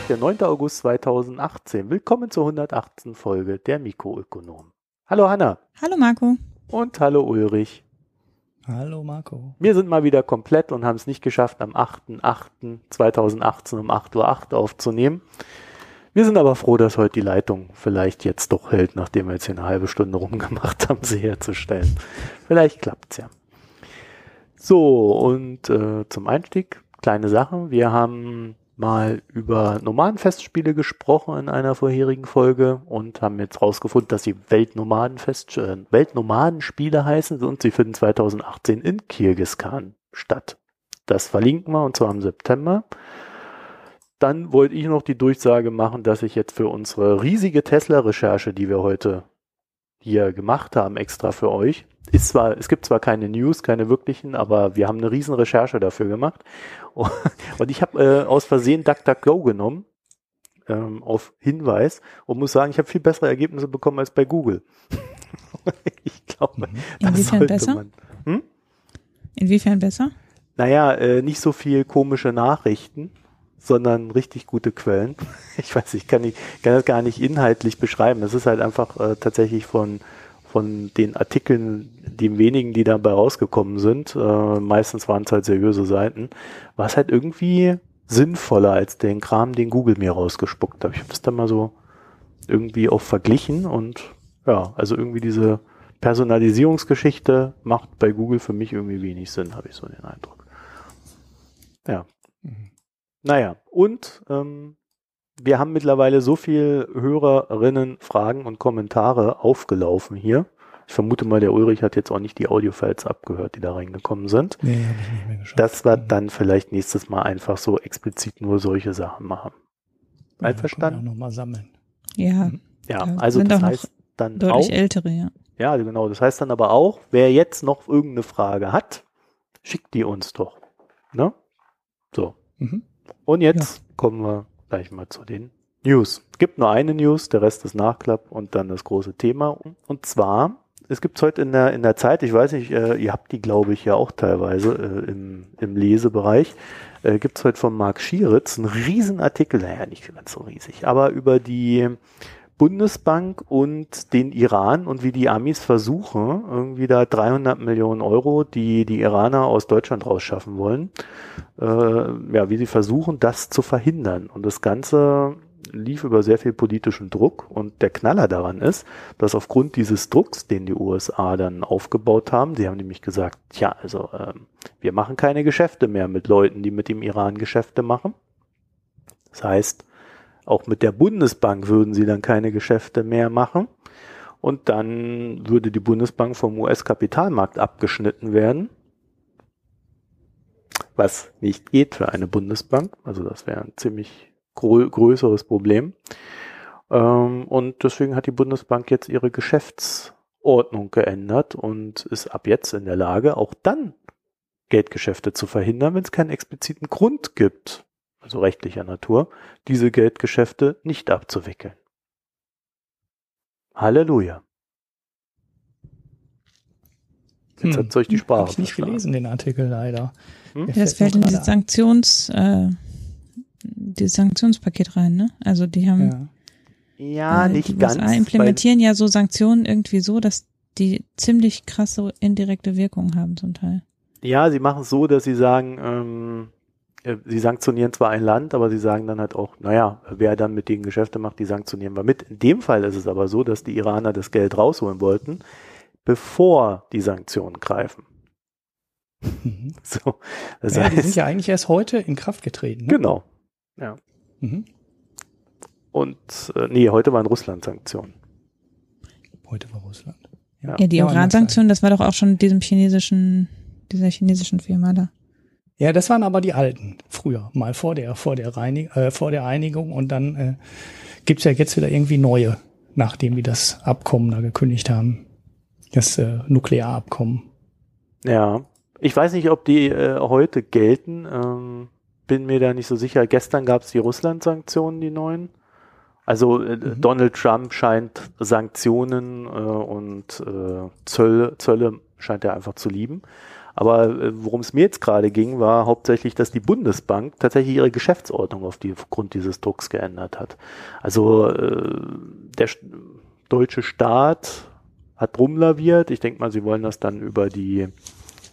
Donnerstag, der 9. August 2018. Willkommen zur 118. Folge der Mikroökonom. Hallo Hanna. Hallo Marco. Und hallo Ulrich. Hallo Marco. Wir sind mal wieder komplett und haben es nicht geschafft, am 8.8.2018 um 8.08 Uhr aufzunehmen. Wir sind aber froh, dass heute die Leitung vielleicht jetzt doch hält, nachdem wir jetzt hier eine halbe Stunde rumgemacht haben, sie herzustellen. Vielleicht klappt's ja. So, und äh, zum Einstieg, kleine Sache. Wir haben mal über Nomadenfestspiele gesprochen in einer vorherigen Folge und haben jetzt rausgefunden, dass sie Weltnomadenfest, äh, Weltnomadenspiele heißen und sie finden 2018 in Kirgiskan statt. Das verlinken wir und zwar im September. Dann wollte ich noch die Durchsage machen, dass ich jetzt für unsere riesige Tesla-Recherche, die wir heute hier gemacht haben, extra für euch, ist zwar, es gibt zwar keine News, keine wirklichen, aber wir haben eine riesen Recherche dafür gemacht. Und ich habe äh, aus Versehen DuckDuckGo genommen, ähm, auf Hinweis, und muss sagen, ich habe viel bessere Ergebnisse bekommen als bei Google. ich glaube, mhm. Inwiefern besser? Man, hm? Inwiefern besser? Naja, äh, nicht so viel komische Nachrichten, sondern richtig gute Quellen. Ich weiß, ich kann, nicht, kann das gar nicht inhaltlich beschreiben. Es ist halt einfach äh, tatsächlich von von den Artikeln, den wenigen, die dabei rausgekommen sind, äh, meistens waren es halt seriöse Seiten, war es halt irgendwie sinnvoller als den Kram, den Google mir rausgespuckt hat. Ich habe es dann mal so irgendwie auch verglichen und ja, also irgendwie diese Personalisierungsgeschichte macht bei Google für mich irgendwie wenig Sinn, habe ich so den Eindruck. Ja. Mhm. Naja, und ähm, wir haben mittlerweile so viel Hörerinnen, Fragen und Kommentare aufgelaufen hier. Ich vermute mal, der Ulrich hat jetzt auch nicht die Audiofiles abgehört, die da reingekommen sind. Nee, ich nicht mehr geschafft. Dass wir dann vielleicht nächstes Mal einfach so explizit nur solche Sachen machen. Einverstanden? Ja, nochmal sammeln. Ja. Ja, also das heißt dann deutlich auch, ältere, ja. Ja, genau. Das heißt dann aber auch, wer jetzt noch irgendeine Frage hat, schickt die uns doch. Ne? So. Mhm. Und jetzt ja. kommen wir gleich mal zu den News. Gibt nur eine News, der Rest ist Nachklapp und dann das große Thema. Und zwar, es gibt heute in der, in der Zeit, ich weiß nicht, äh, ihr habt die, glaube ich, ja auch teilweise äh, im, im Lesebereich, äh, gibt es heute von Marc Schieritz einen riesen Artikel, naja, nicht ganz so riesig, aber über die Bundesbank und den Iran und wie die Amis versuchen, irgendwie da 300 Millionen Euro, die die Iraner aus Deutschland rausschaffen wollen, äh, ja, wie sie versuchen, das zu verhindern. Und das Ganze lief über sehr viel politischen Druck und der Knaller daran ist, dass aufgrund dieses Drucks, den die USA dann aufgebaut haben, sie haben nämlich gesagt, tja, also äh, wir machen keine Geschäfte mehr mit Leuten, die mit dem Iran Geschäfte machen. Das heißt, auch mit der Bundesbank würden sie dann keine Geschäfte mehr machen. Und dann würde die Bundesbank vom US-Kapitalmarkt abgeschnitten werden. Was nicht geht für eine Bundesbank. Also das wäre ein ziemlich grö größeres Problem. Ähm, und deswegen hat die Bundesbank jetzt ihre Geschäftsordnung geändert und ist ab jetzt in der Lage, auch dann Geldgeschäfte zu verhindern, wenn es keinen expliziten Grund gibt also rechtlicher Natur, diese Geldgeschäfte nicht abzuwickeln. Halleluja. Jetzt hm. hat euch die Sprache. Hab ich nicht gelesen, den Artikel leider. Hm? Ja, das fällt in dieses Sanktions, äh, dieses Sanktionspaket rein, ne? Also die haben. Ja, ja äh, nicht die ganz. USA implementieren ja so Sanktionen irgendwie so, dass die ziemlich krasse indirekte Wirkung haben zum Teil. Ja, sie machen es so, dass sie sagen, ähm, äh, sie sanktionieren zwar ein Land, aber sie sagen dann halt auch, naja, wer dann mit denen Geschäfte macht, die sanktionieren wir mit. In dem Fall ist es aber so, dass die Iraner das Geld rausholen wollten, bevor die Sanktionen greifen. Mhm. So, das ja, heißt, die sind ja eigentlich erst heute in Kraft getreten. Ne? Genau. Ja. Mhm. Und äh, nee, heute waren Russland-Sanktionen. Heute war Russland. Ja, ja die Iran-Sanktionen, das war doch auch schon diesem chinesischen, dieser chinesischen Firma da. Ja, das waren aber die alten, früher, mal vor der, vor der, Reinig äh, vor der Einigung und dann äh, gibt ja jetzt wieder irgendwie neue, nachdem die das Abkommen da gekündigt haben. Das äh, Nuklearabkommen. Ja, ich weiß nicht, ob die äh, heute gelten. Ähm, bin mir da nicht so sicher. Gestern gab es die Russland-Sanktionen, die neuen. Also äh, mhm. Donald Trump scheint Sanktionen äh, und äh, Zölle, Zölle scheint er einfach zu lieben. Aber äh, worum es mir jetzt gerade ging, war hauptsächlich, dass die Bundesbank tatsächlich ihre Geschäftsordnung auf die, aufgrund dieses Drucks geändert hat. Also äh, der deutsche Staat hat rumlaviert. Ich denke mal, sie wollen das dann über die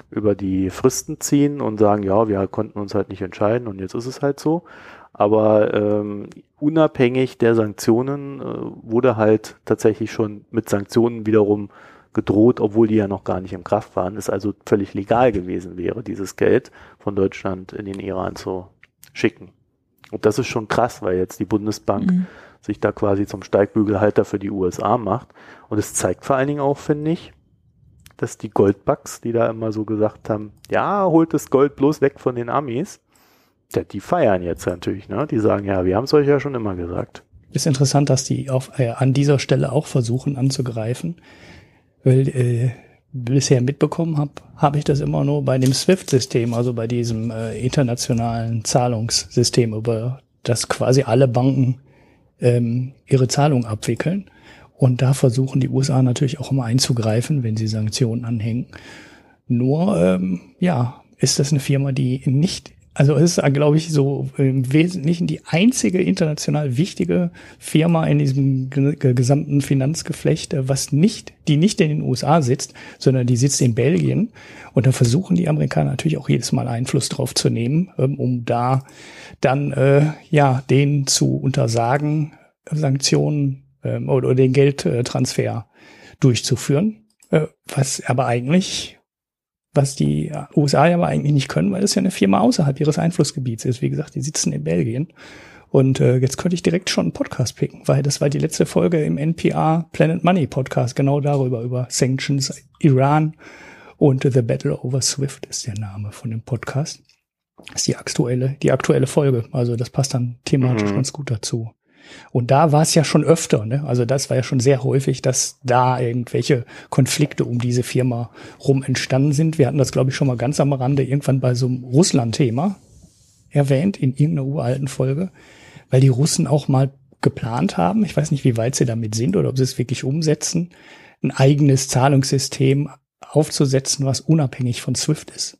über die Fristen ziehen und sagen, ja, wir konnten uns halt nicht entscheiden und jetzt ist es halt so. Aber ähm, unabhängig der Sanktionen äh, wurde halt tatsächlich schon mit Sanktionen wiederum gedroht, obwohl die ja noch gar nicht im Kraft waren, es also völlig legal gewesen wäre, dieses Geld von Deutschland in den Iran zu schicken. Und das ist schon krass, weil jetzt die Bundesbank mhm. sich da quasi zum Steigbügelhalter für die USA macht. Und es zeigt vor allen Dingen auch, finde ich, dass die Goldbugs, die da immer so gesagt haben, ja, holt das Gold bloß weg von den Amis, ja, die feiern jetzt natürlich, ne? Die sagen, ja, wir haben es euch ja schon immer gesagt. Ist interessant, dass die auf, äh, an dieser Stelle auch versuchen anzugreifen weil äh, bisher mitbekommen habe, habe ich das immer nur bei dem SWIFT-System, also bei diesem äh, internationalen Zahlungssystem, über das quasi alle Banken ähm, ihre Zahlung abwickeln. Und da versuchen die USA natürlich auch immer einzugreifen, wenn sie Sanktionen anhängen. Nur, ähm, ja, ist das eine Firma, die nicht also es ist, glaube ich, so im Wesentlichen die einzige international wichtige Firma in diesem gesamten Finanzgeflecht, äh, was nicht, die nicht in den USA sitzt, sondern die sitzt in Belgien. Und da versuchen die Amerikaner natürlich auch jedes Mal Einfluss drauf zu nehmen, ähm, um da dann äh, ja denen zu untersagen, Sanktionen ähm, oder den Geldtransfer durchzuführen. Äh, was aber eigentlich was die USA ja aber eigentlich nicht können, weil es ja eine Firma außerhalb ihres Einflussgebiets ist. Wie gesagt, die sitzen in Belgien. Und äh, jetzt könnte ich direkt schon einen Podcast picken, weil das war die letzte Folge im NPR Planet Money Podcast, genau darüber, über Sanctions, Iran und The Battle over Swift ist der Name von dem Podcast. Das ist die aktuelle, die aktuelle Folge. Also das passt dann thematisch mhm. ganz gut dazu. Und da war es ja schon öfter, ne? also das war ja schon sehr häufig, dass da irgendwelche Konflikte um diese Firma rum entstanden sind. Wir hatten das, glaube ich, schon mal ganz am Rande irgendwann bei so einem Russland-Thema erwähnt, in irgendeiner uralten Folge, weil die Russen auch mal geplant haben, ich weiß nicht, wie weit sie damit sind oder ob sie es wirklich umsetzen, ein eigenes Zahlungssystem aufzusetzen, was unabhängig von SWIFT ist.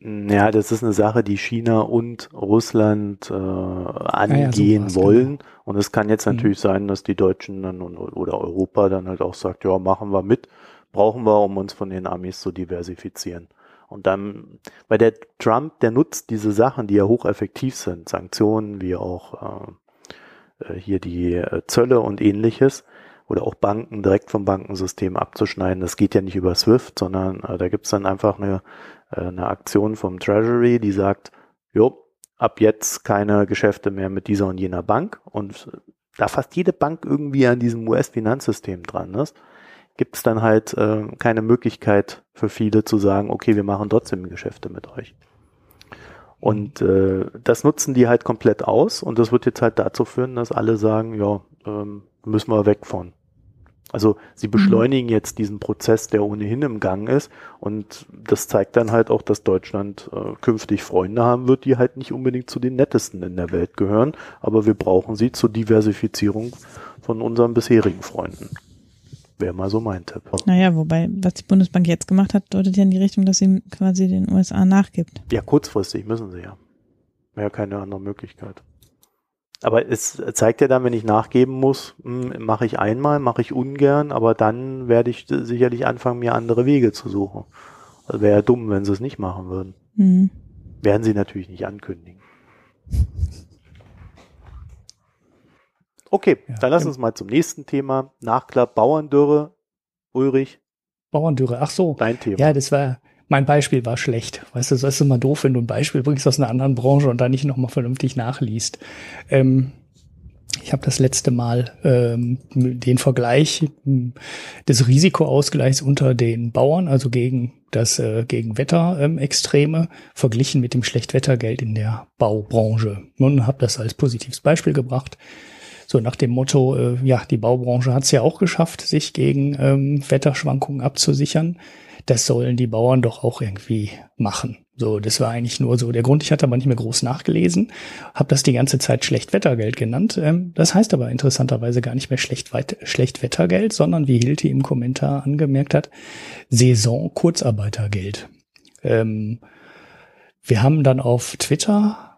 Ja, das ist eine Sache, die China und Russland äh, angehen ja, ja, wollen. Genau. Und es kann jetzt mhm. natürlich mhm. sein, dass die Deutschen dann oder Europa dann halt auch sagt, ja, machen wir mit, brauchen wir, um uns von den Amis zu diversifizieren. Und dann, weil der Trump, der nutzt diese Sachen, die ja hocheffektiv sind, Sanktionen wie auch äh, äh hier die äh, Zölle und ähnliches, oder auch Banken direkt vom Bankensystem abzuschneiden. Das geht ja nicht über SWIFT, sondern äh, da gibt's dann einfach eine eine Aktion vom Treasury, die sagt, jo, ab jetzt keine Geschäfte mehr mit dieser und jener Bank. Und da fast jede Bank irgendwie an diesem US-Finanzsystem dran ist, gibt es dann halt äh, keine Möglichkeit für viele zu sagen, okay, wir machen trotzdem Geschäfte mit euch. Und äh, das nutzen die halt komplett aus und das wird jetzt halt dazu führen, dass alle sagen, ja, ähm, müssen wir weg von. Also sie mhm. beschleunigen mhm. jetzt diesen Prozess, der ohnehin im Gang ist. Und das zeigt dann halt auch, dass Deutschland äh, künftig Freunde haben wird, die halt nicht unbedingt zu den nettesten in der Welt gehören. Aber wir brauchen sie zur Diversifizierung von unseren bisherigen Freunden. Wäre mal so mein Tipp. Naja, wobei, was die Bundesbank jetzt gemacht hat, deutet ja in die Richtung, dass sie quasi den USA nachgibt. Ja, kurzfristig müssen sie ja. Wäre keine andere Möglichkeit. Aber es zeigt ja dann, wenn ich nachgeben muss, hm, mache ich einmal, mache ich ungern, aber dann werde ich sicherlich anfangen, mir andere Wege zu suchen. Also wäre ja dumm, wenn sie es nicht machen würden. Mhm. Werden sie natürlich nicht ankündigen. Okay, ja, dann lass uns mal zum nächsten Thema. Nachklapp Bauerndürre. Ulrich. Bauerndürre, ach so. Dein Thema. Ja, das war, mein Beispiel war schlecht. Weißt du, das ist immer doof, wenn du ein Beispiel bringst aus einer anderen Branche und da nicht nochmal vernünftig nachliest. Ähm, ich habe das letzte Mal ähm, den Vergleich hm, des Risikoausgleichs unter den Bauern, also gegen das äh, gegen Wetterextreme, ähm, verglichen mit dem Schlechtwettergeld in der Baubranche. Und habe das als positives Beispiel gebracht. So nach dem Motto, äh, ja, die Baubranche hat es ja auch geschafft, sich gegen ähm, Wetterschwankungen abzusichern das sollen die Bauern doch auch irgendwie machen. So, das war eigentlich nur so der Grund. Ich hatte aber nicht mehr groß nachgelesen, habe das die ganze Zeit Schlechtwettergeld genannt. Ähm, das heißt aber interessanterweise gar nicht mehr Schlecht Schlechtwettergeld, sondern wie Hilti im Kommentar angemerkt hat, Saison-Kurzarbeitergeld. Ähm, wir haben dann auf Twitter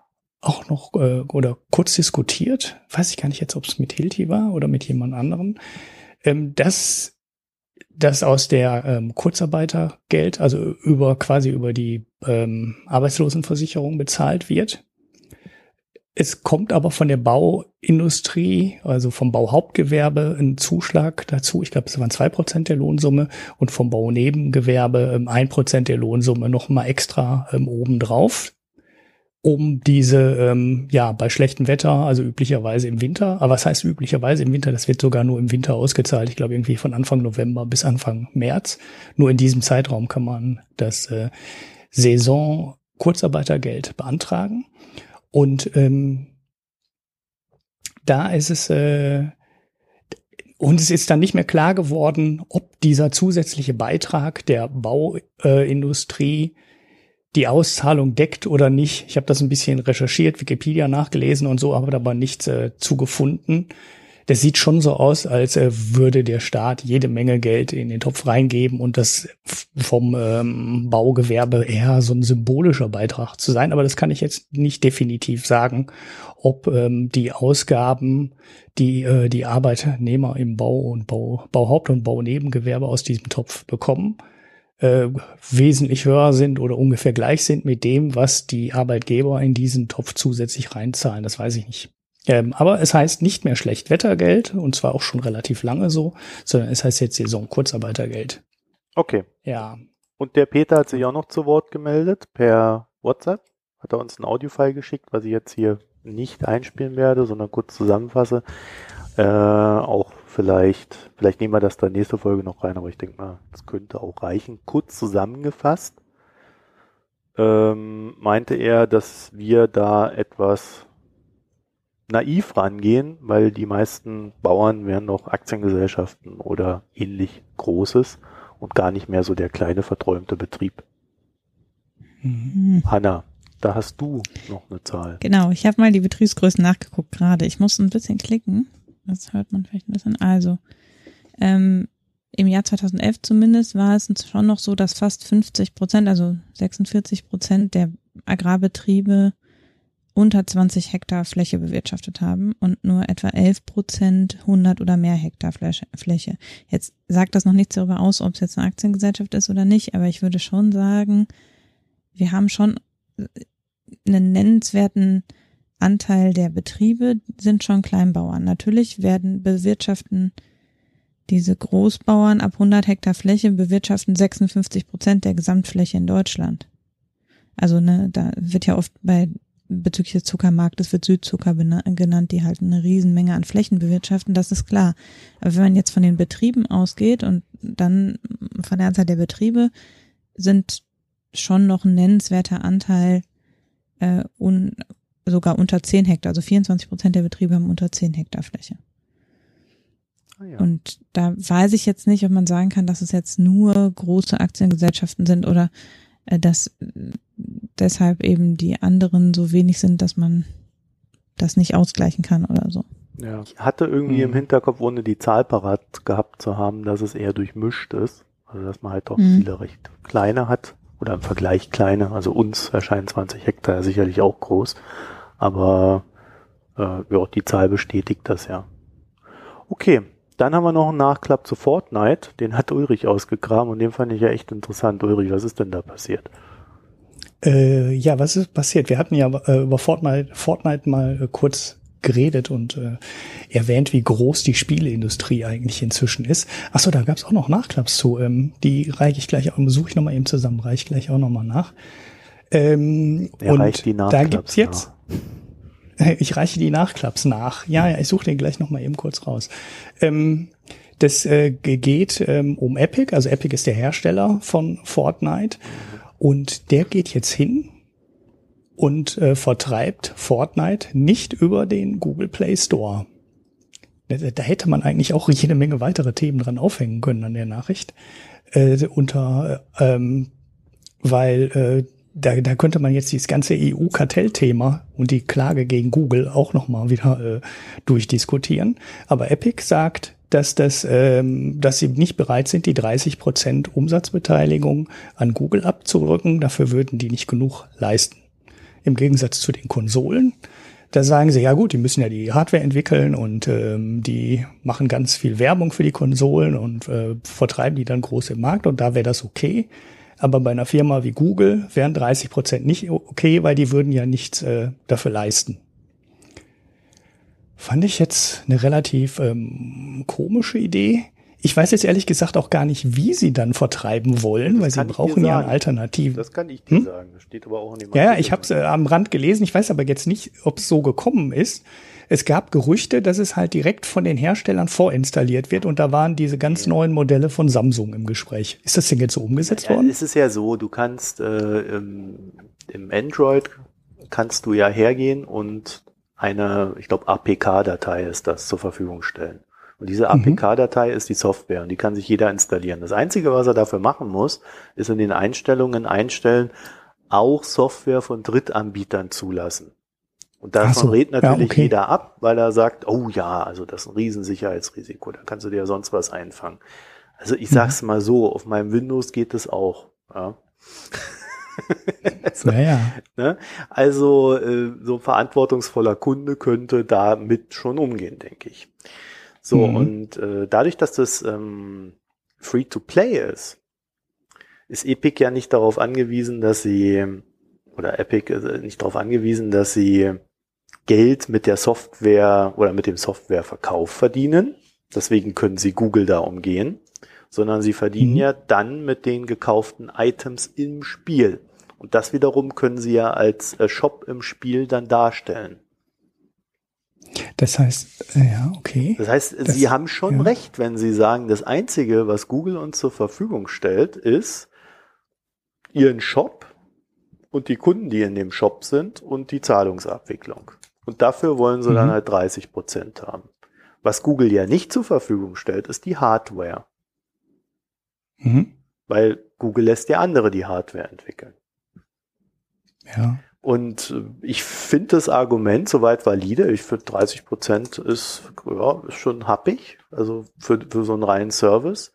auch noch äh, oder kurz diskutiert, weiß ich gar nicht jetzt, ob es mit Hilti war oder mit jemand anderem, ähm, dass das aus der ähm, Kurzarbeitergeld, also über quasi über die ähm, Arbeitslosenversicherung bezahlt wird. Es kommt aber von der Bauindustrie, also vom Bauhauptgewerbe, ein Zuschlag dazu. Ich glaube, es waren zwei Prozent der Lohnsumme und vom Baunebengewerbe ähm, ein Prozent der Lohnsumme noch mal extra ähm, obendrauf um diese, ähm, ja, bei schlechtem Wetter, also üblicherweise im Winter, aber was heißt üblicherweise im Winter? Das wird sogar nur im Winter ausgezahlt. Ich glaube irgendwie von Anfang November bis Anfang März. Nur in diesem Zeitraum kann man das äh, Saison Kurzarbeitergeld beantragen. Und ähm, da ist es äh, und es ist dann nicht mehr klar geworden, ob dieser zusätzliche Beitrag der Bauindustrie äh, die Auszahlung deckt oder nicht. Ich habe das ein bisschen recherchiert, Wikipedia nachgelesen und so, aber aber nichts äh, zugefunden. Das sieht schon so aus, als äh, würde der Staat jede Menge Geld in den Topf reingeben und das vom ähm, Baugewerbe eher so ein symbolischer Beitrag zu sein. Aber das kann ich jetzt nicht definitiv sagen, ob ähm, die Ausgaben, die äh, die Arbeitnehmer im Bau und Bau, Bauhaupt- und Baunebengewerbe aus diesem Topf bekommen, äh, wesentlich höher sind oder ungefähr gleich sind mit dem, was die Arbeitgeber in diesen Topf zusätzlich reinzahlen. Das weiß ich nicht. Ähm, aber es heißt nicht mehr Schlechtwettergeld und zwar auch schon relativ lange so, sondern es heißt jetzt Saison Kurzarbeitergeld. Okay. Ja. Und der Peter hat sich auch noch zu Wort gemeldet per WhatsApp. Hat er uns ein Audiofile geschickt, was ich jetzt hier nicht einspielen werde, sondern kurz zusammenfasse. Äh, auch vielleicht, vielleicht nehmen wir das dann nächste Folge noch rein, aber ich denke mal, das könnte auch reichen. Kurz zusammengefasst ähm, meinte er, dass wir da etwas naiv rangehen, weil die meisten Bauern wären noch Aktiengesellschaften oder ähnlich Großes und gar nicht mehr so der kleine verträumte Betrieb. Mhm. Hanna, da hast du noch eine Zahl. Genau, ich habe mal die Betriebsgrößen nachgeguckt gerade. Ich muss ein bisschen klicken. Das hört man vielleicht ein bisschen. Also, ähm, im Jahr 2011 zumindest war es schon noch so, dass fast 50 Prozent, also 46 Prozent der Agrarbetriebe unter 20 Hektar Fläche bewirtschaftet haben und nur etwa 11 Prozent 100 oder mehr Hektar Fläche. Jetzt sagt das noch nichts darüber aus, ob es jetzt eine Aktiengesellschaft ist oder nicht, aber ich würde schon sagen, wir haben schon einen nennenswerten Anteil der Betriebe sind schon Kleinbauern. Natürlich werden bewirtschaften diese Großbauern ab 100 Hektar Fläche bewirtschaften 56 Prozent der Gesamtfläche in Deutschland. Also ne, da wird ja oft bei bezüglich des Zuckermarktes wird Südzucker genannt, die halt eine Riesenmenge an Flächen bewirtschaften, das ist klar. Aber wenn man jetzt von den Betrieben ausgeht und dann von der Anzahl der Betriebe, sind schon noch ein nennenswerter Anteil äh, un, sogar unter 10 Hektar. Also 24 Prozent der Betriebe haben unter 10 Hektar Fläche. Ah, ja. Und da weiß ich jetzt nicht, ob man sagen kann, dass es jetzt nur große Aktiengesellschaften sind oder äh, dass äh, deshalb eben die anderen so wenig sind, dass man das nicht ausgleichen kann oder so. Ja, ich hatte irgendwie mhm. im Hinterkopf, ohne die Zahl parat gehabt zu haben, dass es eher durchmischt ist. Also dass man halt auch mhm. viele recht kleine hat oder im Vergleich kleine. Also uns erscheinen 20 Hektar sicherlich auch groß. Aber äh, ja, die Zahl bestätigt das ja. Okay, dann haben wir noch einen Nachklapp zu Fortnite. Den hat Ulrich ausgegraben und den fand ich ja echt interessant. Ulrich, was ist denn da passiert? Äh, ja, was ist passiert? Wir hatten ja äh, über Fortnite, Fortnite mal äh, kurz geredet und äh, erwähnt, wie groß die Spieleindustrie eigentlich inzwischen ist. Achso, da gab es auch noch Nachklaps zu. Ähm, die reiche ich gleich, suche ich nochmal eben zusammen, reiche ich gleich auch nochmal nach. Ähm, und da gibt's jetzt. Nach. Ich reiche die Nachklaps nach. Ja, ja, ich suche den gleich nochmal eben kurz raus. Ähm, das äh, geht ähm, um Epic, also Epic ist der Hersteller von Fortnite und der geht jetzt hin und äh, vertreibt Fortnite nicht über den Google Play Store. Da, da, hätte man eigentlich auch jede Menge weitere Themen dran aufhängen können an der Nachricht. Äh, unter ähm, weil äh, da, da könnte man jetzt dieses ganze EU-Kartellthema und die Klage gegen Google auch nochmal wieder äh, durchdiskutieren. Aber Epic sagt, dass das, ähm, dass sie nicht bereit sind, die 30 Prozent Umsatzbeteiligung an Google abzurücken. Dafür würden die nicht genug leisten. Im Gegensatz zu den Konsolen. Da sagen sie, ja gut, die müssen ja die Hardware entwickeln und ähm, die machen ganz viel Werbung für die Konsolen und äh, vertreiben die dann groß im Markt und da wäre das okay. Aber bei einer Firma wie Google wären 30 Prozent nicht okay, weil die würden ja nichts äh, dafür leisten. Fand ich jetzt eine relativ ähm, komische Idee. Ich weiß jetzt ehrlich gesagt auch gar nicht, wie sie dann vertreiben wollen, das weil sie brauchen ja eine Alternative. Das kann ich dir hm? sagen. Das steht aber auch in dem Ja, ich habe es äh, am Rand gelesen. Ich weiß aber jetzt nicht, ob es so gekommen ist. Es gab Gerüchte, dass es halt direkt von den Herstellern vorinstalliert wird und da waren diese ganz neuen Modelle von Samsung im Gespräch. Ist das denn jetzt so umgesetzt ja, worden? Es ist ja so, du kannst äh, im, im Android kannst du ja hergehen und eine, ich glaube, APK-Datei ist das zur Verfügung stellen. Und diese mhm. APK-Datei ist die Software und die kann sich jeder installieren. Das Einzige, was er dafür machen muss, ist in den Einstellungen einstellen, auch Software von Drittanbietern zulassen. Und davon so, redet natürlich ja, okay. jeder ab, weil er sagt, oh ja, also das ist ein Riesensicherheitsrisiko, da kannst du dir ja sonst was einfangen. Also ich sag's mhm. mal so, auf meinem Windows geht es auch. Ja. also, naja. ne? also äh, so ein verantwortungsvoller Kunde könnte damit schon umgehen, denke ich. So, mhm. und äh, dadurch, dass das ähm, Free-to-Play ist, ist Epic ja nicht darauf angewiesen, dass sie, oder Epic ist nicht darauf angewiesen, dass sie Geld mit der Software oder mit dem Softwareverkauf verdienen. Deswegen können sie Google da umgehen, sondern sie verdienen mhm. ja dann mit den gekauften Items im Spiel. Und das wiederum können sie ja als äh, Shop im Spiel dann darstellen. Das heißt, äh, ja, okay. Das heißt, das, Sie haben schon ja. recht, wenn Sie sagen, das Einzige, was Google uns zur Verfügung stellt, ist Ihren Shop und die Kunden, die in dem Shop sind und die Zahlungsabwicklung. Und dafür wollen Sie mhm. dann halt 30 Prozent haben. Was Google ja nicht zur Verfügung stellt, ist die Hardware. Mhm. Weil Google lässt ja andere die Hardware entwickeln. Ja. Und äh, ich finde das Argument soweit valide. Ich finde 30 Prozent ist, ja, ist schon happig, also für, für so einen reinen Service.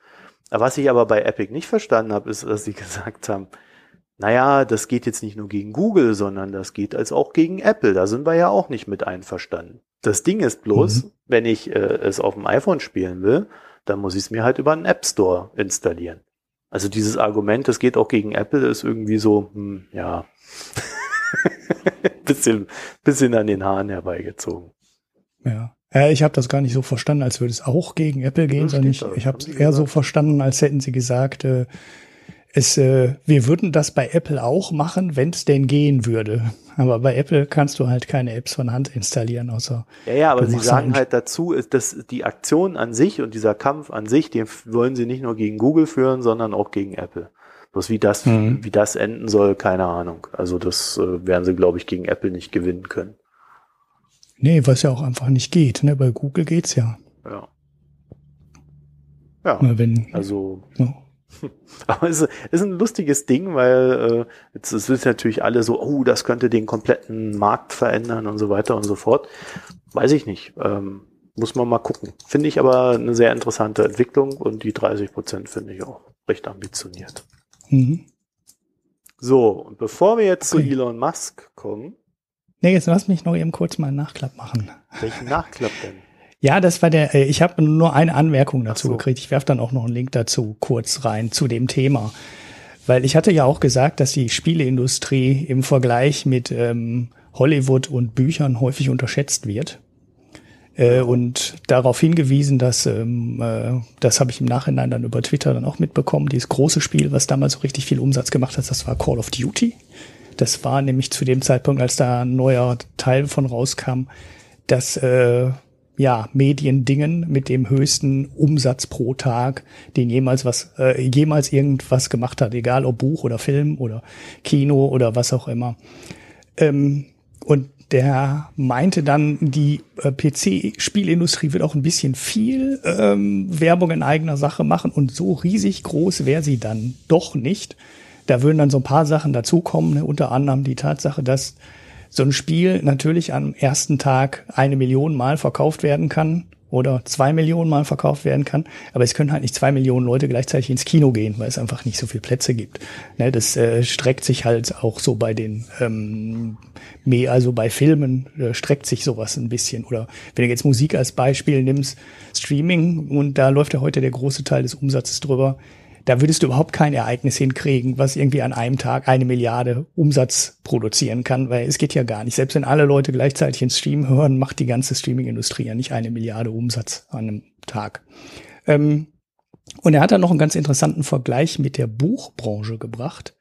Was ich aber bei Epic nicht verstanden habe, ist, dass sie gesagt haben, naja, das geht jetzt nicht nur gegen Google, sondern das geht als auch gegen Apple. Da sind wir ja auch nicht mit einverstanden. Das Ding ist bloß, mhm. wenn ich äh, es auf dem iPhone spielen will, dann muss ich es mir halt über einen App Store installieren. Also dieses Argument, das geht auch gegen Apple, ist irgendwie so, hm, ja. bisschen, bisschen an den Haaren herbeigezogen. Ja. Ja, ich habe das gar nicht so verstanden, als würde es auch gegen Apple gehen, sondern ich, ich habe es eher so verstanden, als hätten sie gesagt, äh, es, äh, wir würden das bei Apple auch machen, wenn es denn gehen würde. Aber bei Apple kannst du halt keine Apps von Hand installieren, außer. Ja, ja, aber sie sagen halt dazu, dass die Aktion an sich und dieser Kampf an sich, den wollen sie nicht nur gegen Google führen, sondern auch gegen Apple. Bloß wie das, mhm. wie das enden soll, keine Ahnung. Also das äh, werden sie, glaube ich, gegen Apple nicht gewinnen können. Nee, was ja auch einfach nicht geht. Ne? Bei Google geht's ja. Ja. Ja. Wenn, also. Ja. Aber es ist ein lustiges Ding, weil äh, jetzt es wissen natürlich alle so, oh, das könnte den kompletten Markt verändern und so weiter und so fort. Weiß ich nicht. Ähm, muss man mal gucken. Finde ich aber eine sehr interessante Entwicklung und die 30 Prozent finde ich auch recht ambitioniert. Mhm. So, und bevor wir jetzt okay. zu Elon Musk kommen. Nee, jetzt lass mich noch eben kurz mal einen Nachklapp machen. Welchen Nachklapp denn? Ja, das war der, äh, ich habe nur eine Anmerkung dazu so. gekriegt. Ich werfe dann auch noch einen Link dazu kurz rein zu dem Thema. Weil ich hatte ja auch gesagt, dass die Spieleindustrie im Vergleich mit ähm, Hollywood und Büchern häufig unterschätzt wird äh, und darauf hingewiesen, dass ähm, äh, das habe ich im Nachhinein dann über Twitter dann auch mitbekommen, dieses große Spiel, was damals so richtig viel Umsatz gemacht hat, das war Call of Duty. Das war nämlich zu dem Zeitpunkt, als da ein neuer Teil von rauskam, das äh, ja, Mediendingen mit dem höchsten Umsatz pro Tag, den jemals was, äh, jemals irgendwas gemacht hat, egal ob Buch oder Film oder Kino oder was auch immer. Ähm, und der meinte dann, die äh, PC-Spielindustrie wird auch ein bisschen viel ähm, Werbung in eigener Sache machen und so riesig groß wäre sie dann doch nicht. Da würden dann so ein paar Sachen dazukommen, ne? unter anderem die Tatsache, dass so ein Spiel natürlich am ersten Tag eine Million Mal verkauft werden kann oder zwei Millionen Mal verkauft werden kann. Aber es können halt nicht zwei Millionen Leute gleichzeitig ins Kino gehen, weil es einfach nicht so viele Plätze gibt. Ne, das äh, streckt sich halt auch so bei den, ähm, also bei Filmen äh, streckt sich sowas ein bisschen. Oder wenn du jetzt Musik als Beispiel nimmst, Streaming, und da läuft ja heute der große Teil des Umsatzes drüber, da würdest du überhaupt kein Ereignis hinkriegen, was irgendwie an einem Tag eine Milliarde Umsatz produzieren kann, weil es geht ja gar nicht. Selbst wenn alle Leute gleichzeitig ins Stream hören, macht die ganze Streaming-Industrie ja nicht eine Milliarde Umsatz an einem Tag. Ähm, und er hat dann noch einen ganz interessanten Vergleich mit der Buchbranche gebracht.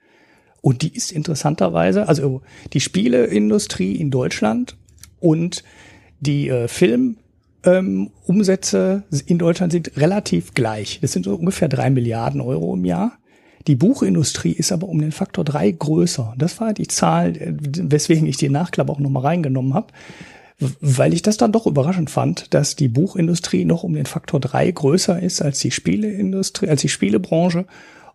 Und die ist interessanterweise, also die Spieleindustrie in Deutschland und die äh, Film, ähm, Umsätze in Deutschland sind relativ gleich. Das sind so ungefähr drei Milliarden Euro im Jahr. Die Buchindustrie ist aber um den Faktor drei größer. Das war die Zahl, äh, weswegen ich die Nachklappe auch nochmal reingenommen habe, weil ich das dann doch überraschend fand, dass die Buchindustrie noch um den Faktor drei größer ist als die Spieleindustrie, als die Spielebranche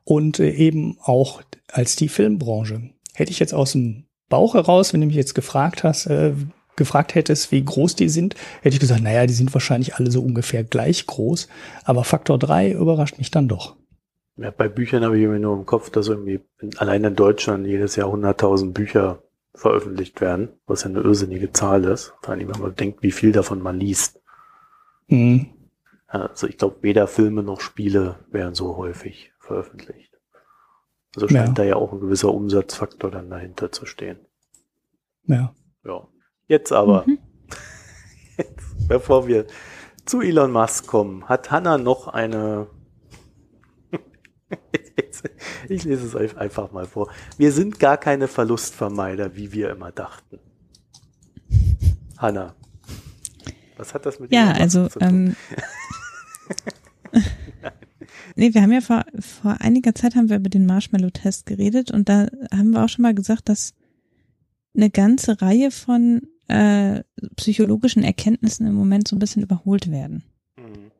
und äh, eben auch als die Filmbranche. Hätte ich jetzt aus dem Bauch heraus, wenn du mich jetzt gefragt hast, äh, gefragt hättest, wie groß die sind, hätte ich gesagt, naja, die sind wahrscheinlich alle so ungefähr gleich groß. Aber Faktor 3 überrascht mich dann doch. Ja, bei Büchern habe ich immer nur im Kopf, dass irgendwie allein in Deutschland jedes Jahr 100.000 Bücher veröffentlicht werden, was ja eine irrsinnige Zahl ist. Vor allem, wenn man denkt, wie viel davon man liest. Mhm. Also ich glaube, weder Filme noch Spiele werden so häufig veröffentlicht. Also scheint ja. da ja auch ein gewisser Umsatzfaktor dann dahinter zu stehen. Ja. Ja. Jetzt aber, mhm. jetzt, bevor wir zu Elon Musk kommen, hat Hanna noch eine. ich lese es einfach mal vor. Wir sind gar keine Verlustvermeider, wie wir immer dachten. Hanna, was hat das mit Ja, also ähm, nee, wir haben ja vor, vor einiger Zeit haben wir über den Marshmallow-Test geredet und da haben wir auch schon mal gesagt, dass eine ganze Reihe von äh, psychologischen Erkenntnissen im Moment so ein bisschen überholt werden. Mhm.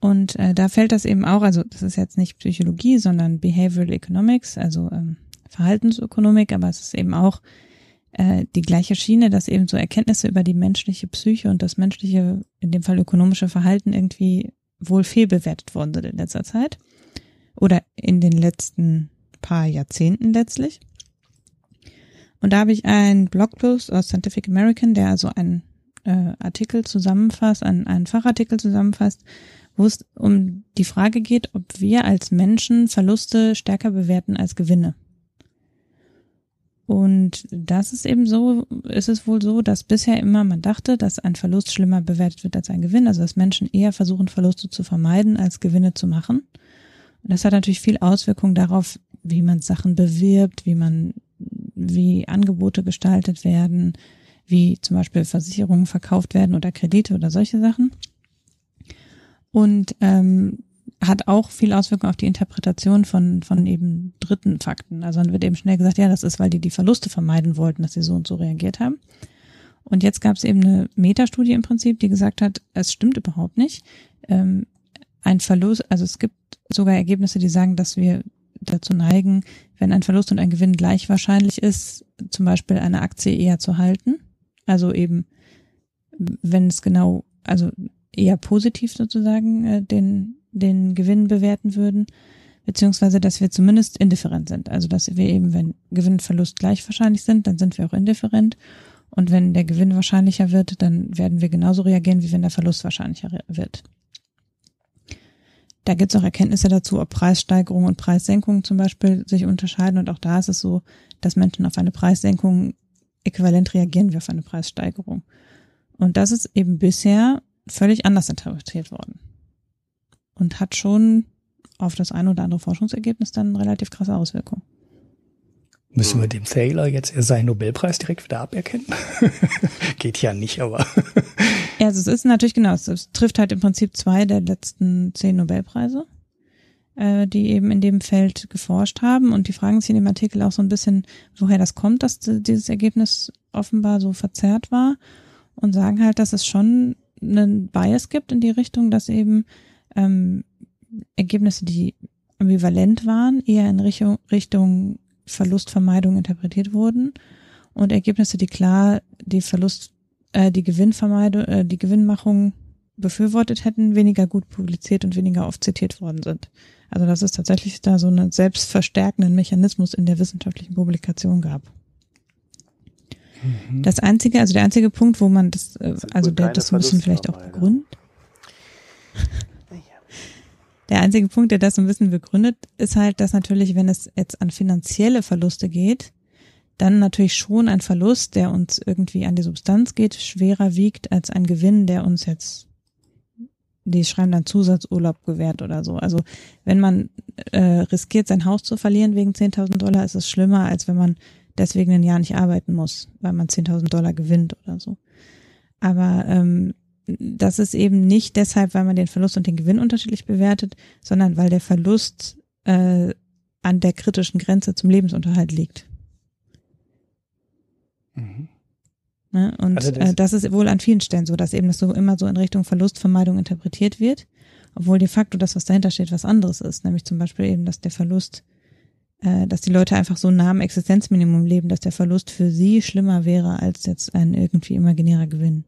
Und äh, da fällt das eben auch, also das ist jetzt nicht Psychologie, sondern Behavioral Economics, also ähm, Verhaltensökonomik, aber es ist eben auch äh, die gleiche Schiene, dass eben so Erkenntnisse über die menschliche Psyche und das menschliche, in dem Fall ökonomische Verhalten irgendwie wohl fehlbewertet worden sind in letzter Zeit oder in den letzten paar Jahrzehnten letztlich. Und da habe ich einen Blogpost aus Scientific American, der also einen äh, Artikel zusammenfasst, einen, einen Fachartikel zusammenfasst, wo es um die Frage geht, ob wir als Menschen Verluste stärker bewerten als Gewinne. Und das ist eben so, ist es wohl so, dass bisher immer man dachte, dass ein Verlust schlimmer bewertet wird als ein Gewinn, also dass Menschen eher versuchen, Verluste zu vermeiden, als Gewinne zu machen. Und das hat natürlich viel Auswirkungen darauf, wie man Sachen bewirbt, wie man wie Angebote gestaltet werden, wie zum Beispiel Versicherungen verkauft werden oder Kredite oder solche Sachen. Und ähm, hat auch viel Auswirkungen auf die Interpretation von, von eben dritten Fakten. Also dann wird eben schnell gesagt, ja, das ist, weil die die Verluste vermeiden wollten, dass sie so und so reagiert haben. Und jetzt gab es eben eine Metastudie im Prinzip, die gesagt hat, es stimmt überhaupt nicht. Ähm, ein Verlust, also es gibt sogar Ergebnisse, die sagen, dass wir dazu neigen, wenn ein Verlust und ein Gewinn gleich wahrscheinlich ist, zum Beispiel eine Aktie eher zu halten. Also eben, wenn es genau, also eher positiv sozusagen äh, den, den Gewinn bewerten würden, beziehungsweise dass wir zumindest indifferent sind. Also dass wir eben, wenn Gewinn und Verlust gleich wahrscheinlich sind, dann sind wir auch indifferent. Und wenn der Gewinn wahrscheinlicher wird, dann werden wir genauso reagieren, wie wenn der Verlust wahrscheinlicher wird. Da gibt es auch Erkenntnisse dazu, ob Preissteigerungen und Preissenkungen zum Beispiel sich unterscheiden. Und auch da ist es so, dass Menschen auf eine Preissenkung äquivalent reagieren wie auf eine Preissteigerung. Und das ist eben bisher völlig anders interpretiert worden. Und hat schon auf das ein oder andere Forschungsergebnis dann relativ krasse Auswirkungen. Müssen wir dem Thaler jetzt seinen Nobelpreis direkt wieder aberkennen? Geht ja nicht, aber. Ja, also es ist natürlich genau, es trifft halt im Prinzip zwei der letzten zehn Nobelpreise, äh, die eben in dem Feld geforscht haben. Und die fragen sich in dem Artikel auch so ein bisschen, woher das kommt, dass dieses Ergebnis offenbar so verzerrt war. Und sagen halt, dass es schon einen Bias gibt in die Richtung, dass eben ähm, Ergebnisse, die ambivalent waren, eher in Richtung, Richtung Verlustvermeidung interpretiert wurden und Ergebnisse, die klar die Verlust, äh, die Gewinnvermeidung, äh, die Gewinnmachung befürwortet hätten, weniger gut publiziert und weniger oft zitiert worden sind. Also dass es tatsächlich da so einen selbstverstärkenden Mechanismus in der wissenschaftlichen Publikation gab. Mhm. Das einzige, also der einzige Punkt, wo man das, äh, das also der, das müssen vielleicht auch begründen. Der einzige Punkt, der das ein bisschen begründet, ist halt, dass natürlich, wenn es jetzt an finanzielle Verluste geht, dann natürlich schon ein Verlust, der uns irgendwie an die Substanz geht, schwerer wiegt als ein Gewinn, der uns jetzt, die schreiben dann Zusatzurlaub gewährt oder so. Also wenn man äh, riskiert, sein Haus zu verlieren wegen 10.000 Dollar, ist es schlimmer, als wenn man deswegen ein Jahr nicht arbeiten muss, weil man 10.000 Dollar gewinnt oder so. Aber ähm, das ist eben nicht deshalb, weil man den Verlust und den Gewinn unterschiedlich bewertet, sondern weil der Verlust äh, an der kritischen Grenze zum Lebensunterhalt liegt. Mhm. Ne? Und also das, äh, das ist wohl an vielen Stellen so, dass eben das so immer so in Richtung Verlustvermeidung interpretiert wird, obwohl de facto das, was dahinter steht, was anderes ist, nämlich zum Beispiel eben, dass der Verlust, äh, dass die Leute einfach so nah am Existenzminimum leben, dass der Verlust für sie schlimmer wäre als jetzt ein irgendwie imaginärer Gewinn.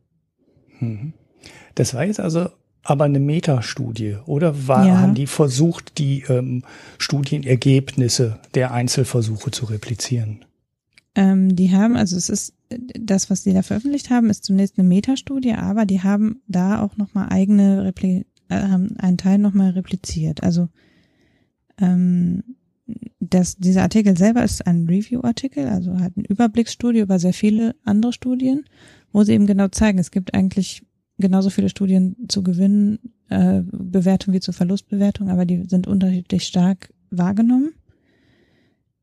Mhm. Das war jetzt also aber eine Metastudie, oder war, ja. haben die versucht, die ähm, Studienergebnisse der Einzelversuche zu replizieren? Ähm, die haben, also es ist das, was die da veröffentlicht haben, ist zunächst eine Metastudie, aber die haben da auch nochmal eigene Repli äh, haben einen Teil nochmal repliziert. Also ähm, das, dieser Artikel selber ist ein Review-Artikel, also hat eine Überblicksstudie über sehr viele andere Studien, wo sie eben genau zeigen, es gibt eigentlich genauso viele Studien zu Gewinnbewertung äh, wie zu Verlustbewertung, aber die sind unterschiedlich stark wahrgenommen.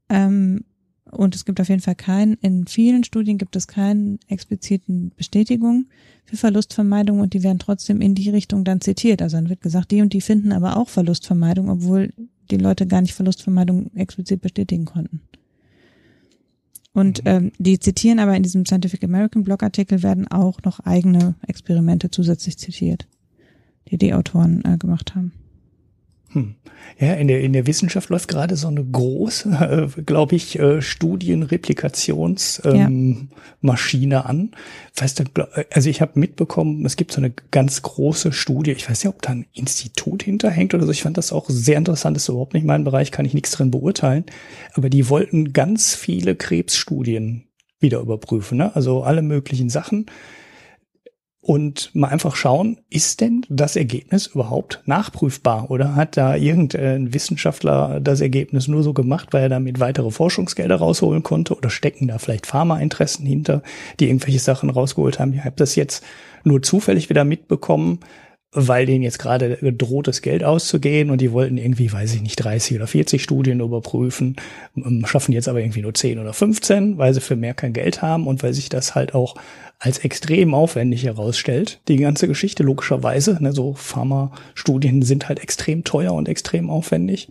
Ähm, und es gibt auf jeden Fall keinen, in vielen Studien gibt es keinen expliziten Bestätigung für Verlustvermeidung und die werden trotzdem in die Richtung dann zitiert. Also dann wird gesagt, die und die finden aber auch Verlustvermeidung, obwohl die Leute gar nicht Verlustvermeidung explizit bestätigen konnten. Und mhm. ähm, die zitieren aber in diesem Scientific American Blogartikel werden auch noch eigene Experimente zusätzlich zitiert, die die Autoren äh, gemacht haben. Hm. Ja, in der, in der Wissenschaft läuft gerade so eine große, äh, glaube ich, äh, Studienreplikationsmaschine ähm, ja. an. Weißt du, also ich habe mitbekommen, es gibt so eine ganz große Studie. Ich weiß nicht, ob da ein Institut hinterhängt oder so. Ich fand das auch sehr interessant. Das ist überhaupt nicht mein Bereich, kann ich nichts drin beurteilen. Aber die wollten ganz viele Krebsstudien wieder überprüfen. Ne? Also alle möglichen Sachen und mal einfach schauen, ist denn das Ergebnis überhaupt nachprüfbar? Oder hat da irgendein Wissenschaftler das Ergebnis nur so gemacht, weil er damit weitere Forschungsgelder rausholen konnte? Oder stecken da vielleicht Pharmainteressen hinter, die irgendwelche Sachen rausgeholt haben. Ich habe das jetzt nur zufällig wieder mitbekommen, weil denen jetzt gerade droht, das Geld auszugehen und die wollten irgendwie, weiß ich nicht, 30 oder 40 Studien überprüfen, schaffen jetzt aber irgendwie nur 10 oder 15, weil sie für mehr kein Geld haben und weil sich das halt auch als extrem aufwendig herausstellt, die ganze Geschichte logischerweise. Ne, so Pharma-Studien sind halt extrem teuer und extrem aufwendig.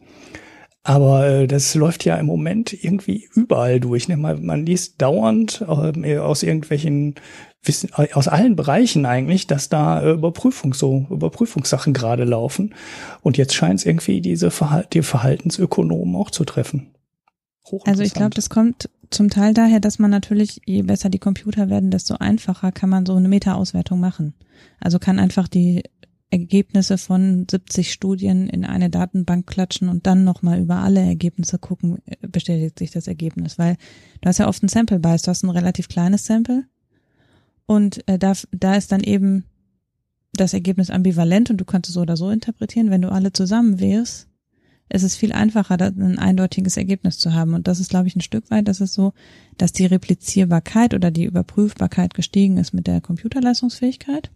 Aber äh, das läuft ja im Moment irgendwie überall durch. Ne? Man, man liest dauernd äh, aus irgendwelchen Wissen, aus allen Bereichen eigentlich, dass da äh, Überprüfung so Überprüfungssachen gerade laufen. Und jetzt scheint es irgendwie diese Verhal die Verhaltensökonomen auch zu treffen. Also ich glaube, das kommt zum Teil daher, dass man natürlich, je besser die Computer werden, desto einfacher kann man so eine Meta-Auswertung machen. Also kann einfach die Ergebnisse von 70 Studien in eine Datenbank klatschen und dann nochmal über alle Ergebnisse gucken, äh, bestätigt sich das Ergebnis. Weil du hast ja oft ein Sample Bias, du hast ein relativ kleines Sample und äh, da, da ist dann eben das Ergebnis ambivalent und du kannst es so oder so interpretieren. Wenn du alle zusammen wählst, es ist viel einfacher, ein eindeutiges Ergebnis zu haben. Und das ist, glaube ich, ein Stück weit, das ist so, dass die Replizierbarkeit oder die Überprüfbarkeit gestiegen ist mit der Computerleistungsfähigkeit.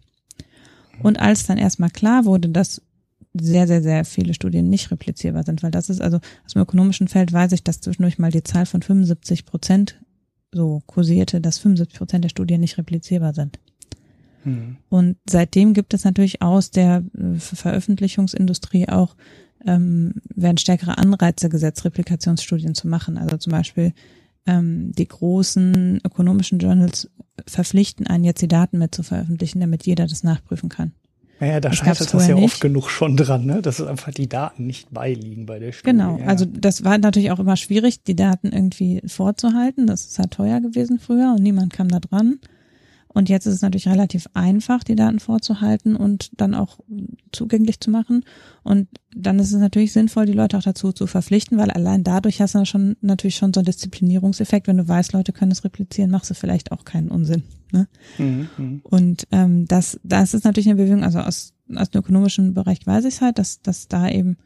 Und als dann erstmal klar wurde, dass sehr, sehr, sehr viele Studien nicht replizierbar sind, weil das ist also aus dem ökonomischen Feld weiß ich, dass zwischendurch mal die Zahl von 75 Prozent so kursierte, dass 75 Prozent der Studien nicht replizierbar sind. Hm. Und seitdem gibt es natürlich aus der äh, Veröffentlichungsindustrie auch ähm, werden stärkere Anreize gesetzt, Replikationsstudien zu machen. Also zum Beispiel ähm, die großen ökonomischen Journals verpflichten einen jetzt die Daten mit zu veröffentlichen, damit jeder das nachprüfen kann. Naja, da scheitert das ja nicht. oft genug schon dran, ne? dass einfach die Daten nicht beiliegen bei der Studie. Genau, ja. also das war natürlich auch immer schwierig, die Daten irgendwie vorzuhalten. Das ist halt teuer gewesen früher und niemand kam da dran. Und jetzt ist es natürlich relativ einfach, die Daten vorzuhalten und dann auch zugänglich zu machen. Und dann ist es natürlich sinnvoll, die Leute auch dazu zu verpflichten, weil allein dadurch hast du schon natürlich schon so einen Disziplinierungseffekt. Wenn du weißt, Leute können es replizieren, machst du vielleicht auch keinen Unsinn. Ne? Mhm, mhm. und ähm, das, das ist natürlich eine Bewegung, also aus, aus dem ökonomischen Bereich weiß ich es halt, dass, dass da eben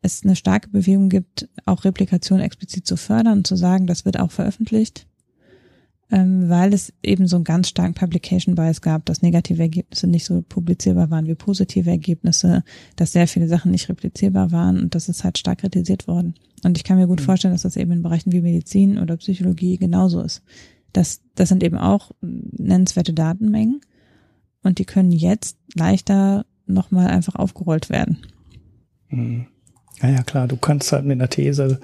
es eine starke Bewegung gibt, auch Replikation explizit zu fördern und zu sagen, das wird auch veröffentlicht, ähm, weil es eben so einen ganz starken Publication Bias gab, dass negative Ergebnisse nicht so publizierbar waren wie positive Ergebnisse, dass sehr viele Sachen nicht replizierbar waren und das ist halt stark kritisiert worden. Und ich kann mir gut mhm. vorstellen, dass das eben in Bereichen wie Medizin oder Psychologie genauso ist. Das, das sind eben auch nennenswerte Datenmengen und die können jetzt leichter nochmal einfach aufgerollt werden. Mhm. Ja, ja, klar, du kannst halt mit einer These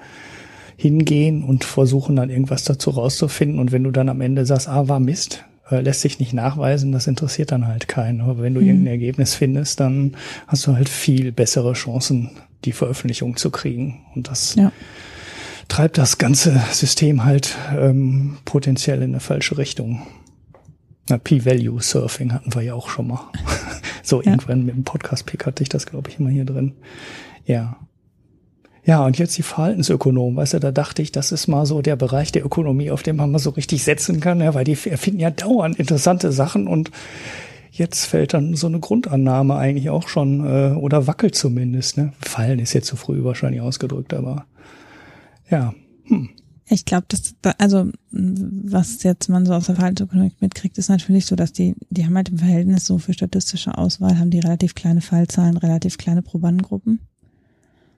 hingehen und versuchen dann irgendwas dazu rauszufinden. Und wenn du dann am Ende sagst, ah, war Mist, äh, lässt sich nicht nachweisen, das interessiert dann halt keinen. Aber wenn du mhm. irgendein Ergebnis findest, dann hast du halt viel bessere Chancen, die Veröffentlichung zu kriegen. Und das ja. treibt das ganze System halt ähm, potenziell in eine falsche Richtung. Na, P-Value-Surfing hatten wir ja auch schon mal. so ja. irgendwann mit dem Podcast-Pick hatte ich das, glaube ich, immer hier drin. Ja. Ja, und jetzt die Verhaltensökonomen, weißt du, da dachte ich, das ist mal so der Bereich der Ökonomie, auf dem man mal so richtig setzen kann, ja, weil die erfinden ja dauernd interessante Sachen und jetzt fällt dann so eine Grundannahme eigentlich auch schon, äh, oder wackelt zumindest, ne? Fallen ist jetzt zu früh wahrscheinlich ausgedrückt, aber ja. Hm. Ich glaube, dass also was jetzt man so aus der Verhaltensökonomik mitkriegt, ist natürlich so, dass die die haben halt im Verhältnis so für statistische Auswahl haben die relativ kleine Fallzahlen, relativ kleine Probandengruppen.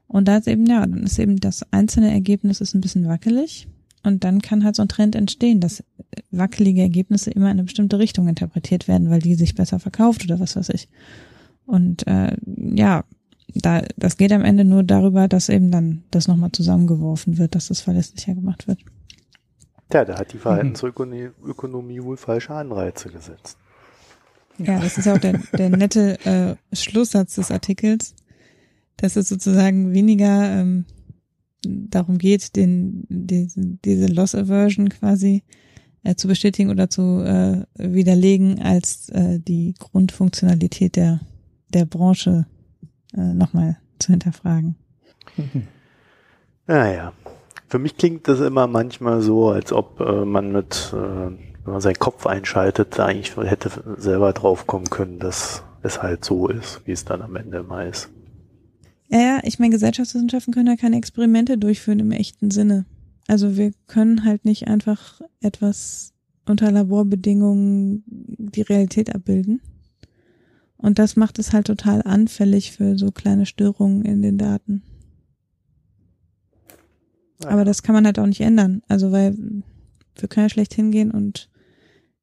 Und da ist eben, ja, dann ist eben das einzelne Ergebnis ist ein bisschen wackelig. Und dann kann halt so ein Trend entstehen, dass wackelige Ergebnisse immer in eine bestimmte Richtung interpretiert werden, weil die sich besser verkauft oder was weiß ich. Und äh, ja, da, das geht am Ende nur darüber, dass eben dann das nochmal zusammengeworfen wird, dass das verlässlicher gemacht wird. Tja, da hat die Verhaltensökonomie wohl falsche Anreize gesetzt. Ja, das ist auch der, der nette äh, Schlusssatz des Artikels dass es sozusagen weniger ähm, darum geht, den, die, diese Loss Aversion quasi äh, zu bestätigen oder zu äh, widerlegen, als äh, die Grundfunktionalität der, der Branche äh, nochmal zu hinterfragen. Naja, für mich klingt das immer manchmal so, als ob äh, man mit, äh, wenn man seinen Kopf einschaltet, eigentlich hätte selber drauf kommen können, dass es halt so ist, wie es dann am Ende immer ist. Ja, ja, ich meine, Gesellschaftswissenschaften können ja keine Experimente durchführen im echten Sinne. Also wir können halt nicht einfach etwas unter Laborbedingungen die Realität abbilden. Und das macht es halt total anfällig für so kleine Störungen in den Daten. Ja. Aber das kann man halt auch nicht ändern. Also weil wir können ja schlecht hingehen und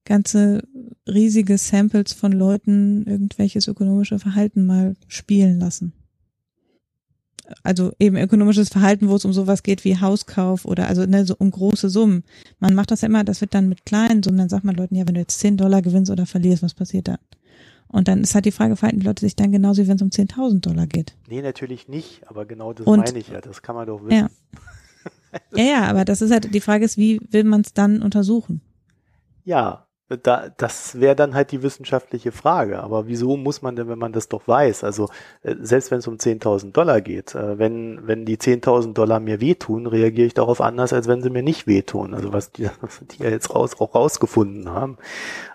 ganze riesige Samples von Leuten irgendwelches ökonomische Verhalten mal spielen lassen also eben ökonomisches Verhalten, wo es um sowas geht wie Hauskauf oder also ne, so um große Summen. Man macht das ja immer, das wird dann mit kleinen Summen, dann sagt man Leuten, ja, wenn du jetzt 10 Dollar gewinnst oder verlierst, was passiert dann? Und dann ist halt die Frage, verhalten die Leute sich dann genauso, wie wenn es um 10.000 Dollar geht? Nee, natürlich nicht, aber genau das Und, meine ich ja, das kann man doch wissen. Ja. ja, ja, aber das ist halt, die Frage ist, wie will man es dann untersuchen? Ja, da, das wäre dann halt die wissenschaftliche Frage. Aber wieso muss man denn, wenn man das doch weiß? Also äh, selbst wenn es um 10.000 Dollar geht, äh, wenn, wenn die 10.000 Dollar mir wehtun, reagiere ich darauf anders, als wenn sie mir nicht wehtun. Also was die, was die ja jetzt raus, auch rausgefunden haben.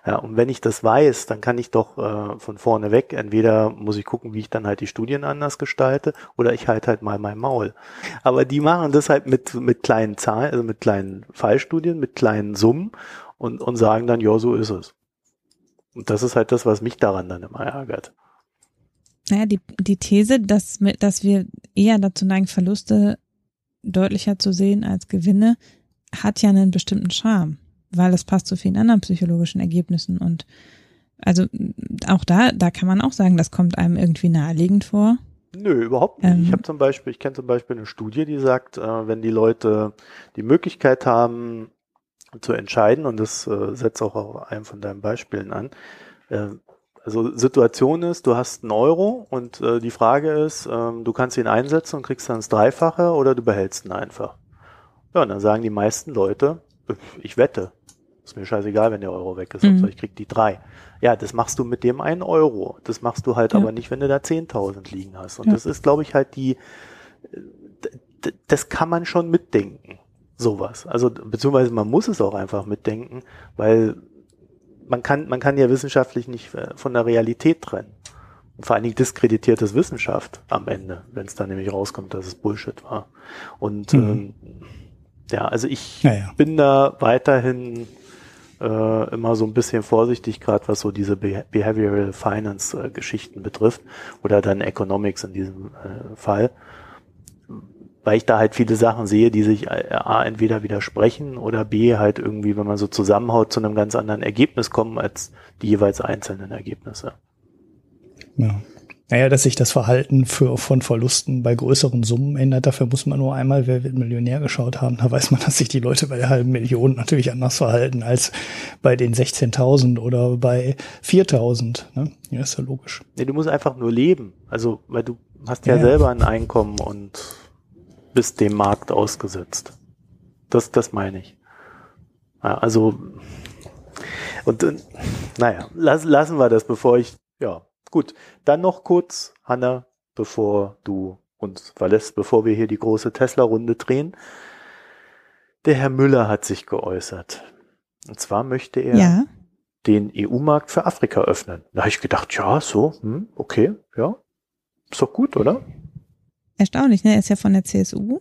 Ja, und wenn ich das weiß, dann kann ich doch äh, von vorne weg, entweder muss ich gucken, wie ich dann halt die Studien anders gestalte, oder ich halte halt mal mein Maul. Aber die machen das halt mit, mit kleinen Zahlen, also mit kleinen Fallstudien, mit kleinen Summen und, und sagen dann, ja, so ist es. Und das ist halt das, was mich daran dann immer ärgert. Naja, die, die These, dass, dass wir eher dazu neigen, Verluste deutlicher zu sehen als Gewinne, hat ja einen bestimmten Charme, weil es passt zu vielen anderen psychologischen Ergebnissen und also auch da, da kann man auch sagen, das kommt einem irgendwie naheliegend vor. Nö, überhaupt nicht. Ähm, ich habe zum Beispiel, ich kenne zum Beispiel eine Studie, die sagt, äh, wenn die Leute die Möglichkeit haben, zu entscheiden und das äh, setzt auch auf einem von deinen Beispielen an. Äh, also Situation ist, du hast einen Euro und äh, die Frage ist, ähm, du kannst ihn einsetzen und kriegst dann das Dreifache oder du behältst ihn einfach. Ja, und dann sagen die meisten Leute, ich wette. Ist mir scheißegal, wenn der Euro weg ist, mhm. ich krieg die drei. Ja, das machst du mit dem einen Euro. Das machst du halt ja. aber nicht, wenn du da 10.000 liegen hast. Und ja. das ist, glaube ich, halt die, das kann man schon mitdenken. Sowas. Also, beziehungsweise man muss es auch einfach mitdenken, weil man kann, man kann ja wissenschaftlich nicht äh, von der Realität trennen. Und vor allen Dingen diskreditiert es Wissenschaft am Ende, wenn es dann nämlich rauskommt, dass es Bullshit war. Und mhm. ähm, ja, also ich ja, ja. bin da weiterhin äh, immer so ein bisschen vorsichtig, gerade was so diese Be Behavioral Finance äh, Geschichten betrifft oder dann Economics in diesem äh, Fall, weil ich da halt viele Sachen sehe, die sich äh, A entweder widersprechen oder B halt irgendwie, wenn man so zusammenhaut, zu einem ganz anderen Ergebnis kommen als die jeweils einzelnen Ergebnisse. Ja. Naja, dass sich das Verhalten für, von Verlusten bei größeren Summen ändert, dafür muss man nur einmal Wer wird Millionär geschaut haben. Da weiß man, dass sich die Leute bei der halben Million natürlich anders verhalten als bei den 16.000 oder bei 4.000. Ne? Ja, ist ja logisch. Nee, du musst einfach nur leben. Also, weil du hast ja, ja selber ein Einkommen und bist dem Markt ausgesetzt. Das, das meine ich. Ja, also, und, und naja, lass, lassen wir das, bevor ich, ja, Gut, dann noch kurz, Hanna, bevor du uns verlässt, bevor wir hier die große Tesla-Runde drehen. Der Herr Müller hat sich geäußert. Und zwar möchte er ja. den EU-Markt für Afrika öffnen. Da habe ich gedacht, ja, so, hm, okay, ja, ist doch gut, oder? Erstaunlich, ne? Er ist ja von der CSU.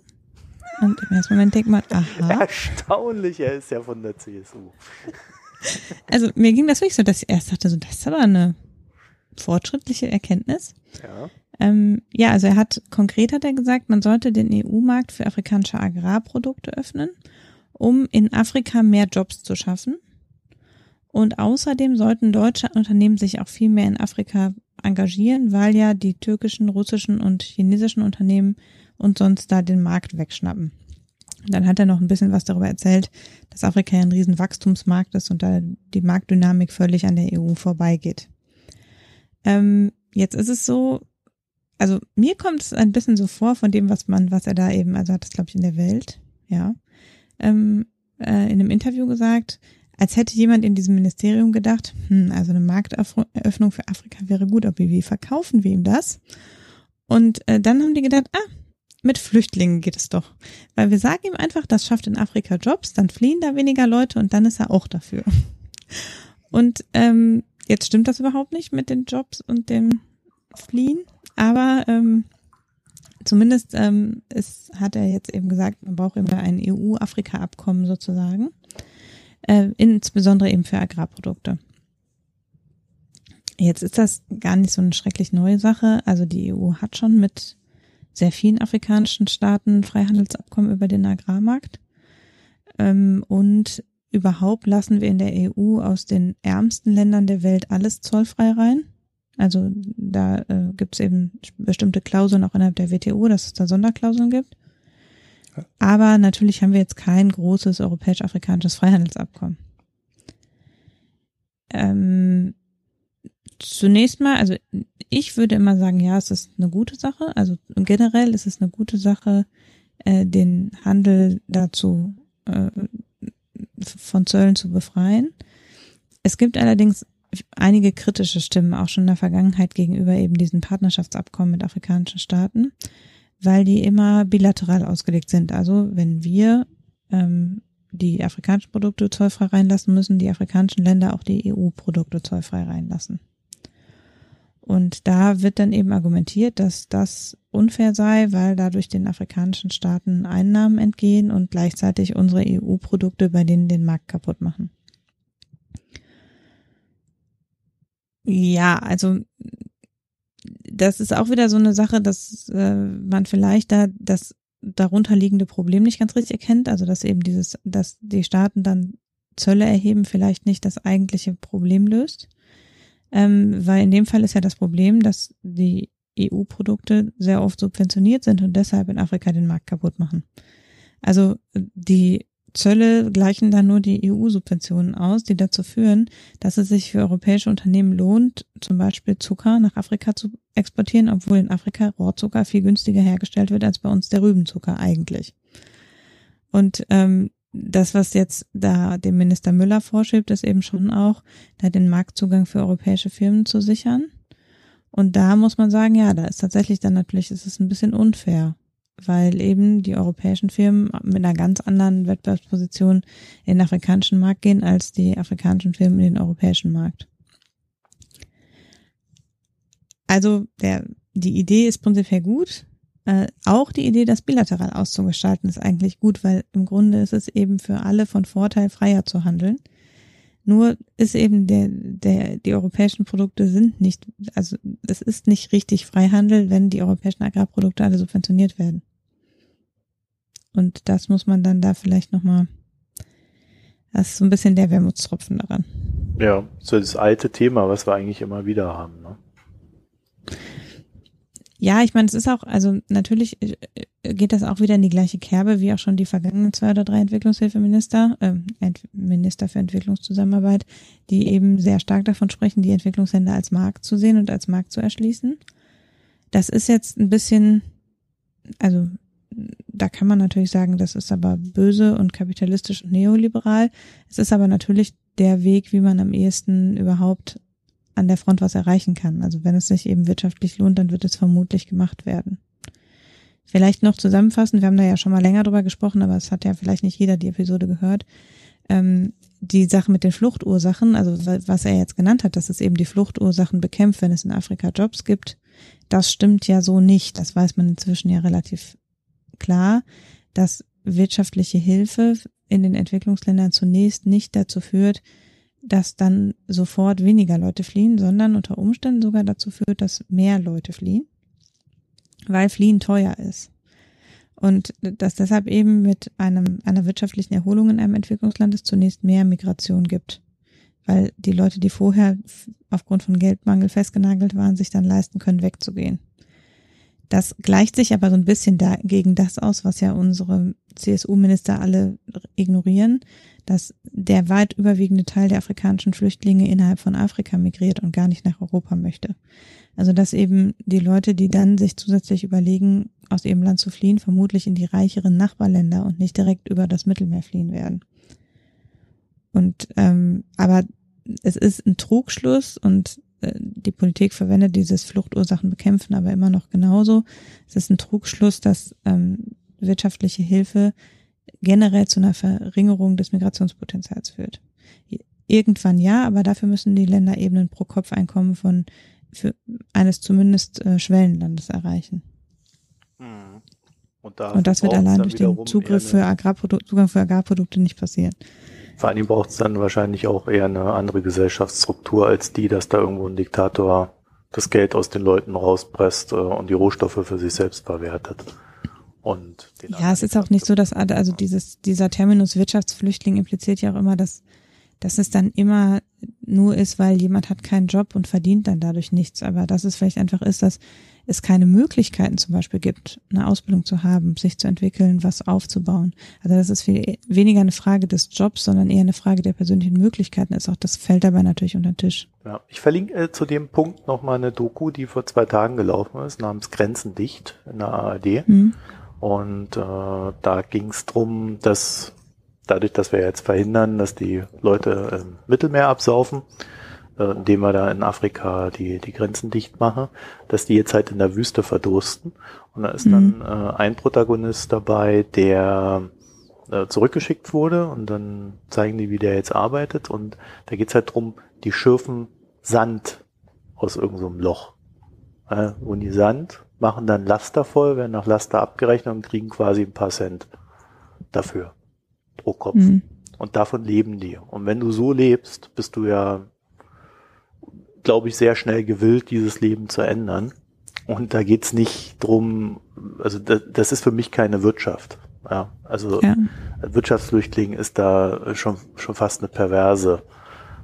Und im ersten Moment denkt man, aha. Erstaunlich, er ist ja von der CSU. Also mir ging das wirklich so, dass ich erst dachte, so, das ist aber eine fortschrittliche Erkenntnis. Ja. Ähm, ja, also er hat konkret hat er gesagt, man sollte den EU-Markt für afrikanische Agrarprodukte öffnen, um in Afrika mehr Jobs zu schaffen. Und außerdem sollten deutsche Unternehmen sich auch viel mehr in Afrika engagieren, weil ja die türkischen, russischen und chinesischen Unternehmen und sonst da den Markt wegschnappen. dann hat er noch ein bisschen was darüber erzählt, dass Afrika ja ein riesen Wachstumsmarkt ist und da die Marktdynamik völlig an der EU vorbeigeht. Ähm, jetzt ist es so, also mir kommt es ein bisschen so vor von dem, was man, was er da eben, also hat es glaube ich in der Welt, ja, ähm, äh, in einem Interview gesagt, als hätte jemand in diesem Ministerium gedacht, hm, also eine Markteröffnung für Afrika wäre gut, aber wie verkaufen wir ihm das? Und äh, dann haben die gedacht, ah, mit Flüchtlingen geht es doch. Weil wir sagen ihm einfach, das schafft in Afrika Jobs, dann fliehen da weniger Leute und dann ist er auch dafür. Und ähm, Jetzt stimmt das überhaupt nicht mit den Jobs und dem Fliehen, aber ähm, zumindest ähm, ist, hat er jetzt eben gesagt, man braucht immer ein EU-Afrika-Abkommen sozusagen, äh, insbesondere eben für Agrarprodukte. Jetzt ist das gar nicht so eine schrecklich neue Sache. Also die EU hat schon mit sehr vielen afrikanischen Staaten Freihandelsabkommen über den Agrarmarkt. Ähm, und überhaupt lassen wir in der EU aus den ärmsten Ländern der Welt alles zollfrei rein. Also da äh, gibt es eben bestimmte Klauseln auch innerhalb der WTO, dass es da Sonderklauseln gibt. Aber natürlich haben wir jetzt kein großes europäisch-afrikanisches Freihandelsabkommen. Ähm, zunächst mal, also ich würde immer sagen, ja, es ist eine gute Sache. Also generell ist es eine gute Sache, äh, den Handel dazu äh, von Zöllen zu befreien. Es gibt allerdings einige kritische Stimmen auch schon in der Vergangenheit gegenüber eben diesen Partnerschaftsabkommen mit afrikanischen Staaten, weil die immer bilateral ausgelegt sind. Also wenn wir ähm, die afrikanischen Produkte zollfrei reinlassen, müssen die afrikanischen Länder auch die EU-Produkte zollfrei reinlassen. Und da wird dann eben argumentiert, dass das unfair sei, weil dadurch den afrikanischen Staaten Einnahmen entgehen und gleichzeitig unsere EU-Produkte bei denen den Markt kaputt machen. Ja, also das ist auch wieder so eine Sache, dass äh, man vielleicht da das darunterliegende Problem nicht ganz richtig erkennt, also dass eben dieses, dass die Staaten dann Zölle erheben, vielleicht nicht das eigentliche Problem löst. Ähm, weil in dem Fall ist ja das Problem, dass die EU-Produkte sehr oft subventioniert sind und deshalb in Afrika den Markt kaputt machen. Also die Zölle gleichen dann nur die EU-Subventionen aus, die dazu führen, dass es sich für europäische Unternehmen lohnt, zum Beispiel Zucker nach Afrika zu exportieren, obwohl in Afrika Rohrzucker viel günstiger hergestellt wird als bei uns der Rübenzucker eigentlich. Und ähm, das, was jetzt da dem Minister Müller vorschiebt, ist eben schon auch, da den Marktzugang für europäische Firmen zu sichern. Und da muss man sagen, ja, da ist tatsächlich dann natürlich, ist es ein bisschen unfair, weil eben die europäischen Firmen mit einer ganz anderen Wettbewerbsposition in den afrikanischen Markt gehen als die afrikanischen Firmen in den europäischen Markt. Also der, die Idee ist prinzipiell gut. Äh, auch die Idee, das bilateral auszugestalten, ist eigentlich gut, weil im Grunde ist es eben für alle von Vorteil, freier zu handeln. Nur ist eben der, der, die europäischen Produkte sind nicht, also es ist nicht richtig Freihandel, wenn die europäischen Agrarprodukte alle subventioniert werden. Und das muss man dann da vielleicht nochmal, das ist so ein bisschen der Wermutstropfen daran. Ja, so das alte Thema, was wir eigentlich immer wieder haben. Ne? Ja, ich meine, es ist auch, also natürlich äh, geht das auch wieder in die gleiche Kerbe wie auch schon die vergangenen zwei oder drei Entwicklungshilfeminister, äh, Minister für Entwicklungszusammenarbeit, die eben sehr stark davon sprechen, die Entwicklungsländer als Markt zu sehen und als Markt zu erschließen. Das ist jetzt ein bisschen, also da kann man natürlich sagen, das ist aber böse und kapitalistisch und neoliberal. Es ist aber natürlich der Weg, wie man am ehesten überhaupt an der Front was erreichen kann. Also wenn es sich eben wirtschaftlich lohnt, dann wird es vermutlich gemacht werden. Vielleicht noch zusammenfassend, wir haben da ja schon mal länger drüber gesprochen, aber es hat ja vielleicht nicht jeder die Episode gehört. Ähm, die Sache mit den Fluchtursachen, also was er jetzt genannt hat, dass es eben die Fluchtursachen bekämpft, wenn es in Afrika Jobs gibt, das stimmt ja so nicht. Das weiß man inzwischen ja relativ klar, dass wirtschaftliche Hilfe in den Entwicklungsländern zunächst nicht dazu führt, dass dann sofort weniger Leute fliehen, sondern unter Umständen sogar dazu führt, dass mehr Leute fliehen, weil Fliehen teuer ist. Und dass deshalb eben mit einem, einer wirtschaftlichen Erholung in einem Entwicklungsland es zunächst mehr Migration gibt. Weil die Leute, die vorher aufgrund von Geldmangel festgenagelt waren, sich dann leisten können, wegzugehen. Das gleicht sich aber so ein bisschen dagegen das aus, was ja unsere CSU-Minister alle ignorieren, dass der weit überwiegende Teil der afrikanischen Flüchtlinge innerhalb von Afrika migriert und gar nicht nach Europa möchte. Also dass eben die Leute, die dann sich zusätzlich überlegen, aus ihrem Land zu fliehen, vermutlich in die reicheren Nachbarländer und nicht direkt über das Mittelmeer fliehen werden. Und ähm, aber es ist ein Trugschluss und die Politik verwendet dieses Fluchtursachen bekämpfen aber immer noch genauso. Es ist ein Trugschluss, dass ähm, wirtschaftliche Hilfe generell zu einer Verringerung des Migrationspotenzials führt. Irgendwann ja, aber dafür müssen die Länder eben ein Pro-Kopf-Einkommen von für eines zumindest äh, Schwellenlandes erreichen. Mhm. Und, Und, das wird allein durch den Zugriff für Agrarprodukte, Zugang für Agrarprodukte nicht passieren. Vor allem braucht es dann wahrscheinlich auch eher eine andere Gesellschaftsstruktur als die, dass da irgendwo ein Diktator das Geld aus den Leuten rauspresst äh, und die Rohstoffe für sich selbst verwertet. Und ja, es ist auch nicht so, dass also dieses dieser Terminus Wirtschaftsflüchtling impliziert ja auch immer, dass dass es dann immer nur ist, weil jemand hat keinen Job und verdient dann dadurch nichts. Aber dass es vielleicht einfach ist, dass es keine Möglichkeiten zum Beispiel gibt, eine Ausbildung zu haben, sich zu entwickeln, was aufzubauen. Also das ist viel weniger eine Frage des Jobs, sondern eher eine Frage der persönlichen Möglichkeiten ist. Auch das fällt dabei natürlich unter den Tisch. Ja, ich verlinke äh, zu dem Punkt nochmal eine Doku, die vor zwei Tagen gelaufen ist, namens Grenzen dicht in der ARD. Mhm. Und äh, da ging es drum, dass dadurch, dass wir jetzt verhindern, dass die Leute im Mittelmeer absaufen, äh, indem wir da in Afrika die, die Grenzen dicht machen, dass die jetzt halt in der Wüste verdursten. Und da ist mhm. dann äh, ein Protagonist dabei, der äh, zurückgeschickt wurde und dann zeigen die, wie der jetzt arbeitet. Und da geht's halt drum, die schürfen Sand aus irgendeinem so Loch. Äh, und die Sand machen dann Laster voll, werden nach Laster abgerechnet und kriegen quasi ein paar Cent dafür pro Kopf. Mhm. Und davon leben die. Und wenn du so lebst, bist du ja, glaube ich, sehr schnell gewillt, dieses Leben zu ändern. Und da geht's nicht drum, also das, das ist für mich keine Wirtschaft. Ja, also ja. Wirtschaftsflüchtling ist da schon, schon fast eine perverse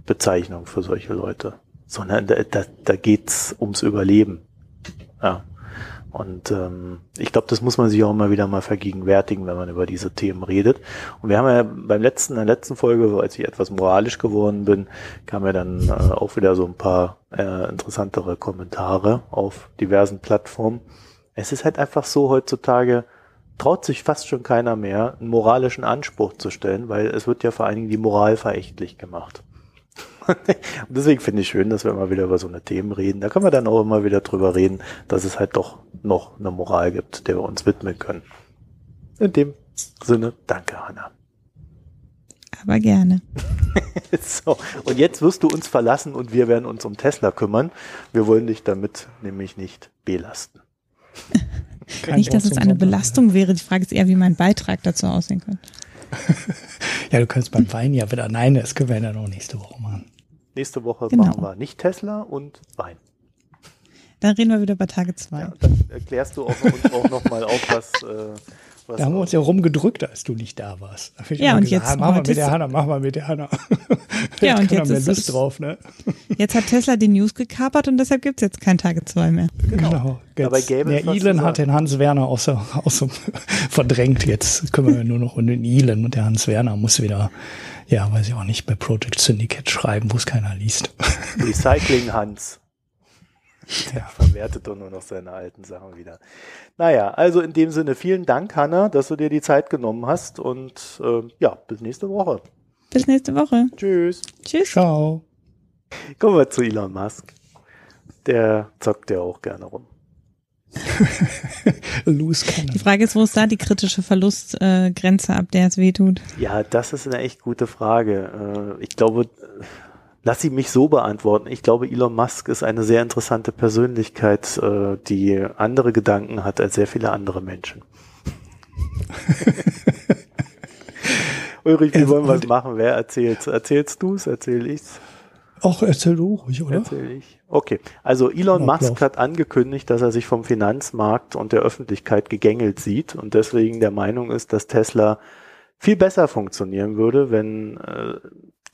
Bezeichnung für solche Leute. Sondern da, da, da geht's ums Überleben. Ja. Und ähm, ich glaube, das muss man sich auch immer wieder mal vergegenwärtigen, wenn man über diese Themen redet. Und wir haben ja beim letzten, in der letzten Folge, als ich etwas moralisch geworden bin, kam ja dann äh, auch wieder so ein paar äh, interessantere Kommentare auf diversen Plattformen. Es ist halt einfach so heutzutage, traut sich fast schon keiner mehr, einen moralischen Anspruch zu stellen, weil es wird ja vor allen Dingen die Moral verächtlich gemacht. und deswegen finde ich schön, dass wir immer wieder über so eine Themen reden. Da können wir dann auch immer wieder drüber reden, dass es halt doch noch eine Moral gibt, der wir uns widmen können. In dem Sinne, danke, Hanna. Aber gerne. so, und jetzt wirst du uns verlassen und wir werden uns um Tesla kümmern. Wir wollen dich damit nämlich nicht belasten. nicht, dass es eine Belastung wäre. Die Frage ist eher, wie mein Beitrag dazu aussehen könnte. ja, du kannst beim Wein ja wieder. Nein, das können wir ja noch nächste Woche machen. Nächste Woche genau. machen wir nicht Tesla und Wein. Dann reden wir wieder bei Tage zwei. Ja, dann erklärst du auch, uns auch nochmal auf, was, äh, was da haben wir uns ja rumgedrückt, als du nicht da warst. ja, und gesagt, jetzt. Ah, mach mal mit der Hanna, mach mal mit der Hanna. ja, und jetzt ist Lust drauf, ne? Jetzt hat Tesla die News gekapert und deshalb gibt es jetzt kein Tage zwei mehr. Genau. genau. Jetzt, der Elon hat den Hans Werner außer, außer verdrängt. Jetzt kümmern wir nur noch um den Elon und der Hans Werner muss wieder, ja, weiß ich auch nicht, bei Project Syndicate schreiben, wo es keiner liest. Recycling Hans. Der verwertet doch nur noch seine alten Sachen wieder. Naja, also in dem Sinne vielen Dank, Hanna, dass du dir die Zeit genommen hast und äh, ja, bis nächste Woche. Bis nächste Woche. Tschüss. Tschüss. Ciao. Kommen wir zu Elon Musk. Der zockt ja auch gerne rum. Die Frage ist, wo ist da die kritische Verlustgrenze, äh, ab der es wehtut? Ja, das ist eine echt gute Frage. Äh, ich glaube, Lass sie mich so beantworten. Ich glaube, Elon Musk ist eine sehr interessante Persönlichkeit, äh, die andere Gedanken hat als sehr viele andere Menschen. Ulrich, wie wollen wir es machen? Wer erzählt? Erzählst du es? Erzähl ich's? Ach, erzähl du ruhig, oder? Erzähl ich. Okay. Also Elon Musk hat angekündigt, dass er sich vom Finanzmarkt und der Öffentlichkeit gegängelt sieht und deswegen der Meinung ist, dass Tesla viel besser funktionieren würde, wenn äh,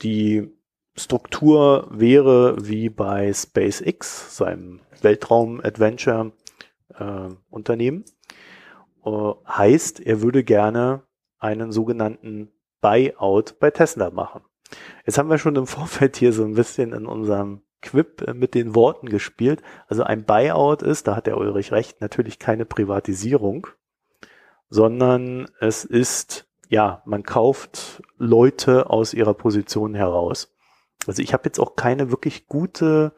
die Struktur wäre wie bei SpaceX, seinem Weltraum-Adventure-Unternehmen. Äh, äh, heißt, er würde gerne einen sogenannten Buyout bei Tesla machen. Jetzt haben wir schon im Vorfeld hier so ein bisschen in unserem Quip äh, mit den Worten gespielt. Also ein Buyout ist, da hat der Ulrich recht, natürlich keine Privatisierung, sondern es ist, ja, man kauft Leute aus ihrer Position heraus. Also ich habe jetzt auch keine wirklich gute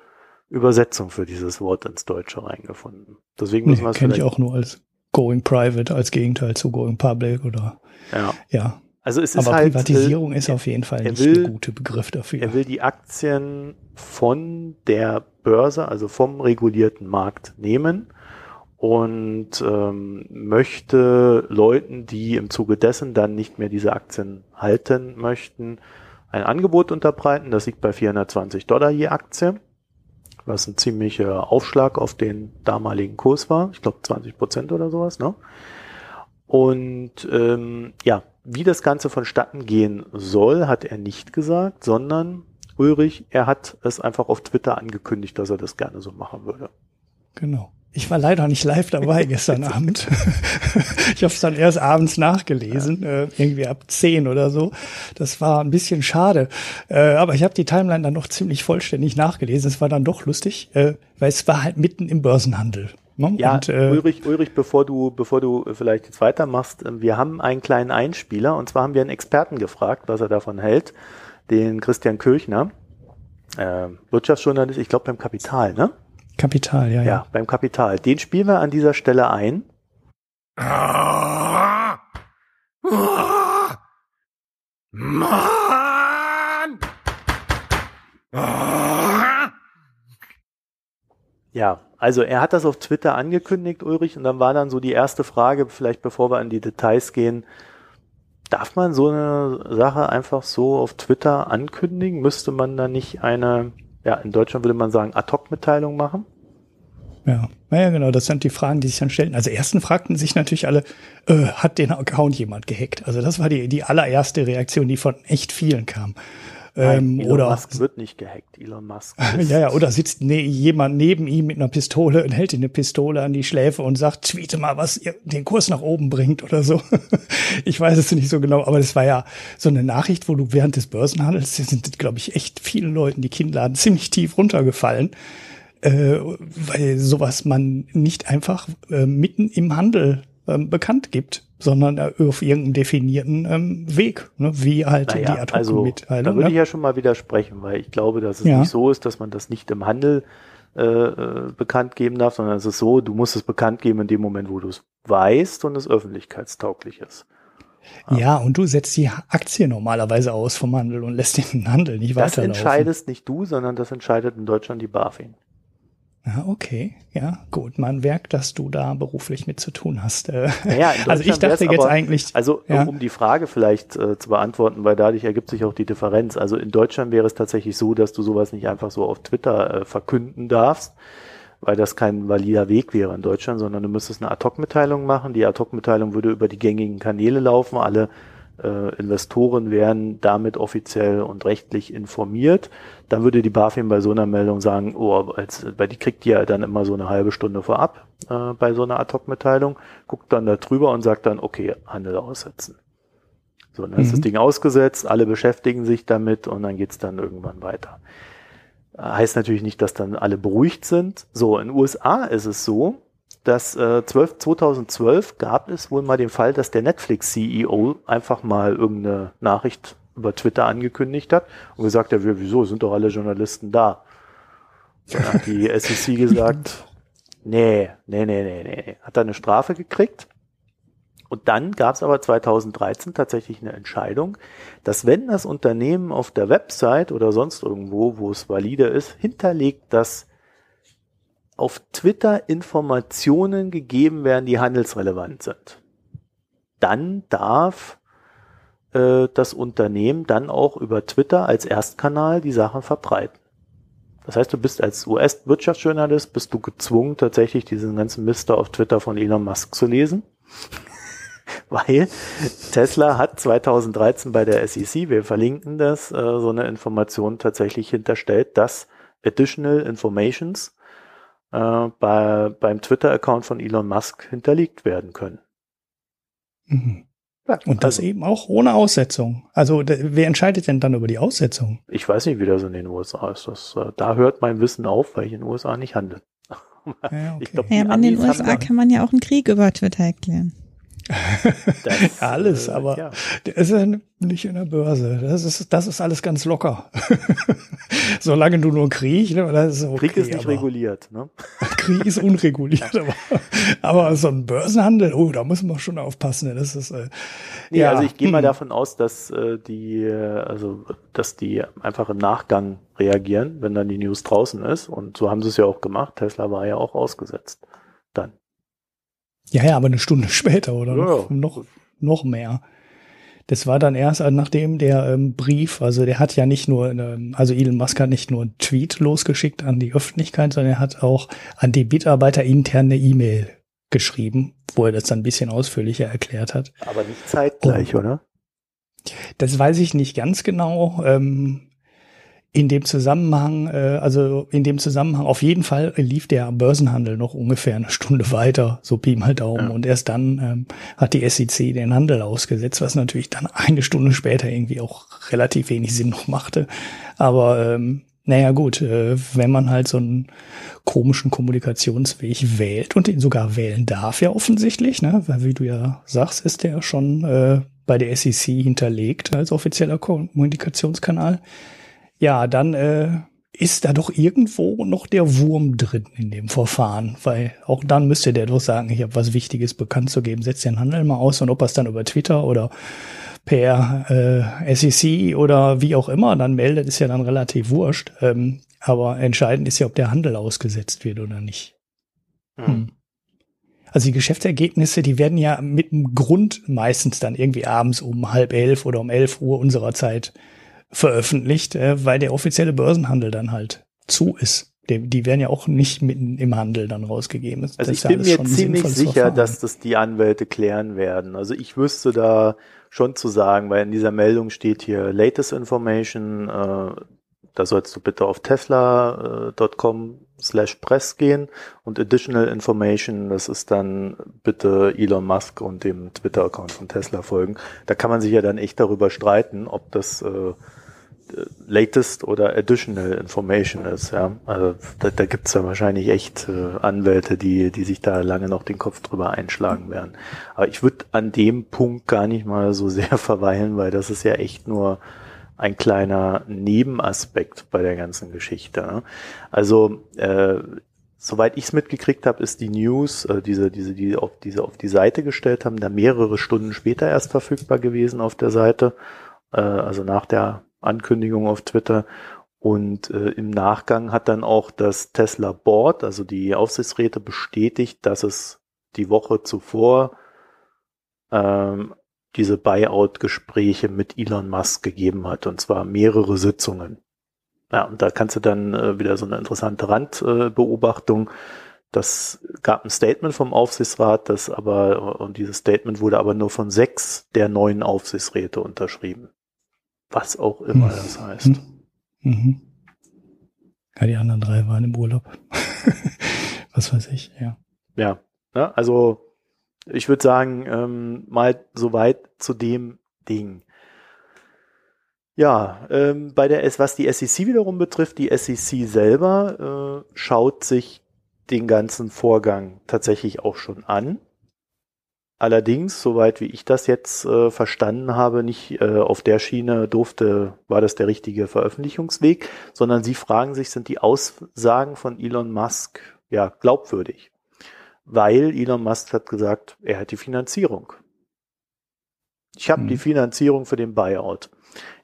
Übersetzung für dieses Wort ins Deutsche reingefunden. Deswegen müssen nee, wir kenne ich auch nur als Going Private als Gegenteil zu Going Public oder ja. ja. Also es ist Aber halt, Privatisierung äh, ist auf jeden Fall nicht will, ein guter Begriff dafür. Er will die Aktien von der Börse, also vom regulierten Markt nehmen und ähm, möchte Leuten, die im Zuge dessen dann nicht mehr diese Aktien halten möchten, ein Angebot unterbreiten. Das liegt bei 420 Dollar je Aktie, was ein ziemlicher Aufschlag auf den damaligen Kurs war. Ich glaube 20 Prozent oder sowas. Ne? Und ähm, ja, wie das Ganze vonstatten gehen soll, hat er nicht gesagt, sondern Ulrich, er hat es einfach auf Twitter angekündigt, dass er das gerne so machen würde. Genau. Ich war leider nicht live dabei gestern Abend. ich habe es dann erst abends nachgelesen, äh, irgendwie ab zehn oder so. Das war ein bisschen schade. Äh, aber ich habe die Timeline dann noch ziemlich vollständig nachgelesen. Es war dann doch lustig, äh, weil es war halt mitten im Börsenhandel. Ne? Ja, und, äh, Ulrich, Ulrich, bevor du, bevor du vielleicht jetzt weitermachst, äh, wir haben einen kleinen Einspieler und zwar haben wir einen Experten gefragt, was er davon hält, den Christian Kirchner, äh, Wirtschaftsjournalist, ich glaube beim Kapital, ne? Kapital, ja, ja. Ja, beim Kapital. Den spielen wir an dieser Stelle ein. Ja, also er hat das auf Twitter angekündigt, Ulrich, und dann war dann so die erste Frage, vielleicht bevor wir an die Details gehen, darf man so eine Sache einfach so auf Twitter ankündigen? Müsste man da nicht eine ja, in Deutschland würde man sagen, Ad-Hoc-Mitteilung machen. Ja, naja, genau, das sind die Fragen, die sich dann stellen. Also ersten fragten sich natürlich alle, äh, hat den Account jemand gehackt? Also das war die, die allererste Reaktion, die von echt vielen kam. Ähm, Elon oder Musk wird nicht gehackt. Elon Musk. ja, ja, oder sitzt ne, jemand neben ihm mit einer Pistole und hält ihm eine Pistole an die Schläfe und sagt, tweete mal, was den Kurs nach oben bringt oder so. ich weiß es nicht so genau, aber das war ja so eine Nachricht, wo du während des Börsenhandels sind, glaube ich, echt vielen Leuten die Kinnladen ziemlich tief runtergefallen. Äh, weil sowas man nicht einfach äh, mitten im Handel ähm, bekannt gibt, sondern auf irgendeinen definierten ähm, Weg, ne? wie halt naja, die Ad-Hoc-Mitteilung. Also, da würde ne? ich ja schon mal widersprechen, weil ich glaube, dass es ja. nicht so ist, dass man das nicht im Handel äh, äh, bekannt geben darf, sondern es ist so, du musst es bekannt geben in dem Moment, wo du es weißt und es öffentlichkeitstauglich ist. Ja, und du setzt die Aktie normalerweise aus vom Handel und lässt den Handel nicht das weiterlaufen. Das entscheidest nicht du, sondern das entscheidet in Deutschland die BaFin. Ja, okay. Ja, gut. Man merkt, dass du da beruflich mit zu tun hast. Äh, ja, also ich dachte jetzt aber, eigentlich. Also ja. um die Frage vielleicht äh, zu beantworten, weil dadurch ergibt sich auch die Differenz. Also in Deutschland wäre es tatsächlich so, dass du sowas nicht einfach so auf Twitter äh, verkünden darfst, weil das kein valider Weg wäre in Deutschland, sondern du müsstest eine Ad-Hoc-Mitteilung machen. Die Ad-Hoc-Mitteilung würde über die gängigen Kanäle laufen. Alle äh, Investoren werden damit offiziell und rechtlich informiert. Dann würde die BaFin bei so einer Meldung sagen, oh, als, weil die kriegt die ja dann immer so eine halbe Stunde vorab äh, bei so einer Ad-Hoc-Mitteilung, guckt dann da drüber und sagt dann, okay, Handel aussetzen. So, dann mhm. ist das mhm. Ding ausgesetzt, alle beschäftigen sich damit und dann geht's dann irgendwann weiter. Heißt natürlich nicht, dass dann alle beruhigt sind. So, in den USA ist es so, dass äh, 12, 2012 gab es wohl mal den Fall, dass der Netflix-CEO einfach mal irgendeine Nachricht über Twitter angekündigt hat und gesagt hat, wieso, sind doch alle Journalisten da. Dann hat die SEC gesagt, nee, nee, nee, nee, nee. Hat da eine Strafe gekriegt. Und dann gab es aber 2013 tatsächlich eine Entscheidung, dass wenn das Unternehmen auf der Website oder sonst irgendwo, wo es valide ist, hinterlegt, dass auf Twitter Informationen gegeben werden, die handelsrelevant sind, dann darf äh, das Unternehmen dann auch über Twitter als Erstkanal die Sachen verbreiten. Das heißt, du bist als US-Wirtschaftsjournalist, bist du gezwungen, tatsächlich diesen ganzen Mister auf Twitter von Elon Musk zu lesen. Weil Tesla hat 2013 bei der SEC, wir verlinken das, äh, so eine Information tatsächlich hinterstellt, dass Additional Informations äh, bei, beim Twitter-Account von Elon Musk hinterlegt werden können. Mhm. Ja, und das also, eben auch ohne Aussetzung. Also wer entscheidet denn dann über die Aussetzung? Ich weiß nicht, wie das in den USA ist. Das, äh, da hört mein Wissen auf, weil ich in den USA nicht handle. Ja, okay. glaub, ja aber in den USA kann man ja auch einen Krieg über Twitter erklären. Das, alles, äh, aber ja. der ist ja nicht in der Börse. Das ist, das ist alles ganz locker. Solange du nur Krieg, ne, das ist okay, Krieg ist nicht reguliert, ne? Krieg ist unreguliert, aber, aber so ein Börsenhandel, oh, da muss man schon aufpassen. Ne? Das ist, äh, nee, ja. also ich gehe mal hm. davon aus, dass äh, die, also, dass die einfach im Nachgang reagieren, wenn dann die News draußen ist. Und so haben sie es ja auch gemacht. Tesla war ja auch ausgesetzt. Dann. Ja, ja, aber eine Stunde später oder ja, noch, noch, mehr. Das war dann erst, nachdem der ähm, Brief, also der hat ja nicht nur, ähm, also Elon Musk hat nicht nur einen Tweet losgeschickt an die Öffentlichkeit, sondern er hat auch an die Mitarbeiter interne E-Mail geschrieben, wo er das dann ein bisschen ausführlicher erklärt hat. Aber nicht zeitgleich, Und, oder? Das weiß ich nicht ganz genau. Ähm, in dem Zusammenhang, äh, also in dem Zusammenhang auf jeden Fall lief der Börsenhandel noch ungefähr eine Stunde weiter, so Pi mal Daumen. Ja. Und erst dann ähm, hat die SEC den Handel ausgesetzt, was natürlich dann eine Stunde später irgendwie auch relativ wenig Sinn noch machte. Aber ähm, naja gut, äh, wenn man halt so einen komischen Kommunikationsweg wählt und ihn sogar wählen darf ja offensichtlich, ne? weil wie du ja sagst, ist der schon äh, bei der SEC hinterlegt als offizieller Kommunikationskanal ja, dann äh, ist da doch irgendwo noch der Wurm drin in dem Verfahren, weil auch dann müsste der doch sagen, ich habe was Wichtiges bekannt zu geben, setzt den Handel mal aus und ob er es dann über Twitter oder per äh, SEC oder wie auch immer dann meldet, ist ja dann relativ wurscht. Ähm, aber entscheidend ist ja, ob der Handel ausgesetzt wird oder nicht. Hm. Hm. Also die Geschäftsergebnisse, die werden ja mit dem Grund meistens dann irgendwie abends um halb elf oder um elf Uhr unserer Zeit veröffentlicht, äh, weil der offizielle Börsenhandel dann halt zu ist. Die, die werden ja auch nicht mitten im Handel dann rausgegeben. Das also ich bin ja mir ziemlich sicher, Verfahren. dass das die Anwälte klären werden. Also ich wüsste da schon zu sagen, weil in dieser Meldung steht hier latest information, äh, da sollst du bitte auf tesla.com slash press gehen und additional information, das ist dann bitte Elon Musk und dem Twitter-Account von Tesla folgen. Da kann man sich ja dann echt darüber streiten, ob das äh, latest oder additional information ist. Ja, also da, da gibt es ja wahrscheinlich echt äh, Anwälte, die die sich da lange noch den Kopf drüber einschlagen werden. Aber ich würde an dem Punkt gar nicht mal so sehr verweilen, weil das ist ja echt nur ein kleiner Nebenaspekt bei der ganzen Geschichte. Ne? Also äh, soweit ich es mitgekriegt habe, ist die News, äh, diese, diese, die auf diese auf die Seite gestellt haben, da mehrere Stunden später erst verfügbar gewesen auf der Seite, äh, also nach der Ankündigung auf Twitter. Und äh, im Nachgang hat dann auch das Tesla Board, also die Aufsichtsräte, bestätigt, dass es die Woche zuvor ähm, diese Buyout-Gespräche mit Elon Musk gegeben hat, und zwar mehrere Sitzungen. Ja, und da kannst du dann äh, wieder so eine interessante Randbeobachtung. Äh, das gab ein Statement vom Aufsichtsrat, das aber, und dieses Statement wurde aber nur von sechs der neuen Aufsichtsräte unterschrieben. Was auch immer mhm. das heißt. Mhm. Ja, die anderen drei waren im Urlaub. Was weiß ich, ja. Ja, ja ne, also ich würde sagen, ähm, mal soweit zu dem Ding. Ja, ähm, bei der S, was die SEC wiederum betrifft, die SEC selber äh, schaut sich den ganzen Vorgang tatsächlich auch schon an. Allerdings, soweit wie ich das jetzt äh, verstanden habe, nicht äh, auf der Schiene durfte, war das der richtige Veröffentlichungsweg, sondern sie fragen sich, sind die Aussagen von Elon Musk ja glaubwürdig? weil Elon Musk hat gesagt, er hat die Finanzierung. Ich habe hm. die Finanzierung für den Buyout.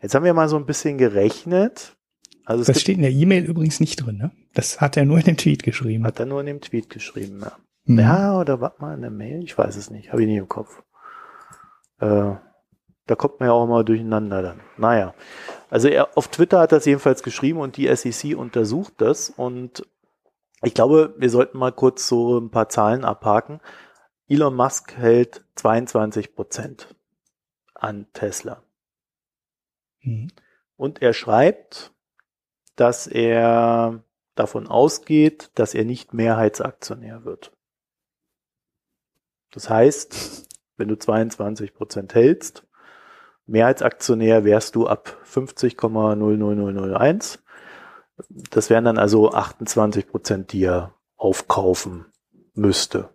Jetzt haben wir mal so ein bisschen gerechnet. Also das steht in der E-Mail übrigens nicht drin, ne? Das hat er nur in dem Tweet geschrieben. Hat er nur in dem Tweet geschrieben, ja. Mhm. Ja, oder was mal in der Mail? Ich weiß es nicht, habe ich nicht im Kopf. Äh, da kommt man ja auch mal durcheinander dann. Naja, also er, auf Twitter hat er es jedenfalls geschrieben und die SEC untersucht das und ich glaube, wir sollten mal kurz so ein paar Zahlen abhaken. Elon Musk hält 22 Prozent an Tesla. Mhm. Und er schreibt, dass er davon ausgeht, dass er nicht Mehrheitsaktionär wird. Das heißt, wenn du 22 Prozent hältst, Mehrheitsaktionär wärst du ab 50,00001 das wären dann also 28 Prozent, die er aufkaufen müsste.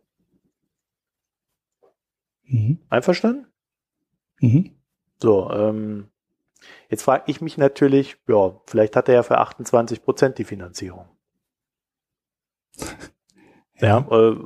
Mhm. Einverstanden? Mhm. So, ähm, jetzt frage ich mich natürlich, ja, vielleicht hat er ja für 28 Prozent die Finanzierung. ja, ja äh,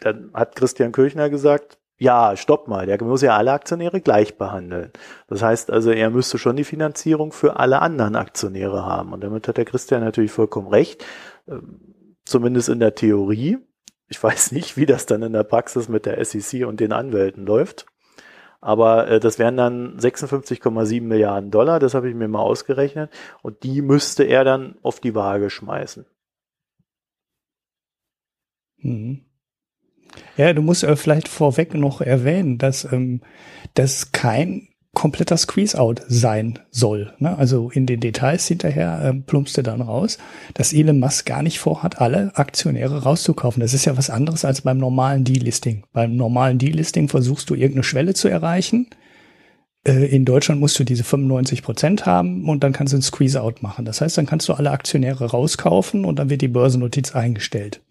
dann hat Christian Kirchner gesagt, ja, stopp mal, der muss ja alle Aktionäre gleich behandeln. Das heißt also, er müsste schon die Finanzierung für alle anderen Aktionäre haben. Und damit hat der Christian natürlich vollkommen recht, ähm, zumindest in der Theorie. Ich weiß nicht, wie das dann in der Praxis mit der SEC und den Anwälten läuft. Aber äh, das wären dann 56,7 Milliarden Dollar, das habe ich mir mal ausgerechnet. Und die müsste er dann auf die Waage schmeißen. Mhm. Ja, du musst äh, vielleicht vorweg noch erwähnen, dass ähm, das kein kompletter Squeeze-out sein soll. Ne? Also in den Details hinterher ähm, plumpste dann raus, dass Elon Musk gar nicht vorhat, alle Aktionäre rauszukaufen. Das ist ja was anderes als beim normalen Delisting. Beim normalen Delisting versuchst du irgendeine Schwelle zu erreichen. Äh, in Deutschland musst du diese 95 Prozent haben und dann kannst du ein Squeeze-out machen. Das heißt, dann kannst du alle Aktionäre rauskaufen und dann wird die Börsennotiz eingestellt.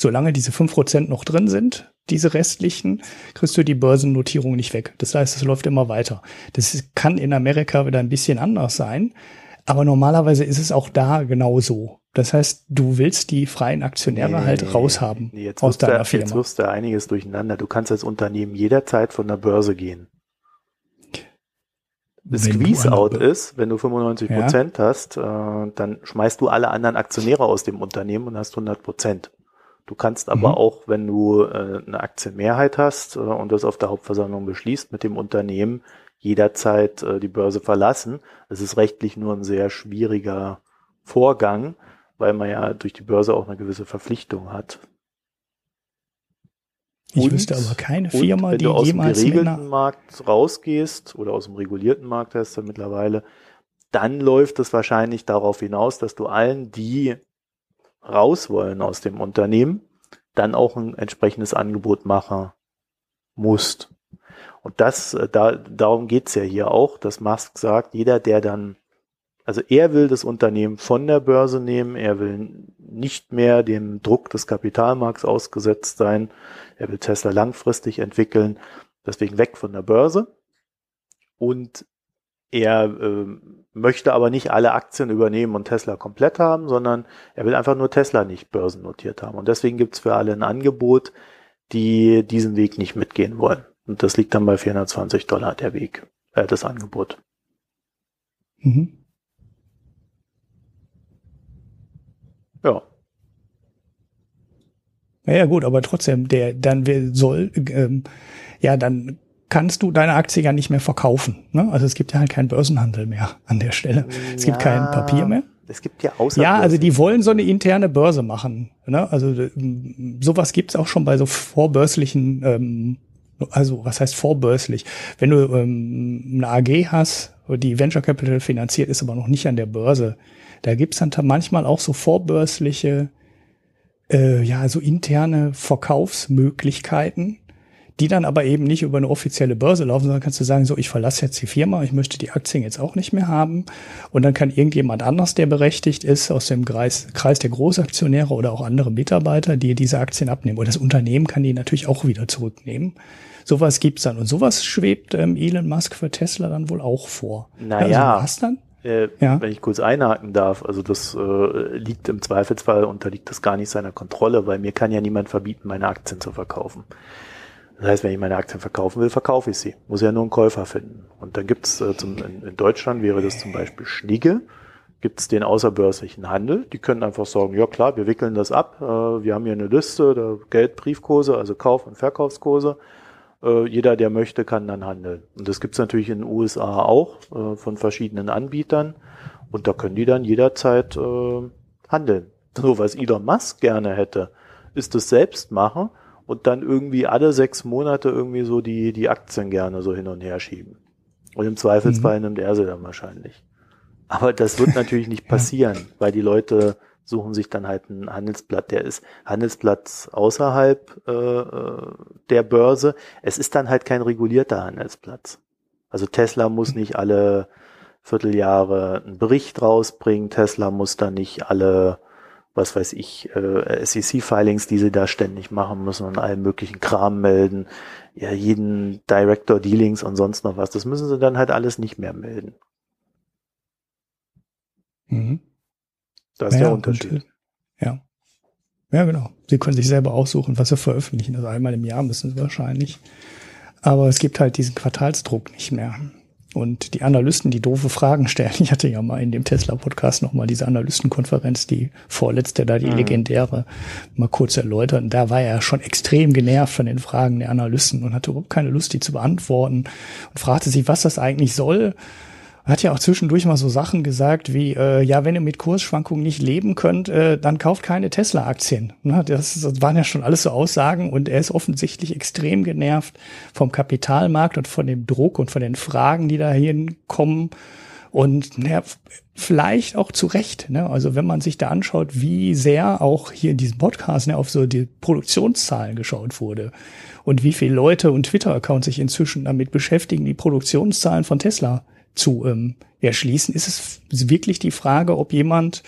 Solange diese fünf Prozent noch drin sind, diese restlichen, kriegst du die Börsennotierung nicht weg. Das heißt, es läuft immer weiter. Das kann in Amerika wieder ein bisschen anders sein, aber normalerweise ist es auch da genauso. Das heißt, du willst die freien Aktionäre nee, halt raushaben nee, jetzt aus deiner da, Firma. Jetzt wirst du einiges durcheinander. Du kannst als Unternehmen jederzeit von der Börse gehen. Das Squeeze-out ist, wenn du 95 Prozent ja. hast, äh, dann schmeißt du alle anderen Aktionäre aus dem Unternehmen und hast 100 Prozent. Du kannst aber mhm. auch, wenn du äh, eine Aktienmehrheit hast äh, und das auf der Hauptversammlung beschließt, mit dem Unternehmen jederzeit äh, die Börse verlassen. Es ist rechtlich nur ein sehr schwieriger Vorgang, weil man ja durch die Börse auch eine gewisse Verpflichtung hat. Ich und, wüsste aber keine Firma, die jemals. Wenn du aus dem geregelten Markt rausgehst oder aus dem regulierten Markt heißt er mittlerweile, dann läuft es wahrscheinlich darauf hinaus, dass du allen, die raus wollen aus dem Unternehmen, dann auch ein entsprechendes Angebot machen musst. Und das, äh, da, darum geht's ja hier auch, dass Musk sagt, jeder, der dann Also er will das Unternehmen von der Börse nehmen, er will nicht mehr dem Druck des Kapitalmarkts ausgesetzt sein, er will Tesla langfristig entwickeln, deswegen weg von der Börse. Und er äh, möchte aber nicht alle Aktien übernehmen und Tesla komplett haben, sondern er will einfach nur Tesla nicht börsennotiert haben. Und deswegen gibt es für alle ein Angebot, die diesen Weg nicht mitgehen wollen. Und das liegt dann bei 420 Dollar der Weg, äh, das Angebot. Mhm. Ja. Ja, gut, aber trotzdem, der dann soll, ähm, ja, dann kannst du deine Aktie ja nicht mehr verkaufen. Ne? Also es gibt ja halt keinen Börsenhandel mehr an der Stelle. Es ja, gibt kein Papier mehr. Es gibt ja außer Ja, also die wollen so eine interne Börse machen. Ne? Also ähm, sowas gibt's auch schon bei so vorbörslichen, ähm, also was heißt vorbörslich? Wenn du ähm, eine AG hast, die Venture Capital finanziert, ist aber noch nicht an der Börse. Da gibt's dann manchmal auch so vorbörsliche, äh, ja, so interne Verkaufsmöglichkeiten die dann aber eben nicht über eine offizielle Börse laufen, sondern kannst du sagen, so, ich verlasse jetzt die Firma, ich möchte die Aktien jetzt auch nicht mehr haben. Und dann kann irgendjemand anders, der berechtigt ist, aus dem Kreis, Kreis der Großaktionäre oder auch andere Mitarbeiter, die diese Aktien abnehmen. Und das Unternehmen kann die natürlich auch wieder zurücknehmen. Sowas gibt's dann. Und sowas schwebt ähm, Elon Musk für Tesla dann wohl auch vor. Naja. Also was dann? Äh, ja. Wenn ich kurz einhaken darf, also das äh, liegt im Zweifelsfall, unterliegt das gar nicht seiner Kontrolle, weil mir kann ja niemand verbieten, meine Aktien zu verkaufen. Das heißt, wenn ich meine Aktien verkaufen will, verkaufe ich sie. Muss ja nur einen Käufer finden. Und dann gibt's äh, zum, in, Deutschland wäre das zum Beispiel Schnigge, gibt's den außerbörslichen Handel. Die können einfach sagen, ja klar, wir wickeln das ab. Äh, wir haben hier eine Liste der Geldbriefkurse, also Kauf- und Verkaufskurse. Äh, jeder, der möchte, kann dann handeln. Und das gibt's natürlich in den USA auch äh, von verschiedenen Anbietern. Und da können die dann jederzeit handeln. So, was Elon Musk gerne hätte, ist das selbst machen und dann irgendwie alle sechs Monate irgendwie so die, die Aktien gerne so hin und her schieben. Und im Zweifelsfall mhm. nimmt er sie dann wahrscheinlich. Aber das wird natürlich nicht passieren, ja. weil die Leute suchen sich dann halt einen Handelsblatt, der ist Handelsplatz außerhalb äh, äh, der Börse. Es ist dann halt kein regulierter Handelsplatz. Also Tesla muss nicht alle Vierteljahre einen Bericht rausbringen, Tesla muss dann nicht alle was weiß ich, äh, SEC-Filings, die sie da ständig machen müssen und allen möglichen Kram melden, ja, jeden Director Dealings und sonst noch was, das müssen sie dann halt alles nicht mehr melden. Mhm. Das ist naja, der Unterschied. Und, ja. Ja, genau. Sie können sich selber aussuchen, was sie veröffentlichen. Also einmal im Jahr müssen sie wahrscheinlich. Aber es gibt halt diesen Quartalsdruck nicht mehr. Und die Analysten, die doofe Fragen stellen. Ich hatte ja mal in dem Tesla-Podcast nochmal diese Analystenkonferenz, die vorletzte da, die mhm. legendäre, mal kurz erläutert. Und da war er schon extrem genervt von den Fragen der Analysten und hatte überhaupt keine Lust, die zu beantworten und fragte sich, was das eigentlich soll hat ja auch zwischendurch mal so Sachen gesagt wie, äh, ja, wenn ihr mit Kursschwankungen nicht leben könnt, äh, dann kauft keine Tesla-Aktien. Ne? Das, das waren ja schon alles so Aussagen und er ist offensichtlich extrem genervt vom Kapitalmarkt und von dem Druck und von den Fragen, die da hinkommen. Und naja, vielleicht auch zu Recht. Ne? Also wenn man sich da anschaut, wie sehr auch hier in diesem Podcast ne, auf so die Produktionszahlen geschaut wurde und wie viele Leute und Twitter-Accounts sich inzwischen damit beschäftigen, die Produktionszahlen von Tesla zu ähm, erschließen, ist es wirklich die Frage, ob jemand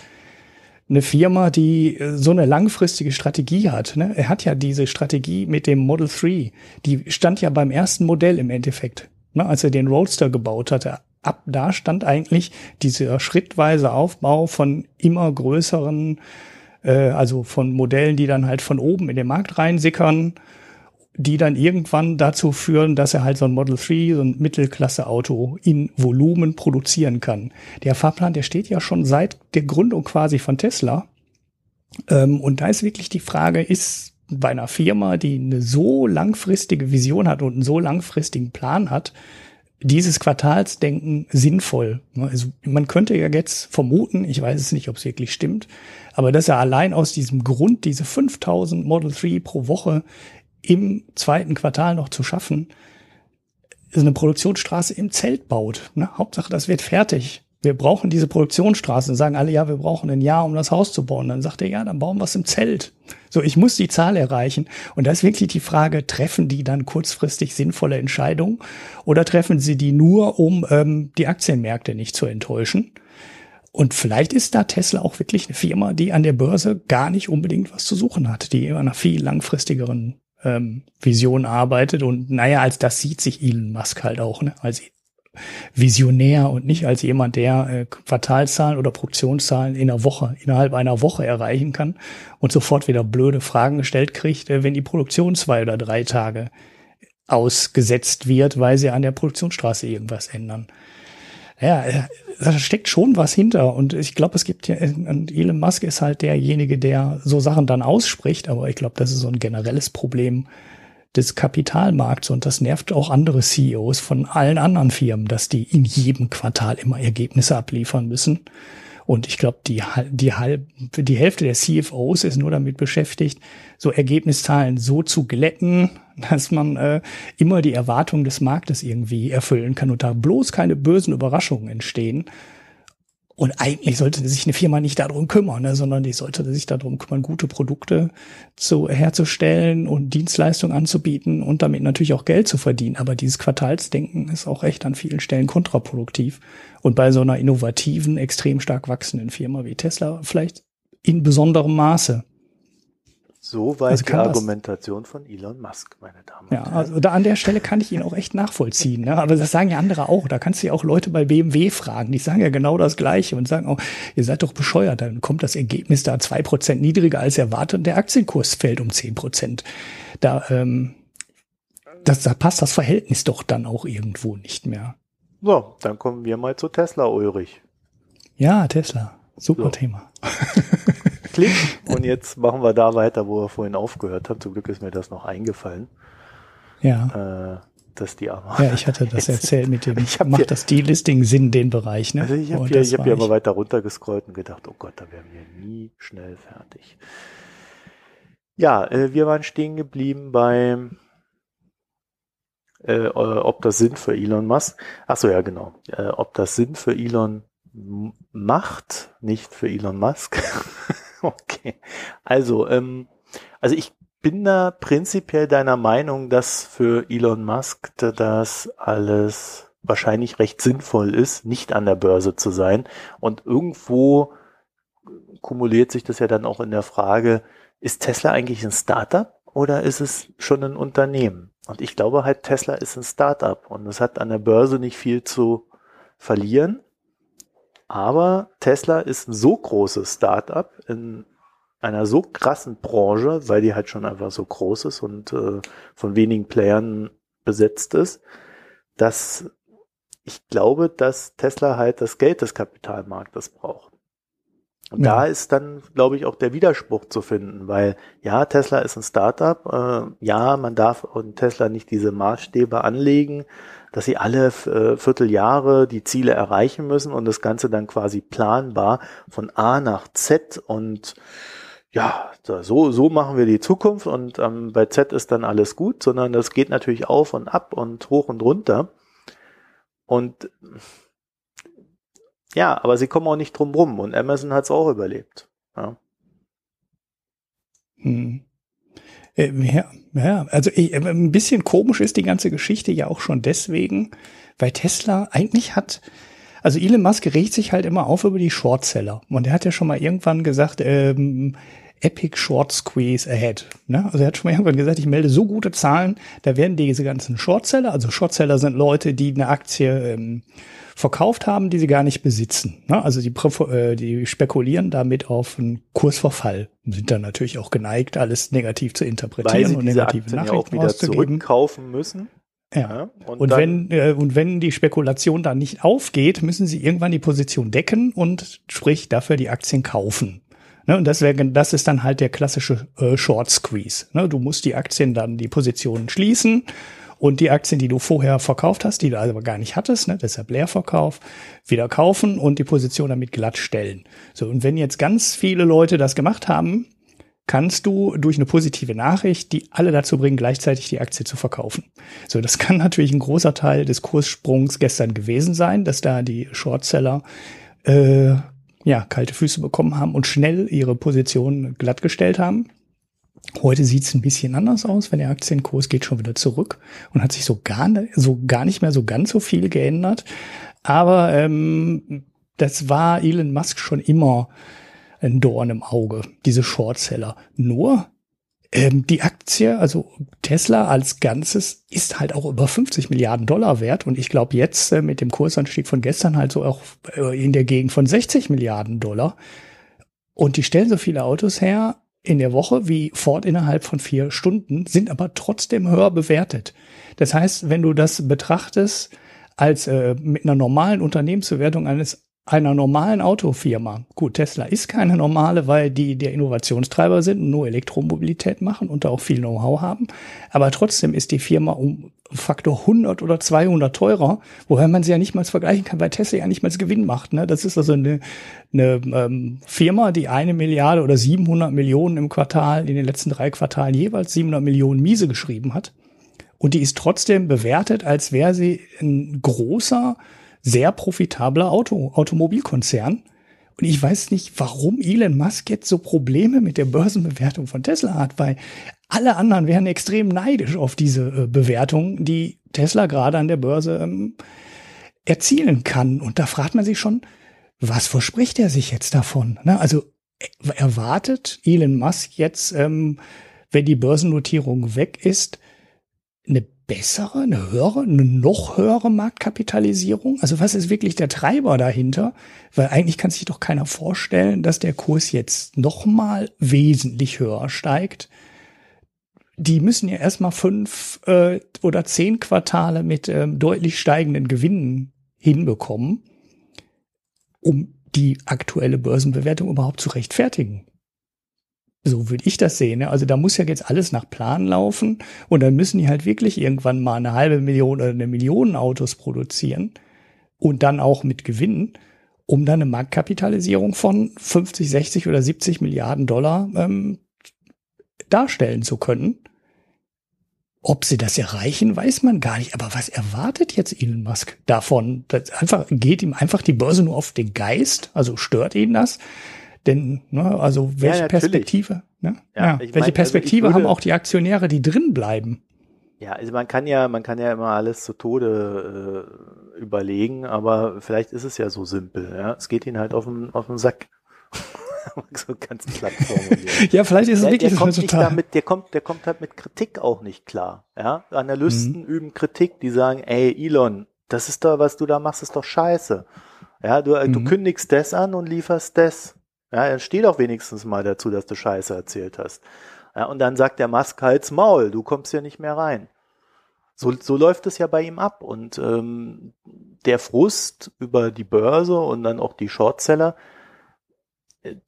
eine Firma, die äh, so eine langfristige Strategie hat. Ne? Er hat ja diese Strategie mit dem Model 3, die stand ja beim ersten Modell im Endeffekt, ne? als er den Roadster gebaut hatte. Ab da stand eigentlich dieser schrittweise Aufbau von immer größeren, äh, also von Modellen, die dann halt von oben in den Markt reinsickern die dann irgendwann dazu führen, dass er halt so ein Model 3, so ein Mittelklasse-Auto in Volumen produzieren kann. Der Fahrplan, der steht ja schon seit der Gründung quasi von Tesla. Ähm, und da ist wirklich die Frage, ist bei einer Firma, die eine so langfristige Vision hat und einen so langfristigen Plan hat, dieses Quartalsdenken sinnvoll. Also man könnte ja jetzt vermuten, ich weiß es nicht, ob es wirklich stimmt, aber dass er allein aus diesem Grund diese 5000 Model 3 pro Woche im zweiten Quartal noch zu schaffen, ist eine Produktionsstraße im Zelt baut. Ne? Hauptsache, das wird fertig. Wir brauchen diese Produktionsstraße. Dann sagen alle, ja, wir brauchen ein Jahr, um das Haus zu bauen. Dann sagt er, ja, dann bauen wir es im Zelt. So, ich muss die Zahl erreichen. Und da ist wirklich die Frage, treffen die dann kurzfristig sinnvolle Entscheidungen oder treffen sie die nur, um ähm, die Aktienmärkte nicht zu enttäuschen? Und vielleicht ist da Tesla auch wirklich eine Firma, die an der Börse gar nicht unbedingt was zu suchen hat, die in einer viel langfristigeren ähm, Vision arbeitet. Und naja, als das sieht sich Elon Musk halt auch, ne? als Visionär und nicht als jemand, der äh, Quartalzahlen oder Produktionszahlen in einer Woche, innerhalb einer Woche erreichen kann und sofort wieder blöde Fragen gestellt kriegt, äh, wenn die Produktion zwei oder drei Tage ausgesetzt wird, weil sie an der Produktionsstraße irgendwas ändern. Ja, äh, da steckt schon was hinter. Und ich glaube, es gibt ja, und Elon Musk ist halt derjenige, der so Sachen dann ausspricht, aber ich glaube, das ist so ein generelles Problem des Kapitalmarkts und das nervt auch andere CEOs von allen anderen Firmen, dass die in jedem Quartal immer Ergebnisse abliefern müssen. Und ich glaube, die, die, die Hälfte der CFOs ist nur damit beschäftigt, so Ergebniszahlen so zu glätten, dass man äh, immer die Erwartungen des Marktes irgendwie erfüllen kann und da bloß keine bösen Überraschungen entstehen. Und eigentlich sollte sich eine Firma nicht darum kümmern, ne, sondern die sollte sich darum kümmern, gute Produkte zu, herzustellen und Dienstleistungen anzubieten und damit natürlich auch Geld zu verdienen. Aber dieses Quartalsdenken ist auch echt an vielen Stellen kontraproduktiv. Und bei so einer innovativen, extrem stark wachsenden Firma wie Tesla vielleicht in besonderem Maße. Soweit also die Argumentation von Elon Musk, meine Damen und ja, Herren. Also da an der Stelle kann ich ihn auch echt nachvollziehen. Ne? Aber das sagen ja andere auch. Da kannst du ja auch Leute bei BMW fragen. Die sagen ja genau das Gleiche und sagen auch, ihr seid doch bescheuert. Dann kommt das Ergebnis da zwei Prozent niedriger als erwartet und der Aktienkurs fällt um zehn Prozent. Da, ähm, das, da passt das Verhältnis doch dann auch irgendwo nicht mehr. So, dann kommen wir mal zu Tesla, Ulrich. Ja, Tesla. Super so. Thema. Klick. Und jetzt machen wir da weiter, wo wir vorhin aufgehört haben. Zum Glück ist mir das noch eingefallen. Ja. Äh, dass die aber Ja, ich hatte das erzählt mit dem, ich macht das Delisting Sinn, den Bereich, ne? Also ich habe hier, ich hab hier immer weiter runtergescrollt und gedacht, oh Gott, da wären wir nie schnell fertig. Ja, äh, wir waren stehen geblieben beim, äh, ob das Sinn für Elon Musk, ach so, ja, genau, äh, ob das Sinn für Elon macht, nicht für Elon Musk. okay. Also, ähm, also ich bin da prinzipiell deiner Meinung, dass für Elon Musk das alles wahrscheinlich recht sinnvoll ist, nicht an der Börse zu sein. Und irgendwo kumuliert sich das ja dann auch in der Frage, ist Tesla eigentlich ein Startup oder ist es schon ein Unternehmen? Und ich glaube halt, Tesla ist ein Startup und es hat an der Börse nicht viel zu verlieren. Aber Tesla ist ein so großes Startup in einer so krassen Branche, weil die halt schon einfach so groß ist und äh, von wenigen Playern besetzt ist, dass ich glaube, dass Tesla halt das Geld des Kapitalmarktes braucht. Und ja. da ist dann, glaube ich, auch der Widerspruch zu finden, weil ja, Tesla ist ein Startup, äh, ja, man darf und Tesla nicht diese Maßstäbe anlegen, dass sie alle äh, Vierteljahre die Ziele erreichen müssen und das Ganze dann quasi planbar von A nach Z und ja, so, so machen wir die Zukunft und ähm, bei Z ist dann alles gut, sondern das geht natürlich auf und ab und hoch und runter. Und ja, aber sie kommen auch nicht drum rum und Amazon hat es auch überlebt. Ja. Hm. Äh, ja, ja, also ich, äh, ein bisschen komisch ist die ganze Geschichte ja auch schon deswegen, weil Tesla eigentlich hat, also Elon Musk regt sich halt immer auf über die Shortseller. Und er hat ja schon mal irgendwann gesagt, ähm, Epic Short Squeeze Ahead. Ne? Also er hat schon mal irgendwann gesagt, ich melde so gute Zahlen, da werden diese ganzen Shortseller, also Shortseller sind Leute, die eine Aktie ähm, verkauft haben, die sie gar nicht besitzen. Ne? Also die, äh, die spekulieren damit auf einen Kursverfall und sind dann natürlich auch geneigt, alles negativ zu interpretieren Weil sie und negative Aktien Nachrichten ja auch wieder zurückkaufen müssen. Ja und, und wenn äh, und wenn die Spekulation dann nicht aufgeht, müssen sie irgendwann die Position decken und sprich dafür die Aktien kaufen. Ne, und das, wäre, das ist dann halt der klassische äh, Short Squeeze. Ne, du musst die Aktien dann die Positionen schließen und die Aktien, die du vorher verkauft hast, die du aber gar nicht hattest, ne, deshalb Leerverkauf, wieder kaufen und die Position damit glatt stellen. So, und wenn jetzt ganz viele Leute das gemacht haben, kannst du durch eine positive Nachricht die alle dazu bringen, gleichzeitig die Aktie zu verkaufen. So, das kann natürlich ein großer Teil des Kurssprungs gestern gewesen sein, dass da die Shortseller äh, ja, kalte Füße bekommen haben und schnell ihre Position glattgestellt haben. Heute sieht's ein bisschen anders aus, wenn der Aktienkurs geht schon wieder zurück und hat sich so gar, so gar nicht mehr so ganz so viel geändert. Aber ähm, das war Elon Musk schon immer ein Dorn im Auge, diese Shortseller. Nur ähm, die Aktie, also Tesla als Ganzes, ist halt auch über 50 Milliarden Dollar wert. Und ich glaube jetzt äh, mit dem Kursanstieg von gestern halt so auch äh, in der Gegend von 60 Milliarden Dollar. Und die stellen so viele Autos her in der Woche wie Ford innerhalb von vier Stunden, sind aber trotzdem höher bewertet. Das heißt, wenn du das betrachtest als äh, mit einer normalen Unternehmensbewertung eines einer normalen Autofirma, gut, Tesla ist keine normale, weil die der Innovationstreiber sind und nur Elektromobilität machen und da auch viel Know-how haben, aber trotzdem ist die Firma um Faktor 100 oder 200 teurer, woher man sie ja nicht mal vergleichen kann, weil Tesla ja nicht mal Gewinn macht. Ne? Das ist also eine, eine ähm, Firma, die eine Milliarde oder 700 Millionen im Quartal, in den letzten drei Quartalen jeweils 700 Millionen Miese geschrieben hat. Und die ist trotzdem bewertet, als wäre sie ein großer, sehr profitabler Auto, Automobilkonzern. Und ich weiß nicht, warum Elon Musk jetzt so Probleme mit der Börsenbewertung von Tesla hat, weil alle anderen wären extrem neidisch auf diese äh, Bewertung, die Tesla gerade an der Börse ähm, erzielen kann. Und da fragt man sich schon, was verspricht er sich jetzt davon? Ne? Also erwartet Elon Musk jetzt, ähm, wenn die Börsennotierung weg ist, eine bessere, eine höhere, eine noch höhere Marktkapitalisierung? Also was ist wirklich der Treiber dahinter? Weil eigentlich kann sich doch keiner vorstellen, dass der Kurs jetzt noch mal wesentlich höher steigt. Die müssen ja erstmal fünf äh, oder zehn Quartale mit ähm, deutlich steigenden Gewinnen hinbekommen, um die aktuelle Börsenbewertung überhaupt zu rechtfertigen. So würde ich das sehen. Ne? Also da muss ja jetzt alles nach Plan laufen und dann müssen die halt wirklich irgendwann mal eine halbe Million oder eine Million Autos produzieren und dann auch mit Gewinn, um dann eine Marktkapitalisierung von 50, 60 oder 70 Milliarden Dollar ähm, darstellen zu können. Ob sie das erreichen, weiß man gar nicht. Aber was erwartet jetzt Elon Musk davon? Das einfach, geht ihm einfach die Börse nur auf den Geist? Also stört ihn das? Denn, ne, also welche ja, Perspektive, ne? Ja, ja welche mein, Perspektive also haben auch die Aktionäre, die drin bleiben? Ja, also man kann ja, man kann ja immer alles zu Tode äh, überlegen, aber vielleicht ist es ja so simpel. Ja? Es geht ihnen halt auf den, auf den Sack. so ganz platt formuliert. ja, vielleicht ist es der, wirklich der kommt nicht damit, der kommt, der kommt halt mit Kritik auch nicht klar. Ja, Analysten mhm. üben Kritik, die sagen, ey Elon, das ist doch, was du da machst, ist doch scheiße. Ja, du, mhm. du kündigst das an und lieferst das. Ja, dann steh doch wenigstens mal dazu, dass du Scheiße erzählt hast. Ja, und dann sagt der Musk halt's Maul, du kommst ja nicht mehr rein. So, so läuft es ja bei ihm ab. Und ähm, der Frust über die Börse und dann auch die Shortseller,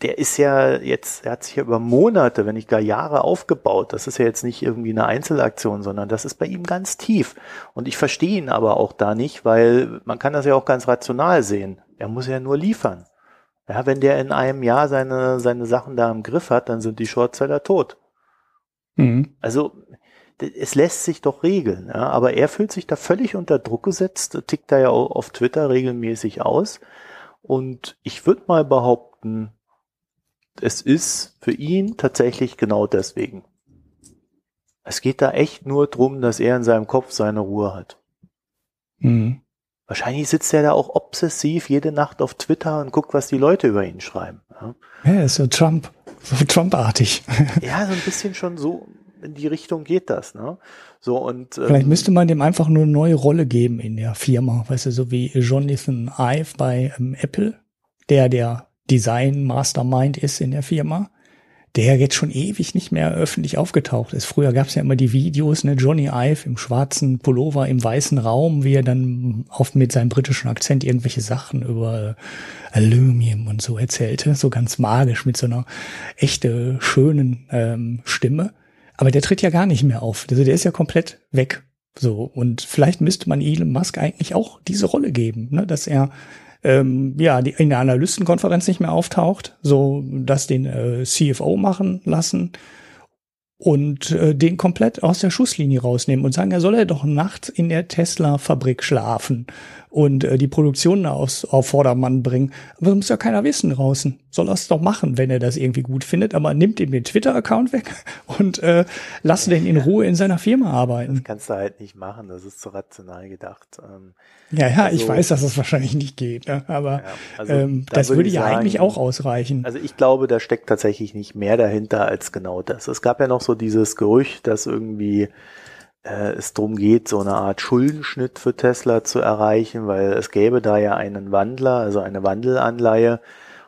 der ist ja jetzt, er hat sich ja über Monate, wenn nicht gar Jahre aufgebaut. Das ist ja jetzt nicht irgendwie eine Einzelaktion, sondern das ist bei ihm ganz tief. Und ich verstehe ihn aber auch da nicht, weil man kann das ja auch ganz rational sehen. Er muss ja nur liefern. Ja, wenn der in einem Jahr seine, seine Sachen da im Griff hat, dann sind die Shortseller tot. Mhm. Also, es lässt sich doch regeln, ja, aber er fühlt sich da völlig unter Druck gesetzt, tickt da ja auch auf Twitter regelmäßig aus. Und ich würde mal behaupten, es ist für ihn tatsächlich genau deswegen. Es geht da echt nur drum, dass er in seinem Kopf seine Ruhe hat. Mhm. Wahrscheinlich sitzt er da auch obsessiv jede Nacht auf Twitter und guckt, was die Leute über ihn schreiben. Ja, ja ist so Trump, so Trump-artig. Ja, so ein bisschen schon so in die Richtung geht das, ne? So und ähm, vielleicht müsste man dem einfach nur eine neue Rolle geben in der Firma, weißt du, so wie Jonathan Ive bei ähm, Apple, der der Design Mastermind ist in der Firma der jetzt schon ewig nicht mehr öffentlich aufgetaucht ist. Früher gab es ja immer die Videos, ne, Johnny Ive im schwarzen Pullover im weißen Raum, wie er dann oft mit seinem britischen Akzent irgendwelche Sachen über Aluminium und so erzählte, so ganz magisch mit so einer echte schönen ähm, Stimme. Aber der tritt ja gar nicht mehr auf. Also der ist ja komplett weg. So und vielleicht müsste man Elon Musk eigentlich auch diese Rolle geben, ne, dass er ähm, ja, die, in der Analystenkonferenz nicht mehr auftaucht, so dass den äh, CFO machen lassen und äh, den komplett aus der Schusslinie rausnehmen und sagen, er soll er doch nachts in der Tesla-Fabrik schlafen und äh, die Produktion aus, auf Vordermann bringen. Aber das muss ja keiner wissen draußen. soll er es doch machen, wenn er das irgendwie gut findet, aber nimmt ihm den Twitter-Account weg und äh, lass den in Ruhe in seiner Firma arbeiten. Das kannst du halt nicht machen, das ist zu rational gedacht. Ähm, ja, ja, also, ich weiß, dass das wahrscheinlich nicht geht, ne? aber ja, also ähm, da das würde ja sagen, eigentlich auch ausreichen. Also ich glaube, da steckt tatsächlich nicht mehr dahinter als genau das. Es gab ja noch so dieses Gerücht, dass irgendwie äh, es darum geht, so eine Art Schuldenschnitt für Tesla zu erreichen, weil es gäbe da ja einen Wandler, also eine Wandelanleihe.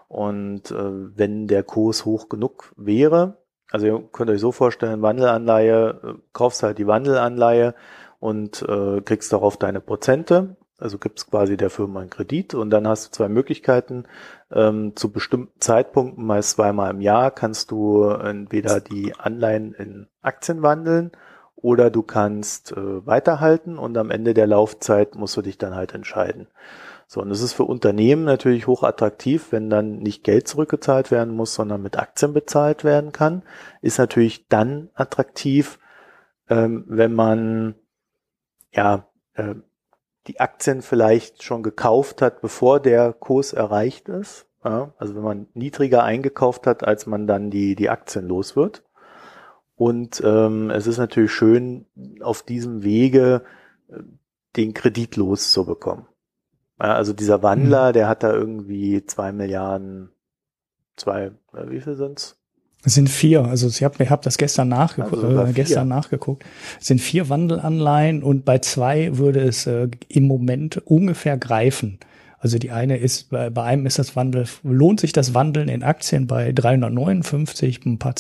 Und äh, wenn der Kurs hoch genug wäre, also ihr könnt euch so vorstellen, Wandelanleihe, äh, kaufst halt die Wandelanleihe und äh, kriegst darauf deine Prozente. Also gibst quasi der Firma einen Kredit und dann hast du zwei Möglichkeiten. Ähm, zu bestimmten Zeitpunkten, meist zweimal im Jahr, kannst du entweder die Anleihen in Aktien wandeln oder du kannst äh, weiterhalten und am Ende der Laufzeit musst du dich dann halt entscheiden. So, und es ist für Unternehmen natürlich hoch attraktiv, wenn dann nicht Geld zurückgezahlt werden muss, sondern mit Aktien bezahlt werden kann. Ist natürlich dann attraktiv, ähm, wenn man ja äh, die Aktien vielleicht schon gekauft hat, bevor der Kurs erreicht ist. Ja, also wenn man niedriger eingekauft hat, als man dann die, die Aktien los wird. Und ähm, es ist natürlich schön, auf diesem Wege äh, den Kredit loszubekommen. Ja, also dieser Wandler, mhm. der hat da irgendwie zwei Milliarden, zwei, äh, wie viel sind's? Es sind vier. Also ich habe hab das gestern nachgeguckt. Also äh, gestern nachgeguckt. Es sind vier Wandelanleihen und bei zwei würde es äh, im Moment ungefähr greifen. Also die eine ist, bei, bei einem ist das Wandel, lohnt sich das Wandeln in Aktien bei 359, ein paar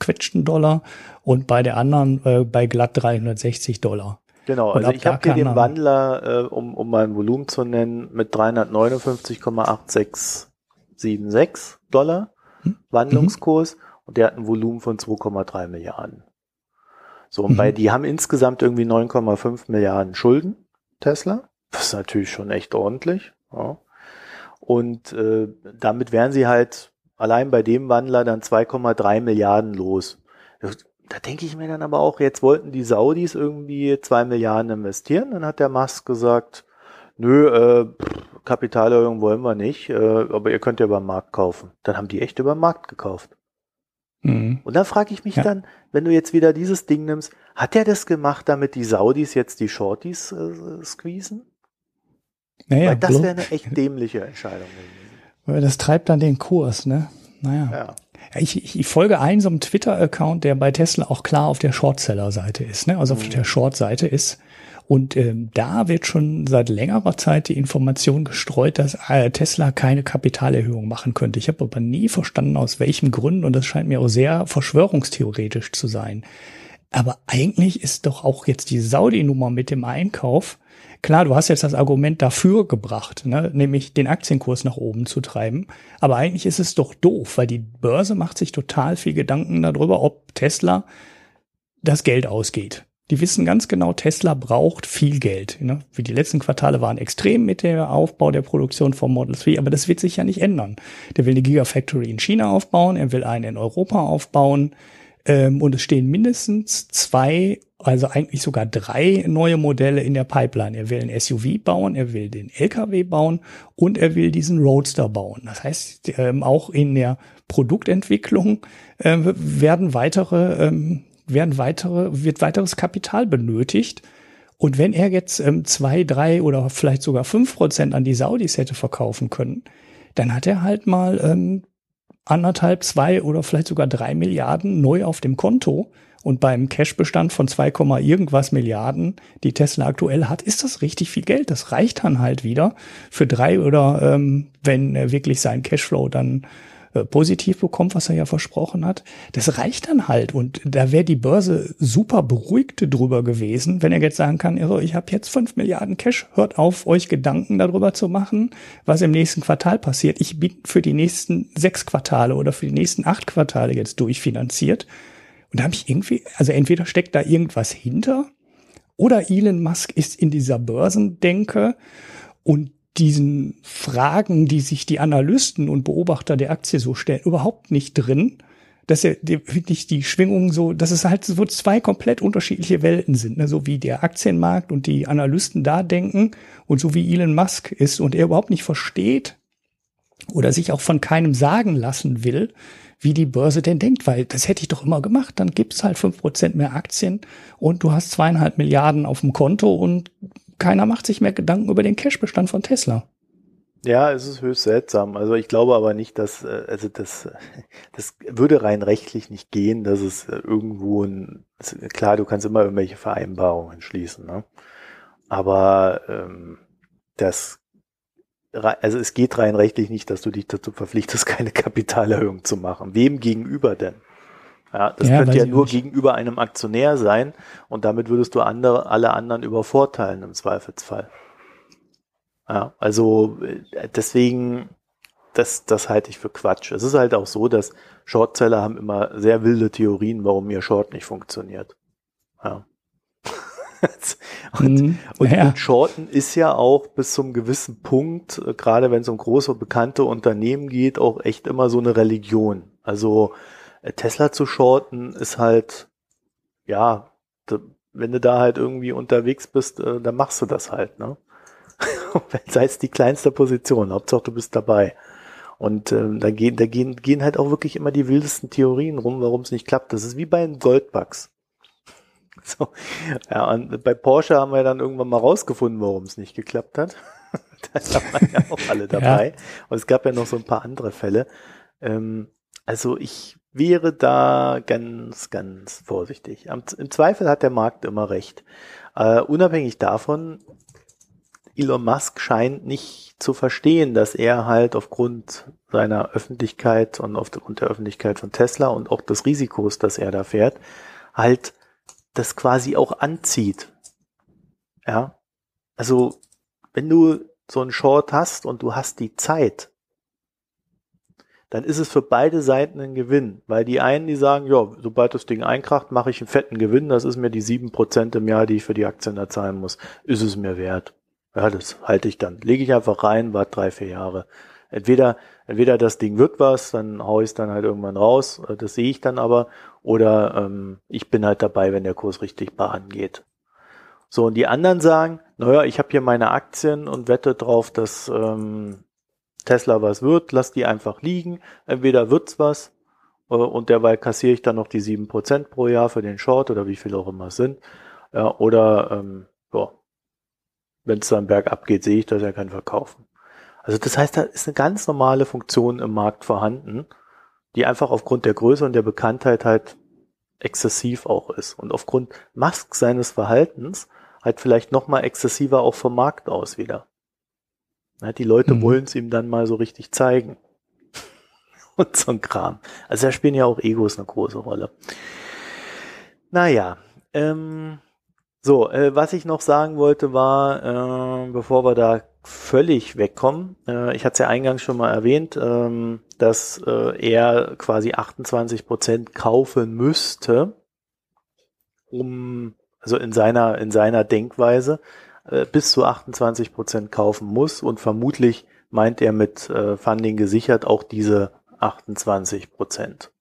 zerquetschten Dollar und bei der anderen äh, bei glatt 360 Dollar. Genau, und also ich habe hier den Wandler, äh, um, um mal ein Volumen zu nennen, mit 359,8676 Dollar hm? Wandlungskurs mhm. und der hat ein Volumen von 2,3 Milliarden. So, und mhm. bei die haben insgesamt irgendwie 9,5 Milliarden Schulden, Tesla. Das ist natürlich schon echt ordentlich. Ja. Und äh, damit wären sie halt allein bei dem Wandler dann 2,3 Milliarden los. Da denke ich mir dann aber auch, jetzt wollten die Saudis irgendwie zwei Milliarden investieren. Dann hat der Musk gesagt, nö, äh, Kapitalerhöhung wollen wir nicht, äh, aber ihr könnt ja über den Markt kaufen. Dann haben die echt über den Markt gekauft. Mhm. Und dann frage ich mich ja. dann, wenn du jetzt wieder dieses Ding nimmst, hat er das gemacht, damit die Saudis jetzt die Shorties äh, squeezen? Naja, Weil das wäre eine echt dämliche Entscheidung gewesen. Das treibt dann den Kurs, ne? Naja. Ja. Ich, ich, ich folge einem so einem Twitter-Account, der bei Tesla auch klar auf der Shortseller-Seite ist, ne? also auf mhm. der Short-Seite ist. Und ähm, da wird schon seit längerer Zeit die Information gestreut, dass äh, Tesla keine Kapitalerhöhung machen könnte. Ich habe aber nie verstanden, aus welchem Gründen, und das scheint mir auch sehr verschwörungstheoretisch zu sein. Aber eigentlich ist doch auch jetzt die Saudi-Nummer mit dem Einkauf Klar, du hast jetzt das Argument dafür gebracht, ne? nämlich den Aktienkurs nach oben zu treiben. Aber eigentlich ist es doch doof, weil die Börse macht sich total viel Gedanken darüber, ob Tesla das Geld ausgeht. Die wissen ganz genau, Tesla braucht viel Geld. Ne? Wie die letzten Quartale waren extrem mit dem Aufbau der Produktion vom Model 3, aber das wird sich ja nicht ändern. Der will eine Gigafactory in China aufbauen, er will eine in Europa aufbauen. Ähm, und es stehen mindestens zwei, also eigentlich sogar drei neue Modelle in der Pipeline. Er will ein SUV bauen, er will den LKW bauen und er will diesen Roadster bauen. Das heißt, ähm, auch in der Produktentwicklung äh, werden weitere, ähm, werden weitere, wird weiteres Kapital benötigt. Und wenn er jetzt ähm, zwei, drei oder vielleicht sogar fünf Prozent an die Saudis hätte verkaufen können, dann hat er halt mal ähm, anderthalb, zwei oder vielleicht sogar drei Milliarden neu auf dem Konto. Und beim Cashbestand von 2, irgendwas Milliarden, die Tesla aktuell hat, ist das richtig viel Geld. Das reicht dann halt wieder für drei oder ähm, wenn er wirklich sein Cashflow dann äh, positiv bekommt, was er ja versprochen hat. Das reicht dann halt. Und da wäre die Börse super beruhigt drüber gewesen, wenn er jetzt sagen kann, also ich habe jetzt fünf Milliarden Cash, hört auf, euch Gedanken darüber zu machen, was im nächsten Quartal passiert. Ich bin für die nächsten sechs Quartale oder für die nächsten acht Quartale jetzt durchfinanziert. Und da habe ich irgendwie, also entweder steckt da irgendwas hinter oder Elon Musk ist in dieser Börsendenke und diesen Fragen, die sich die Analysten und Beobachter der Aktie so stellen, überhaupt nicht drin. Dass er wirklich die Schwingungen so, dass es halt so zwei komplett unterschiedliche Welten sind, ne? so wie der Aktienmarkt und die Analysten da denken und so wie Elon Musk ist und er überhaupt nicht versteht, oder sich auch von keinem sagen lassen will, wie die Börse denn denkt, weil das hätte ich doch immer gemacht. Dann gibt's halt fünf Prozent mehr Aktien und du hast zweieinhalb Milliarden auf dem Konto und keiner macht sich mehr Gedanken über den Cashbestand von Tesla. Ja, es ist höchst seltsam. Also ich glaube aber nicht, dass, äh, also das, das würde rein rechtlich nicht gehen, dass es äh, irgendwo ein, klar, du kannst immer irgendwelche Vereinbarungen schließen, ne? Aber ähm, das, also es geht rein rechtlich nicht, dass du dich dazu verpflichtest, keine Kapitalerhöhung zu machen. Wem gegenüber denn? Ja, das ja, könnte ja nur nicht. gegenüber einem Aktionär sein und damit würdest du andere, alle anderen übervorteilen im Zweifelsfall. Ja, also äh, deswegen, das, das halte ich für Quatsch. Es ist halt auch so, dass Shortseller haben immer sehr wilde Theorien, warum ihr Short nicht funktioniert. Ja. und, mhm, und, ja. und, Shorten ist ja auch bis zum gewissen Punkt, äh, gerade wenn es um große bekannte Unternehmen geht, auch echt immer so eine Religion. Also Tesla zu shorten ist halt, ja, wenn du da halt irgendwie unterwegs bist, äh, dann machst du das halt, ne? Sei es die kleinste Position, Hauptsache du bist dabei. Und ähm, da gehen, da gehen, gehen halt auch wirklich immer die wildesten Theorien rum, warum es nicht klappt. Das ist wie bei den Goldbugs. So, ja, und bei Porsche haben wir dann irgendwann mal rausgefunden, warum es nicht geklappt hat. da waren ja auch alle dabei. Ja. Und es gab ja noch so ein paar andere Fälle. Ähm, also ich wäre da ganz, ganz vorsichtig. Am, Im Zweifel hat der Markt immer recht. Uh, unabhängig davon, Elon Musk scheint nicht zu verstehen, dass er halt aufgrund seiner Öffentlichkeit und aufgrund der Öffentlichkeit von Tesla und auch des Risikos, das er da fährt, halt das quasi auch anzieht. Ja. Also, wenn du so einen Short hast und du hast die Zeit, dann ist es für beide Seiten ein Gewinn. Weil die einen, die sagen, ja, sobald das Ding einkracht, mache ich einen fetten Gewinn, das ist mir die sieben Prozent im Jahr, die ich für die Aktien da zahlen muss, ist es mir wert. Ja, das halte ich dann. Lege ich einfach rein, warte drei, vier Jahre. Entweder, entweder das Ding wird was, dann haue ich es dann halt irgendwann raus, das sehe ich dann aber, oder ähm, ich bin halt dabei, wenn der Kurs richtig bahn geht. So, und die anderen sagen, naja, ich habe hier meine Aktien und wette drauf, dass ähm, Tesla was wird, lass die einfach liegen. Entweder wird's was äh, und derweil kassiere ich dann noch die sieben Prozent pro Jahr für den Short oder wie viel auch immer es sind. Ja, oder ähm, ja, wenn es dann bergab geht, sehe ich das, er kann verkaufen. Also das heißt, da ist eine ganz normale Funktion im Markt vorhanden, die einfach aufgrund der Größe und der Bekanntheit halt exzessiv auch ist. Und aufgrund Musk seines Verhaltens halt vielleicht nochmal exzessiver auch vom Markt aus wieder. Die Leute mhm. wollen es ihm dann mal so richtig zeigen. Und so ein Kram. Also da spielen ja auch Egos eine große Rolle. Naja, ähm, so, äh, was ich noch sagen wollte war, äh, bevor wir da völlig wegkommen, äh, ich hatte es ja eingangs schon mal erwähnt, ähm, dass äh, er quasi 28 Prozent kaufen müsste, um, also in seiner, in seiner Denkweise, äh, bis zu 28 Prozent kaufen muss und vermutlich meint er mit äh, Funding gesichert auch diese 28 Prozent.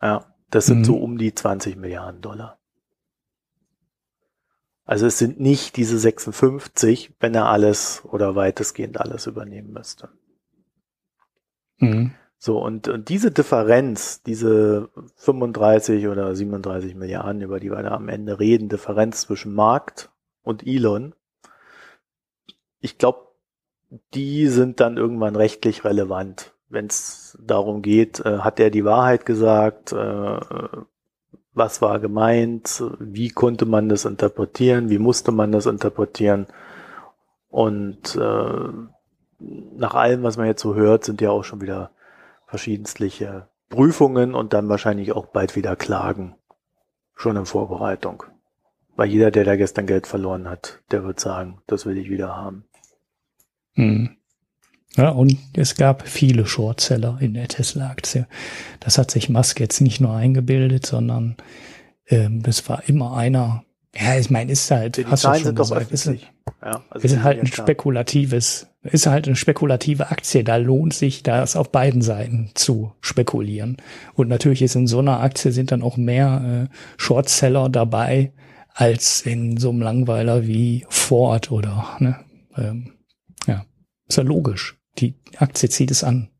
Ja, das sind mhm. so um die 20 Milliarden Dollar. Also es sind nicht diese 56, wenn er alles oder weitestgehend alles übernehmen müsste. Mhm. So, und, und diese Differenz, diese 35 oder 37 Milliarden, über die wir da am Ende reden, Differenz zwischen Markt und Elon, ich glaube, die sind dann irgendwann rechtlich relevant. Wenn es darum geht, äh, hat er die Wahrheit gesagt, äh, was war gemeint, wie konnte man das interpretieren, wie musste man das interpretieren. Und äh, nach allem, was man jetzt so hört, sind ja auch schon wieder verschiedenstliche Prüfungen und dann wahrscheinlich auch bald wieder Klagen schon in Vorbereitung. Weil jeder, der da gestern Geld verloren hat, der wird sagen, das will ich wieder haben. Hm. Ja, und es gab viele Shortseller in der Tesla-Aktie. Das hat sich Musk jetzt nicht nur eingebildet, sondern ähm, das war immer einer. Ja, ich meine, ist halt, Die hast Zahlen du schon gesagt, ist, ja, also ist halt ein spekulatives, ist halt eine spekulative Aktie. Da lohnt sich das auf beiden Seiten zu spekulieren. Und natürlich ist in so einer Aktie sind dann auch mehr äh, Shortseller dabei als in so einem Langweiler wie Ford oder ne, ähm, ja, ist ja logisch. Die Aktie zieht es an.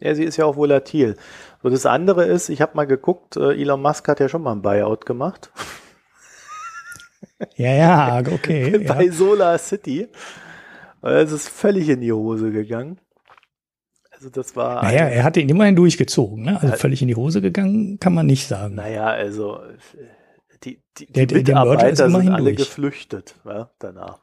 Ja, sie ist ja auch volatil. So, das andere ist, ich habe mal geguckt, äh, Elon Musk hat ja schon mal ein Buyout gemacht. Ja, ja, okay. Bei ja. Solar City. Es ist völlig in die Hose gegangen. Also das war. Naja, er hat ihn immerhin durchgezogen. Ne? Also völlig in die Hose gegangen, kann man nicht sagen. Naja, also die, die, die Der- der- Mitarbeiter sind alle durch. geflüchtet ja, danach.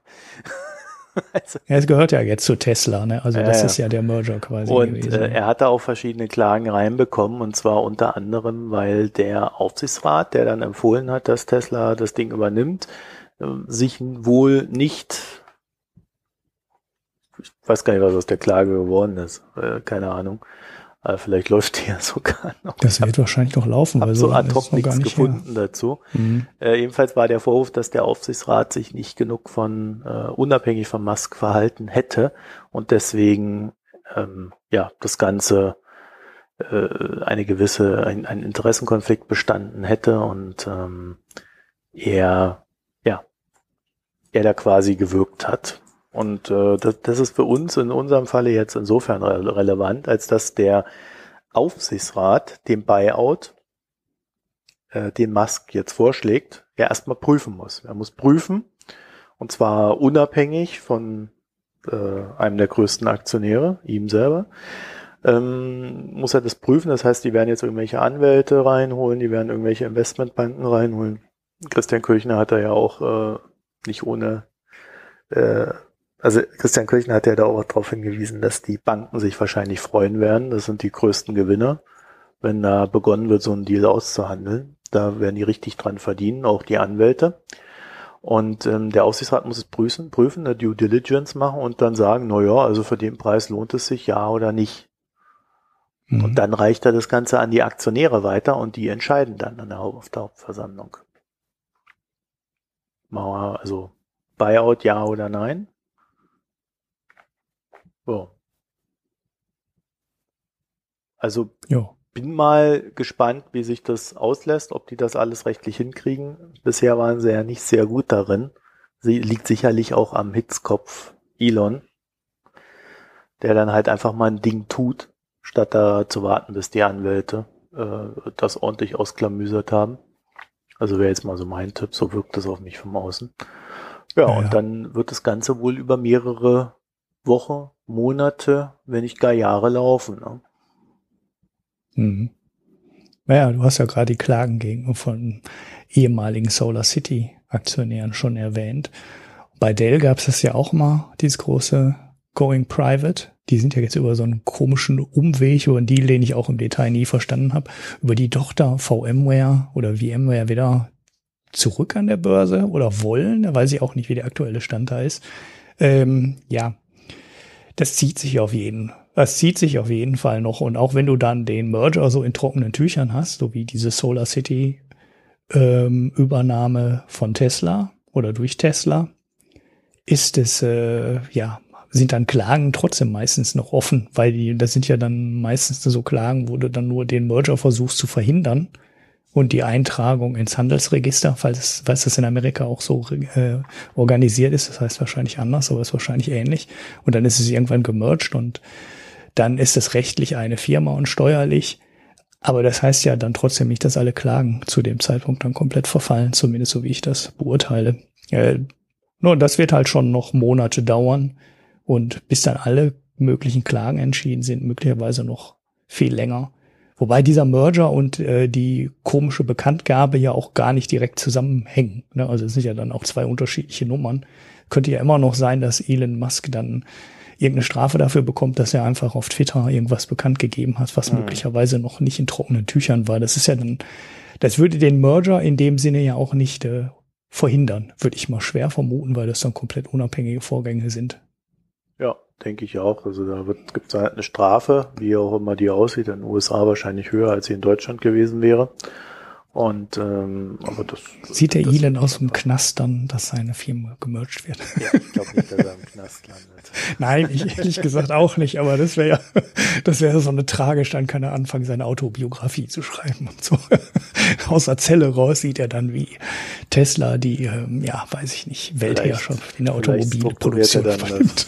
also, Ja, es gehört ja jetzt zu Tesla, ne? Also das ja. ist ja der Merger quasi und äh, er hatte auch verschiedene Klagen reinbekommen und zwar unter anderem, weil der Aufsichtsrat, der dann empfohlen hat, dass Tesla das Ding übernimmt, äh, sich wohl nicht ich weiß gar nicht, was aus der Klage geworden ist. Äh, keine Ahnung. Aber vielleicht läuft die ja sogar noch. das wird wahrscheinlich noch laufen, Hab weil so ad hoc nichts nicht her. gefunden dazu. Mhm. Äh, jedenfalls war der Vorwurf, dass der Aufsichtsrat sich nicht genug von äh, unabhängig von Musk verhalten hätte und deswegen ähm, ja das Ganze äh, eine gewisse ein, ein Interessenkonflikt bestanden hätte und ähm, er ja er da quasi gewirkt hat. Und äh, das, das ist für uns in unserem Falle jetzt insofern re relevant, als dass der Aufsichtsrat den Buyout äh, den Musk jetzt vorschlägt, ja erstmal prüfen muss. Er muss prüfen, und zwar unabhängig von äh, einem der größten Aktionäre, ihm selber, ähm, muss er das prüfen. Das heißt, die werden jetzt irgendwelche Anwälte reinholen, die werden irgendwelche Investmentbanken reinholen. Christian Kirchner hat da ja auch äh, nicht ohne, äh, also Christian Kirchner hat ja da auch darauf hingewiesen, dass die Banken sich wahrscheinlich freuen werden. Das sind die größten Gewinner wenn da begonnen wird, so einen Deal auszuhandeln. Da werden die richtig dran verdienen, auch die Anwälte. Und ähm, der Aufsichtsrat muss es prüfen, prüfen, eine Due Diligence machen und dann sagen, na ja, also für den Preis lohnt es sich, ja oder nicht. Mhm. Und dann reicht er das Ganze an die Aktionäre weiter und die entscheiden dann an der, auf der Hauptversammlung. Machen wir Also Buyout, ja oder nein? So. Also ja. bin mal gespannt, wie sich das auslässt, ob die das alles rechtlich hinkriegen. Bisher waren sie ja nicht sehr gut darin. Sie liegt sicherlich auch am Hitzkopf Elon, der dann halt einfach mal ein Ding tut, statt da zu warten, bis die Anwälte äh, das ordentlich ausklamüsert haben. Also wäre jetzt mal so mein Tipp, so wirkt das auf mich vom Außen. Ja, Ja, ja. und dann wird das Ganze wohl über mehrere Wochen, Monate, wenn nicht gar Jahre laufen. Ne? Mhm. Naja, du hast ja gerade die Klagen gegen von ehemaligen Solar City Aktionären schon erwähnt. Bei Dell gab es das ja auch mal, dieses große Going Private. Die sind ja jetzt über so einen komischen Umweg, über einen Deal, den ich auch im Detail nie verstanden habe, über die Tochter VMware oder VMware wieder zurück an der Börse oder wollen, da weiß ich auch nicht, wie der aktuelle Stand da ist. Ähm, ja, das zieht sich auf jeden das zieht sich auf jeden Fall noch. Und auch wenn du dann den Merger so in trockenen Tüchern hast, so wie diese Solar City ähm, Übernahme von Tesla oder durch Tesla, ist es, äh, ja, sind dann Klagen trotzdem meistens noch offen, weil die, das sind ja dann meistens so Klagen, wo du dann nur den Merger versuchst zu verhindern und die Eintragung ins Handelsregister, falls, falls das in Amerika auch so äh, organisiert ist, das heißt wahrscheinlich anders, aber ist wahrscheinlich ähnlich. Und dann ist es irgendwann gemerged und dann ist es rechtlich eine Firma und steuerlich. Aber das heißt ja dann trotzdem nicht, dass alle Klagen zu dem Zeitpunkt dann komplett verfallen, zumindest so wie ich das beurteile. Äh, nur das wird halt schon noch Monate dauern und bis dann alle möglichen Klagen entschieden sind, möglicherweise noch viel länger. Wobei dieser Merger und äh, die komische Bekanntgabe ja auch gar nicht direkt zusammenhängen. Ne? Also es sind ja dann auch zwei unterschiedliche Nummern. Könnte ja immer noch sein, dass Elon Musk dann irgendeine Strafe dafür bekommt, dass er einfach auf Twitter irgendwas bekannt gegeben hat, was Mhm. möglicherweise noch nicht in trockenen Tüchern war. Das ist ja dann, das würde den Merger in dem Sinne ja auch nicht äh, verhindern, würde ich mal schwer vermuten, weil das dann komplett unabhängige Vorgänge sind. Denke ich auch. Also da gibt es halt eine Strafe, wie auch immer die aussieht, in den USA wahrscheinlich höher, als sie in Deutschland gewesen wäre. Und ähm, aber das Sieht der das, Elon aus dem Knast dann, dass seine Firma gemerged wird? Ja, ich glaube nicht, dass er im Knast landet. Nein, ich ehrlich gesagt auch nicht, aber das wäre ja, das wäre so eine tragisch, dann kann er anfangen, seine Autobiografie zu schreiben und so. Aus der Zelle raus sieht er dann wie Tesla, die, ähm, ja, weiß ich nicht, Weltherrschaft in der er Automobilproduktion dann übernimmt.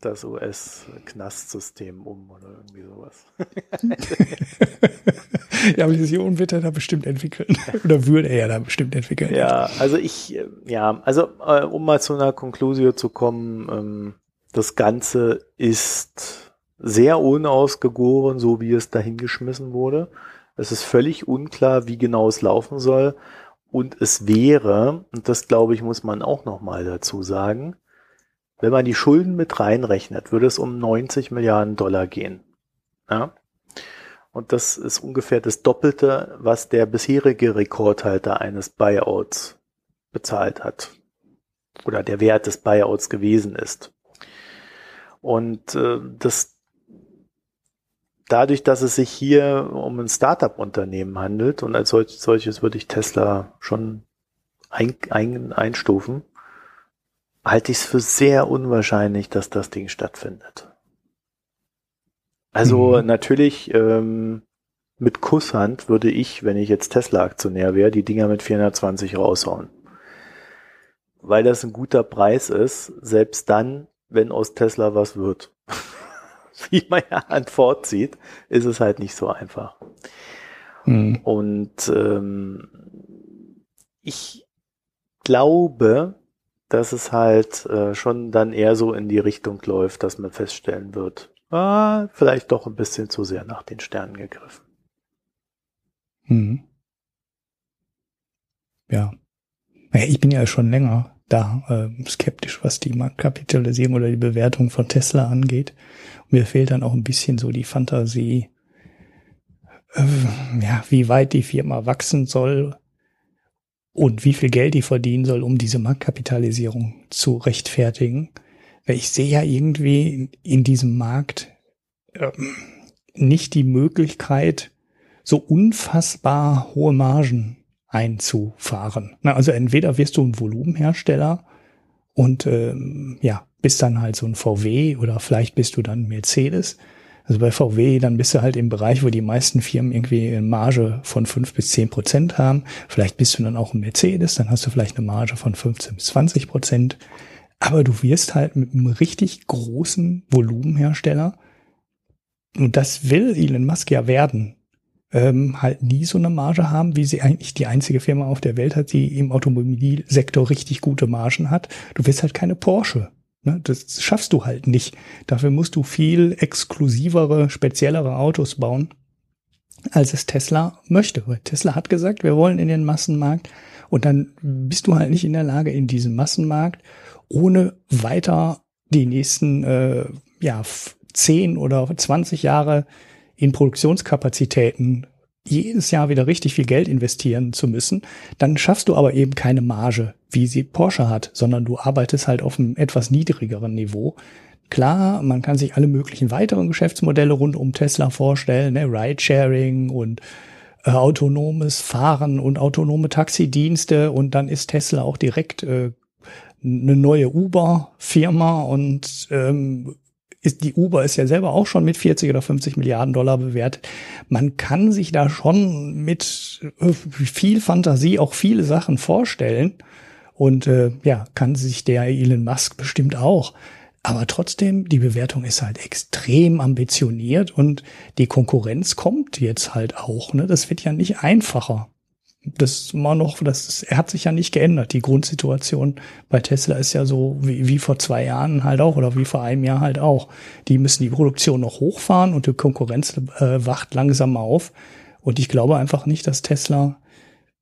Das US-Knastsystem um oder irgendwie sowas. ja, aber diese Unwetter da bestimmt entwickeln. oder würde er da bestimmt entwickeln. Ja, also ich, ja, also äh, um mal zu einer Konklusion zu kommen, ähm, das Ganze ist sehr unausgegoren, so wie es dahingeschmissen wurde. Es ist völlig unklar, wie genau es laufen soll. Und es wäre, und das glaube ich, muss man auch nochmal dazu sagen, wenn man die Schulden mit reinrechnet, würde es um 90 Milliarden Dollar gehen. Ja? Und das ist ungefähr das Doppelte, was der bisherige Rekordhalter eines Buyouts bezahlt hat. Oder der Wert des Buyouts gewesen ist. Und äh, das dadurch, dass es sich hier um ein Startup-Unternehmen handelt und als solches würde ich Tesla schon ein, ein, einstufen, halte ich es für sehr unwahrscheinlich, dass das Ding stattfindet. Also mhm. natürlich ähm, mit Kusshand würde ich, wenn ich jetzt Tesla-Aktionär wäre, die Dinger mit 420 raushauen. Weil das ein guter Preis ist, selbst dann, wenn aus Tesla was wird. wie man ja an Ford sieht, ist es halt nicht so einfach. Mhm. Und ähm, ich glaube, dass es halt äh, schon dann eher so in die Richtung läuft, dass man feststellen wird, ah, vielleicht doch ein bisschen zu sehr nach den Sternen gegriffen. Mhm. Ja. Ich bin ja schon länger da äh, skeptisch, was die Marktkapitalisierung oder die Bewertung von Tesla angeht. Und mir fehlt dann auch ein bisschen so die Fantasie, äh, ja, wie weit die Firma wachsen soll und wie viel Geld die verdienen soll, um diese Marktkapitalisierung zu rechtfertigen. Weil ich sehe ja irgendwie in diesem Markt äh, nicht die Möglichkeit, so unfassbar hohe Margen einzufahren. Na, also entweder wirst du ein Volumenhersteller und ähm, ja, bist dann halt so ein VW oder vielleicht bist du dann Mercedes. Also bei VW, dann bist du halt im Bereich, wo die meisten Firmen irgendwie eine Marge von fünf bis zehn Prozent haben. Vielleicht bist du dann auch ein Mercedes, dann hast du vielleicht eine Marge von 15 bis 20 Prozent. Aber du wirst halt mit einem richtig großen Volumenhersteller, und das will Elon Musk ja werden, ähm, halt nie so eine Marge haben, wie sie eigentlich die einzige Firma auf der Welt hat, die im Automobilsektor richtig gute Margen hat. Du wirst halt keine Porsche. Ne? Das schaffst du halt nicht. Dafür musst du viel exklusivere, speziellere Autos bauen, als es Tesla möchte. Weil Tesla hat gesagt, wir wollen in den Massenmarkt und dann bist du halt nicht in der Lage, in diesem Massenmarkt ohne weiter die nächsten äh, ja, 10 oder 20 Jahre in Produktionskapazitäten jedes Jahr wieder richtig viel Geld investieren zu müssen, dann schaffst du aber eben keine Marge, wie sie Porsche hat, sondern du arbeitest halt auf einem etwas niedrigeren Niveau. Klar, man kann sich alle möglichen weiteren Geschäftsmodelle rund um Tesla vorstellen, ne? Ridesharing und äh, autonomes Fahren und autonome Taxidienste und dann ist Tesla auch direkt äh, eine neue Uber-Firma und ähm, ist, die Uber ist ja selber auch schon mit 40 oder 50 Milliarden Dollar bewertet. Man kann sich da schon mit äh, viel Fantasie auch viele Sachen vorstellen. Und äh, ja, kann sich der Elon Musk bestimmt auch. Aber trotzdem, die Bewertung ist halt extrem ambitioniert und die Konkurrenz kommt jetzt halt auch. Ne? Das wird ja nicht einfacher das immer noch, das er hat sich ja nicht geändert. Die Grundsituation bei Tesla ist ja so wie, wie vor zwei Jahren halt auch oder wie vor einem Jahr halt auch. Die müssen die Produktion noch hochfahren und die Konkurrenz äh, wacht langsam auf. Und ich glaube einfach nicht, dass Tesla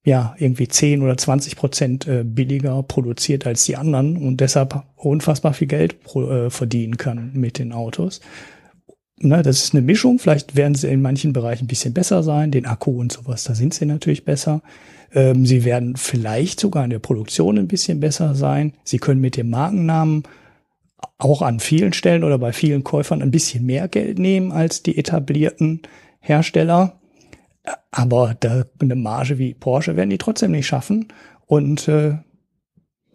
ja irgendwie 10 oder 20 Prozent äh, billiger produziert als die anderen und deshalb unfassbar viel Geld pro, äh, verdienen kann mit den Autos ne, das ist eine Mischung. Vielleicht werden sie in manchen Bereichen ein bisschen besser sein, den Akku und sowas, da sind sie natürlich besser. Ähm, sie werden vielleicht sogar in der Produktion ein bisschen besser sein. Sie können mit dem Markennamen auch an vielen Stellen oder bei vielen Käufern ein bisschen mehr Geld nehmen als die etablierten Hersteller. Aber da eine Marge wie Porsche werden die trotzdem nicht schaffen. Und äh,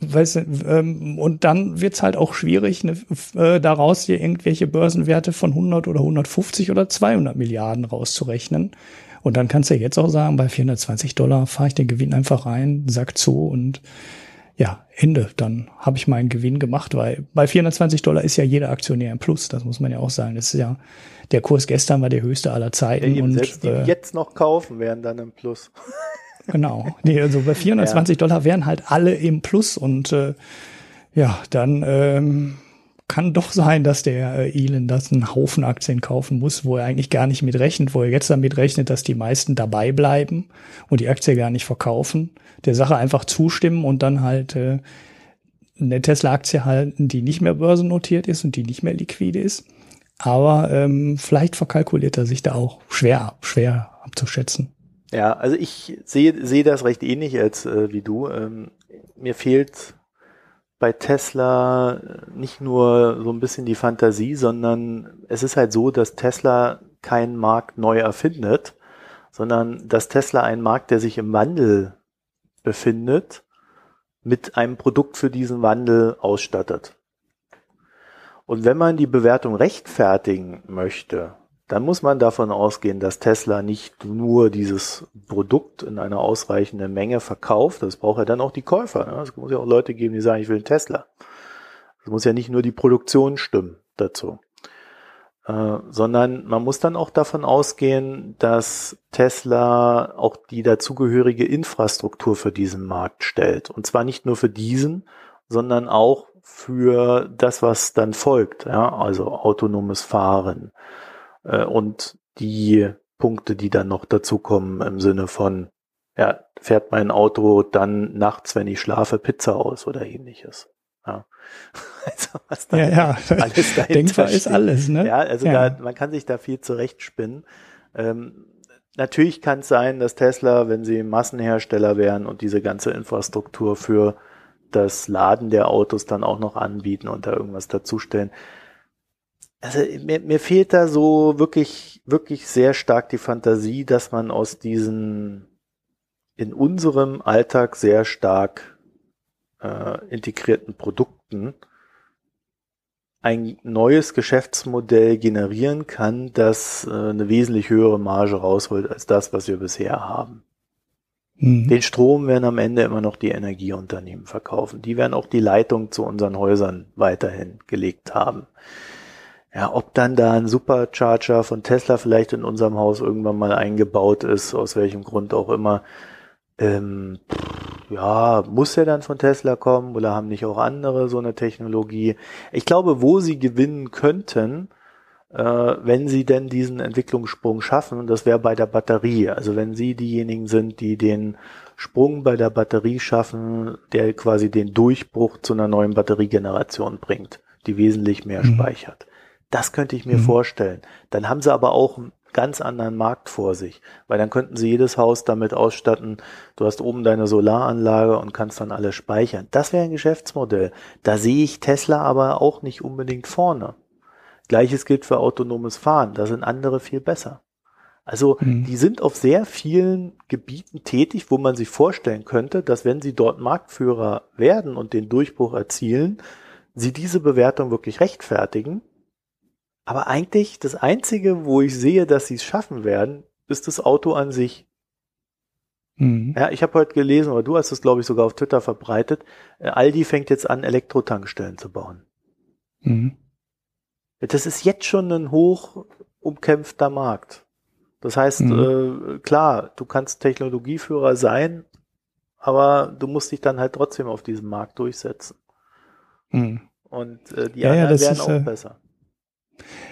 weißt du, ähm, und dann wird's halt auch schwierig, ne, äh, daraus hier irgendwelche Börsenwerte von 100 oder 150 oder 200 Milliarden rauszurechnen. Und dann kannst du jetzt auch sagen, bei 420 Dollar fahre ich den Gewinn einfach rein, sack zu und ja, Ende. Dann habe ich meinen Gewinn gemacht, weil bei 420 Dollar ist ja jeder Aktionär im Plus, das muss man ja auch sagen. Das ist ja, der Kurs gestern war der höchste aller Zeiten. Ja, und selbst die äh, jetzt noch kaufen, wären dann im Plus. Genau. Nee, also bei 420 ja. Dollar wären halt alle im Plus und äh, ja, dann ähm, kann doch sein, dass der äh, Elon das einen Haufen Aktien kaufen muss, wo er eigentlich gar nicht mit rechnet, wo er jetzt damit rechnet, dass die meisten dabei bleiben und die Aktie gar nicht verkaufen, der Sache einfach zustimmen und dann halt äh, eine Tesla-Aktie halten, die nicht mehr börsennotiert ist und die nicht mehr liquide ist. Aber ähm, vielleicht verkalkuliert er sich da auch schwer, schwer abzuschätzen. Ja, also ich sehe sehe das recht ähnlich als äh, wie du. Ähm, mir fehlt bei Tesla nicht nur so ein bisschen die Fantasie, sondern es ist halt so, dass Tesla keinen Markt neu erfindet, sondern dass Tesla ein Markt, der sich im Wandel befindet, mit einem Produkt für diesen Wandel ausstattet. Und wenn man die Bewertung rechtfertigen möchte, dann muss man davon ausgehen, dass Tesla nicht nur dieses Produkt in einer ausreichenden Menge verkauft, das braucht ja dann auch die Käufer. Ne? Es muss ja auch Leute geben, die sagen, ich will einen Tesla. Es muss ja nicht nur die Produktion stimmen dazu, äh, sondern man muss dann auch davon ausgehen, dass Tesla auch die dazugehörige Infrastruktur für diesen Markt stellt. Und zwar nicht nur für diesen, sondern auch für das, was dann folgt, ja? also autonomes Fahren, äh, und die Punkte, die dann noch dazukommen im Sinne von, ja, fährt mein Auto dann nachts, wenn ich schlafe, Pizza aus oder ähnliches. Ja. Also, was da ja, ja. alles Denkbar steht. ist alles, ne? Ja, also ja. Da, man kann sich da viel zurechtspinnen. Ähm, natürlich kann es sein, dass Tesla, wenn sie Massenhersteller wären und diese ganze Infrastruktur für das Laden der Autos dann auch noch anbieten und da irgendwas dazustellen, also mir, mir fehlt da so wirklich, wirklich sehr stark die Fantasie, dass man aus diesen in unserem Alltag sehr stark äh, integrierten Produkten ein neues Geschäftsmodell generieren kann, das äh, eine wesentlich höhere Marge rausholt als das, was wir bisher haben. Mhm. Den Strom werden am Ende immer noch die Energieunternehmen verkaufen. Die werden auch die Leitung zu unseren Häusern weiterhin gelegt haben. Ja, ob dann da ein Supercharger von Tesla vielleicht in unserem Haus irgendwann mal eingebaut ist, aus welchem Grund auch immer, ähm, ja, muss er dann von Tesla kommen oder haben nicht auch andere so eine Technologie? Ich glaube, wo sie gewinnen könnten, äh, wenn sie denn diesen Entwicklungssprung schaffen, das wäre bei der Batterie. Also wenn sie diejenigen sind, die den Sprung bei der Batterie schaffen, der quasi den Durchbruch zu einer neuen Batteriegeneration bringt, die wesentlich mehr mhm. speichert. Das könnte ich mir mhm. vorstellen. Dann haben sie aber auch einen ganz anderen Markt vor sich, weil dann könnten sie jedes Haus damit ausstatten, du hast oben deine Solaranlage und kannst dann alles speichern. Das wäre ein Geschäftsmodell. Da sehe ich Tesla aber auch nicht unbedingt vorne. Gleiches gilt für autonomes Fahren. Da sind andere viel besser. Also mhm. die sind auf sehr vielen Gebieten tätig, wo man sich vorstellen könnte, dass wenn sie dort Marktführer werden und den Durchbruch erzielen, sie diese Bewertung wirklich rechtfertigen aber eigentlich das Einzige, wo ich sehe, dass sie es schaffen werden, ist das Auto an sich. Mhm. Ja, ich habe heute gelesen, oder du hast es, glaube ich, sogar auf Twitter verbreitet, äh, Aldi fängt jetzt an, Elektrotankstellen zu bauen. Mhm. Das ist jetzt schon ein hoch umkämpfter Markt. Das heißt, mhm. äh, klar, du kannst Technologieführer sein, aber du musst dich dann halt trotzdem auf diesem Markt durchsetzen. Mhm. Und äh, die ja, anderen ja, werden ist, auch äh, besser.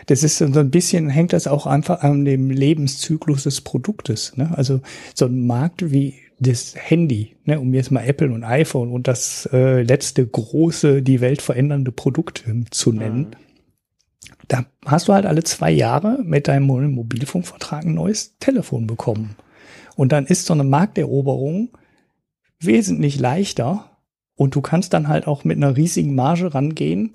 Das ist so ein bisschen, hängt das auch einfach an dem Lebenszyklus des Produktes. Ne? Also so ein Markt wie das Handy, ne, um jetzt mal Apple und iPhone und das äh, letzte große, die Welt verändernde Produkt äh, zu nennen. Mhm. Da hast du halt alle zwei Jahre mit deinem Mobilfunkvertrag ein neues Telefon bekommen. Und dann ist so eine Markteroberung wesentlich leichter und du kannst dann halt auch mit einer riesigen Marge rangehen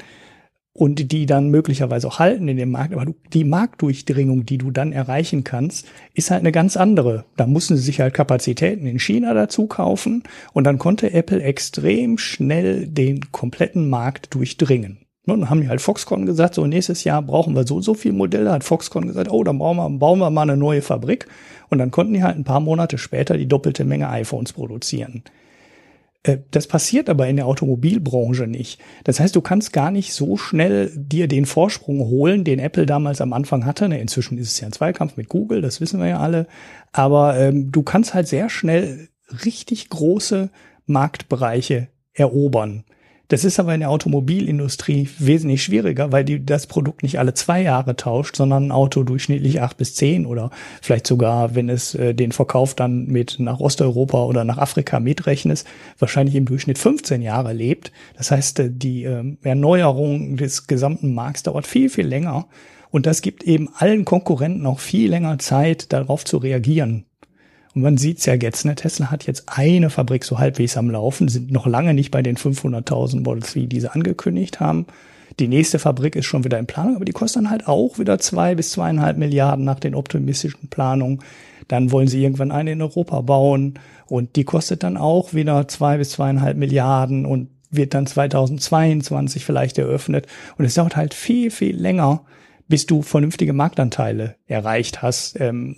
und die dann möglicherweise auch halten in dem Markt. Aber die Marktdurchdringung, die du dann erreichen kannst, ist halt eine ganz andere. Da mussten sie sich halt Kapazitäten in China dazu kaufen und dann konnte Apple extrem schnell den kompletten Markt durchdringen. Und dann haben die halt Foxconn gesagt, so nächstes Jahr brauchen wir so so viel Modelle. Hat Foxconn gesagt, oh, dann bauen wir, bauen wir mal eine neue Fabrik. Und dann konnten die halt ein paar Monate später die doppelte Menge iPhones produzieren. Äh, das passiert aber in der Automobilbranche nicht. Das heißt, du kannst gar nicht so schnell dir den Vorsprung holen, den Apple damals am Anfang hatte. Inzwischen ist es ja ein Zweikampf mit Google, das wissen wir ja alle. Aber ähm, du kannst halt sehr schnell richtig große Marktbereiche erobern. Das ist aber in der Automobilindustrie wesentlich schwieriger, weil die das Produkt nicht alle zwei Jahre tauscht, sondern ein Auto durchschnittlich acht bis zehn oder vielleicht sogar, wenn es äh, den Verkauf dann mit nach Osteuropa oder nach Afrika mitrechnest, wahrscheinlich im Durchschnitt 15 Jahre lebt. Das heißt, äh, die äh, Erneuerung des gesamten Markts dauert viel, viel länger. Und das gibt eben allen Konkurrenten auch viel länger Zeit, darauf zu reagieren. Und man sieht's ja jetzt, ne? Tesla hat jetzt eine Fabrik so halbwegs am Laufen, sind noch lange nicht bei den 500.000 Model 3, die sie angekündigt haben. Die nächste Fabrik ist schon wieder in Planung, aber die kostet dann halt auch wieder zwei bis zweieinhalb Milliarden nach den optimistischen Planungen. Dann wollen sie irgendwann eine in Europa bauen und die kostet dann auch wieder zwei bis zweieinhalb Milliarden und wird dann 2022 vielleicht eröffnet. Und es dauert halt viel, viel länger, bis du vernünftige Marktanteile erreicht hast. Ähm,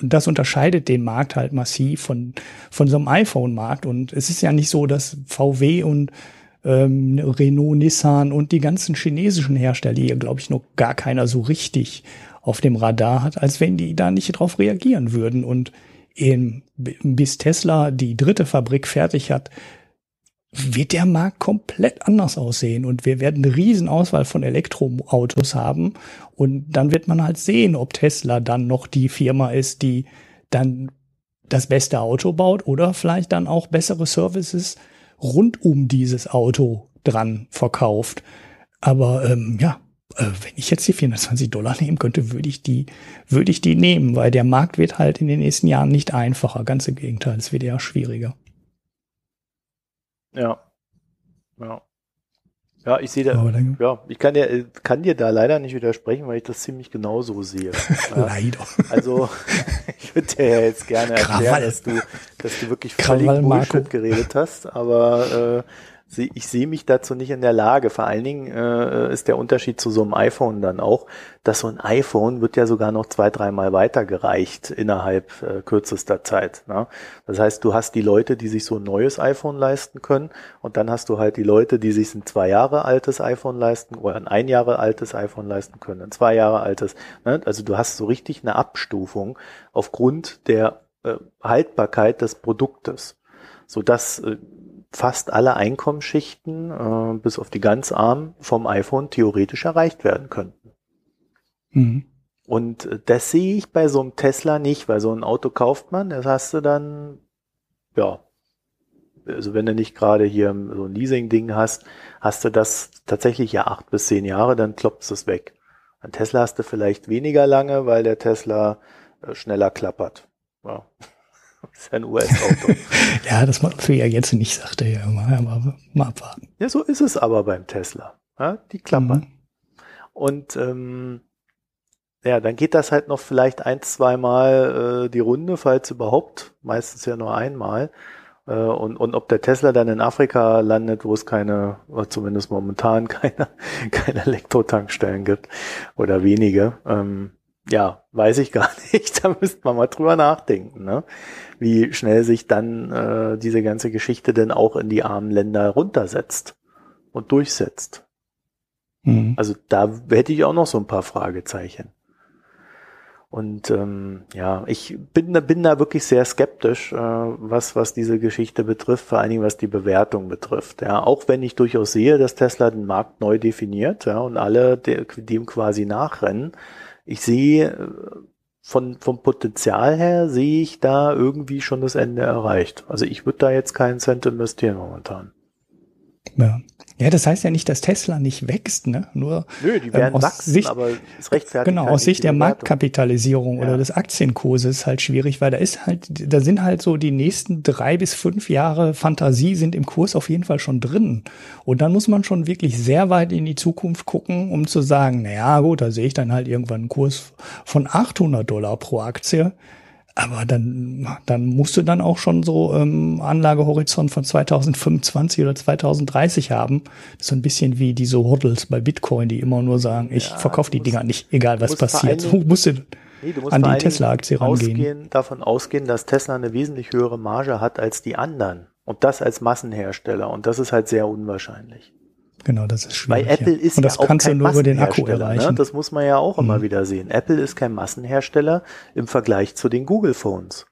und das unterscheidet den Markt halt massiv von, von so einem iPhone-Markt. Und es ist ja nicht so, dass VW und ähm, Renault, Nissan und die ganzen chinesischen Hersteller, ja, glaube ich, noch gar keiner so richtig auf dem Radar hat, als wenn die da nicht drauf reagieren würden. Und in, bis Tesla die dritte Fabrik fertig hat, wird der Markt komplett anders aussehen und wir werden eine riesen Auswahl von Elektroautos haben und dann wird man halt sehen, ob Tesla dann noch die Firma ist, die dann das beste Auto baut oder vielleicht dann auch bessere Services rund um dieses Auto dran verkauft. Aber ähm, ja, äh, wenn ich jetzt die 420 Dollar nehmen könnte, würde ich die, würde ich die nehmen, weil der Markt wird halt in den nächsten Jahren nicht einfacher. Ganz im Gegenteil, es wird eher schwieriger. Ja. Ja. Ja, ich sehe da, ja, ich kann dir, kann dir da leider nicht widersprechen, weil ich das ziemlich genau so sehe. leider. Also, ich würde dir ja jetzt gerne erklären, dass du, dass du wirklich völlig Bullshit geredet hast, aber äh, ich sehe mich dazu nicht in der Lage. Vor allen Dingen äh, ist der Unterschied zu so einem iPhone dann auch, dass so ein iPhone wird ja sogar noch zwei, dreimal weitergereicht innerhalb äh, kürzester Zeit. Ne? Das heißt, du hast die Leute, die sich so ein neues iPhone leisten können und dann hast du halt die Leute, die sich ein zwei Jahre altes iPhone leisten oder ein ein Jahre altes iPhone leisten können, ein zwei Jahre altes. Ne? Also du hast so richtig eine Abstufung aufgrund der äh, Haltbarkeit des Produktes, so dass äh, fast alle Einkommensschichten, äh, bis auf die ganz Armen, vom iPhone theoretisch erreicht werden könnten. Mhm. Und das sehe ich bei so einem Tesla nicht, weil so ein Auto kauft man, das hast du dann, ja, also wenn du nicht gerade hier so ein Leasing-Ding hast, hast du das tatsächlich ja acht bis zehn Jahre, dann klopft es weg. Ein Tesla hast du vielleicht weniger lange, weil der Tesla äh, schneller klappert. Ja. Das ist ein US-Auto. ja, das macht für ja jetzt nicht, sagt er ja immer. Aber mal abwarten. Ja, so ist es aber beim Tesla. Ja, die klappern. Mhm. Und ähm, ja, dann geht das halt noch vielleicht ein, zweimal äh, die Runde, falls überhaupt. Meistens ja nur einmal. Äh, und, und ob der Tesla dann in Afrika landet, wo es keine, zumindest momentan keine, keine Elektrotankstellen gibt oder wenige, ähm, ja, weiß ich gar nicht. Da müsste man mal drüber nachdenken, ne? wie schnell sich dann äh, diese ganze Geschichte denn auch in die armen Länder runtersetzt und durchsetzt. Mhm. Also da hätte ich auch noch so ein paar Fragezeichen. Und ähm, ja, ich bin, bin da wirklich sehr skeptisch, äh, was, was diese Geschichte betrifft, vor allen Dingen was die Bewertung betrifft. Ja, auch wenn ich durchaus sehe, dass Tesla den Markt neu definiert ja, und alle dem quasi nachrennen, ich sehe äh, von, vom Potenzial her sehe ich da irgendwie schon das Ende erreicht. Also ich würde da jetzt keinen Cent investieren momentan. Ja. Ja, das heißt ja nicht, dass Tesla nicht wächst, ne? Nur Nö, die werden ähm, wachsen, Sicht, aber es rechtfertigt Genau, halt aus Sicht der Marktkapitalisierung ja. oder des Aktienkurses halt schwierig, weil da ist halt, da sind halt so die nächsten drei bis fünf Jahre Fantasie sind im Kurs auf jeden Fall schon drin. Und dann muss man schon wirklich sehr weit in die Zukunft gucken, um zu sagen, na ja, gut, da sehe ich dann halt irgendwann einen Kurs von 800 Dollar pro Aktie. Aber dann, dann musst du dann auch schon so ähm, Anlagehorizont von 2025 oder 2030 haben. Das ist so ein bisschen wie diese Hodls bei Bitcoin, die immer nur sagen, ich ja, verkaufe die Dinger nicht, egal was passiert. So musst du, nee, du musst an die Tesla-Aktie rangehen. davon ausgehen, dass Tesla eine wesentlich höhere Marge hat als die anderen. Und das als Massenhersteller. Und das ist halt sehr unwahrscheinlich. Genau, das ist schwierig. Weil Apple ist Und das ja auch kannst kein du nur über den Akku Massenhersteller, erreichen. Ne? Das muss man ja auch immer Mhm. wieder sehen. Apple ist kein Massenhersteller im Vergleich zu den Google Phones,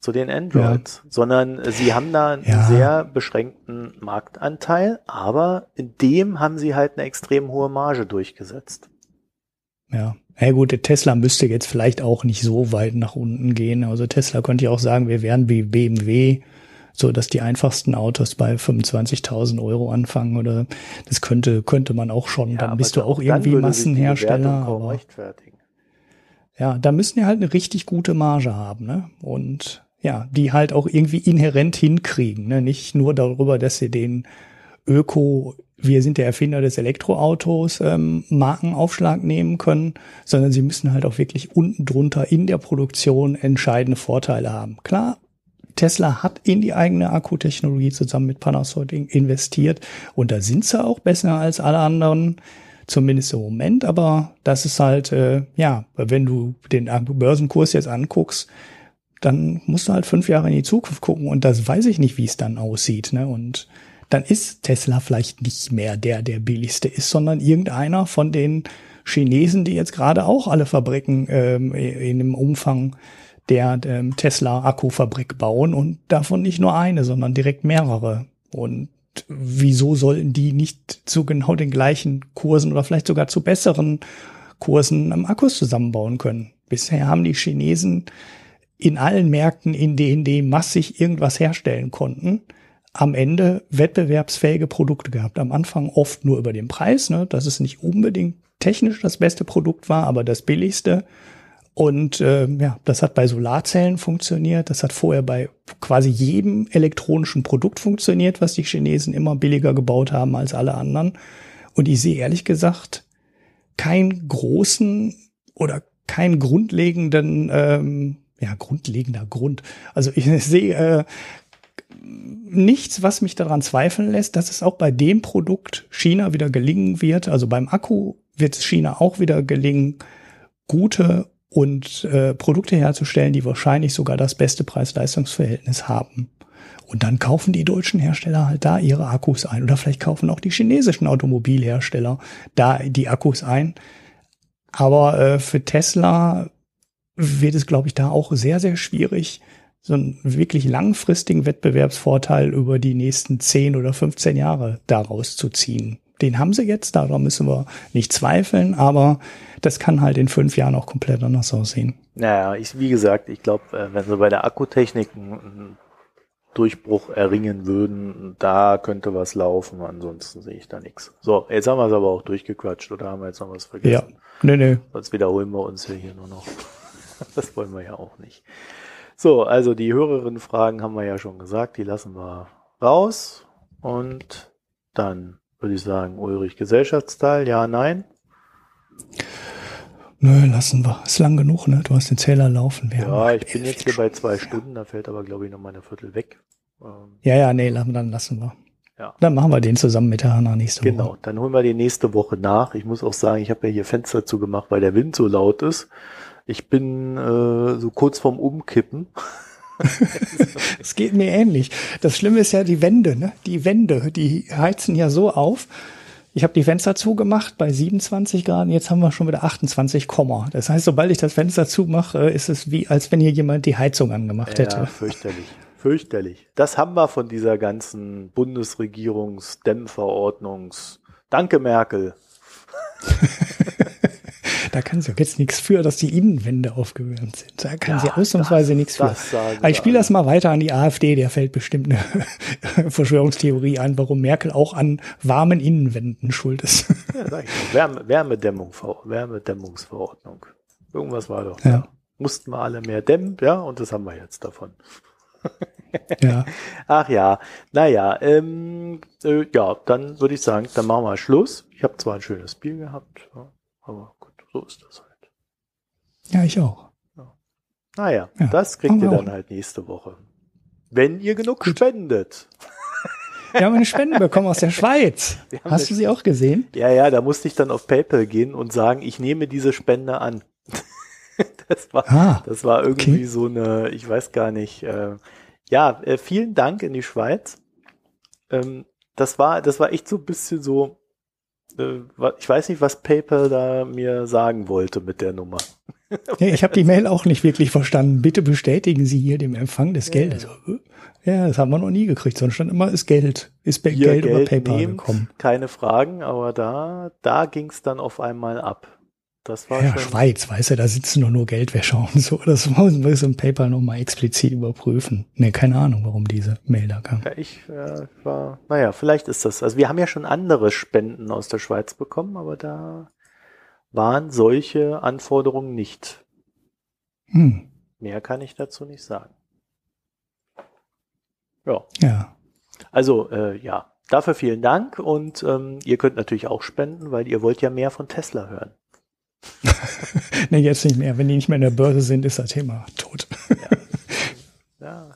zu den Androids, sondern sie haben da einen Ja. sehr beschränkten Marktanteil, aber in dem haben sie halt eine extrem hohe Marge durchgesetzt. Ja. Ja gut, der Tesla müsste jetzt vielleicht auch nicht so weit nach unten gehen. Also Tesla könnte ja auch sagen, wir wären wie BMW, so dass die einfachsten Autos bei 25.000 Euro anfangen oder das könnte könnte man auch schon. dann aber bist du auch dann irgendwie Massenhersteller. Aber, rechtfertigen. ja, da müssen die halt eine richtig gute Marge haben, ne? Und ja, die halt auch irgendwie inhärent hinkriegen, ne? Nicht nur darüber, dass sie den Öko, wir sind der Erfinder des Elektroautos, ähm, Markenaufschlag nehmen können, sondern sie müssen halt auch wirklich unten drunter in der Produktion entscheidende Vorteile haben. Klar, Tesla hat in die eigene Akkutechnologie zusammen mit Panasonic investiert und da sind sie auch besser als alle anderen, zumindest im Moment, aber das ist halt, äh, ja, wenn du den Börsenkurs jetzt anguckst, dann musst du halt fünf Jahre in die Zukunft gucken und das weiß ich nicht, wie es dann aussieht. Ne? Und dann ist Tesla vielleicht nicht mehr der, der billigste ist, sondern irgendeiner von den Chinesen, die jetzt gerade auch alle Fabriken ähm, in dem Umfang der ähm, Tesla-Akkufabrik bauen und davon nicht nur eine, sondern direkt mehrere. Und wieso sollten die nicht zu genau den gleichen Kursen oder vielleicht sogar zu besseren Kursen am Akkus zusammenbauen können? Bisher haben die Chinesen in allen Märkten, in denen die massig irgendwas herstellen konnten, am Ende wettbewerbsfähige Produkte gehabt. Am Anfang oft nur über den Preis, ne, dass es nicht unbedingt technisch das beste Produkt war, aber das billigste. Und äh, ja, das hat bei Solarzellen funktioniert. Das hat vorher bei quasi jedem elektronischen Produkt funktioniert, was die Chinesen immer billiger gebaut haben als alle anderen. Und ich sehe ehrlich gesagt keinen großen oder keinen grundlegenden, ähm, ja, grundlegender Grund. Also ich sehe äh, nichts, was mich daran zweifeln lässt, dass es auch bei dem Produkt China wieder gelingen wird. Also beim Akku wird es China auch wieder gelingen, gute und äh, Produkte herzustellen, die wahrscheinlich sogar das beste Preis-Leistungs-Verhältnis haben. Und dann kaufen die deutschen Hersteller halt da ihre Akkus ein. Oder vielleicht kaufen auch die chinesischen Automobilhersteller da die Akkus ein. Aber äh, für Tesla wird es, glaube ich, da auch sehr, sehr schwierig, so einen wirklich langfristigen Wettbewerbsvorteil über die nächsten 10 oder 15 Jahre daraus zu ziehen. Den haben sie jetzt, daran müssen wir nicht zweifeln, aber das kann halt in fünf Jahren auch komplett anders aussehen. Naja, ich, wie gesagt, ich glaube, wenn sie bei der Akkutechnik einen Durchbruch erringen würden, da könnte was laufen, ansonsten sehe ich da nichts. So, jetzt haben wir es aber auch durchgequatscht oder haben wir jetzt noch was vergessen? Ja, nee, nee. Sonst wiederholen wir uns ja hier nur noch. Das wollen wir ja auch nicht. So, also die Hörerinnenfragen haben wir ja schon gesagt, die lassen wir raus. Und dann würde ich sagen, Ulrich Gesellschaftsteil, ja, nein. Nö, lassen wir. Ist lang genug, ne? Du hast den Zähler laufen. Wir ja, ich bin jetzt hier bei zwei Stunden, da fällt aber, glaube ich, noch mal eine Viertel weg. Ähm, Ja, ja, nee, dann lassen wir. Ja. Dann machen wir den zusammen mit der Hanna nächste Genau, Woche. dann holen wir die nächste Woche nach. Ich muss auch sagen, ich habe ja hier Fenster zugemacht, weil der Wind so laut ist. Ich bin äh, so kurz vorm Umkippen. Es geht mir ähnlich. Das Schlimme ist ja die Wände, ne? Die Wände, die heizen ja so auf. Ich habe die Fenster zugemacht bei 27 Grad, jetzt haben wir schon wieder 28, das heißt, sobald ich das Fenster zumache, ist es wie, als wenn hier jemand die Heizung angemacht Ja, hätte. fürchterlich. Fürchterlich. Das haben wir von dieser ganzen Bundesregierungs-Dämmverordnungs. Danke, Merkel. Da kann sie jetzt nichts für, dass die Innenwände aufgewärmt sind. Da kann Ja, sie ausnahmsweise das- nichts für. ich spiele das mal weiter an die AfD, der fällt bestimmt eine Verschwörungstheorie ein, warum Merkel auch an warmen Innenwänden schuld ist. Ja, sag ich doch. Wärme, Wärmedämmung, Wärmedämmungsverordnung. Irgendwas war doch. Ja. da. Mussten wir alle mehr dämmen, ja, und das haben wir jetzt davon. ja. Ach ja, naja, ähm, äh, ja, dann würde ich sagen, dann machen wir Schluss. Ich habe zwar ein schönes Spiel gehabt, aber so ist das halt. ja, ich auch. Naja, Ja, das kriegt ihr dann auch. halt nächste Woche. Wenn ihr genug spendet. Wir haben eine Spende bekommen aus der Schweiz. Hast du sie auch gesehen? Ja, ja, da musste ich dann auf PayPal gehen und sagen, ich nehme diese Spende an. das war, Ah, das war irgendwie okay. so eine, ich weiß gar nicht, äh, ja, äh, vielen Dank in die Schweiz. Ähm, das war, das war echt so ein bisschen so, ich weiß nicht, was PayPal da mir sagen wollte mit der Nummer. Ja, ich habe die Mail auch nicht wirklich verstanden. Bitte bestätigen Sie hier den Empfang des Geldes. Ja, das haben wir noch nie gekriegt, sondern stand immer, ist Geld, ist Geld, Geld, über PayPal nehmt, gekommen. Keine Fragen, aber da, da ging es dann auf einmal ab. Das war ja, schon Schweiz, weißt du, da sitzen nur nur Geldwäscher und so. Das muss wir im PayPal nochmal explizit überprüfen. Nee, keine Ahnung, warum diese Mail da kam. Ja, ich äh, war, naja, vielleicht ist das. Also wir haben ja schon andere Spenden aus der Schweiz bekommen, aber da waren solche Anforderungen nicht. Hm. Mehr kann ich dazu nicht sagen. Ja. Ja. Also, äh, ja, dafür vielen Dank und ähm, ihr könnt natürlich auch spenden, weil ihr wollt ja mehr von Tesla hören. nee, jetzt nicht mehr. Wenn die nicht mehr in der Börse sind, ist das Thema tot. ja. Ja,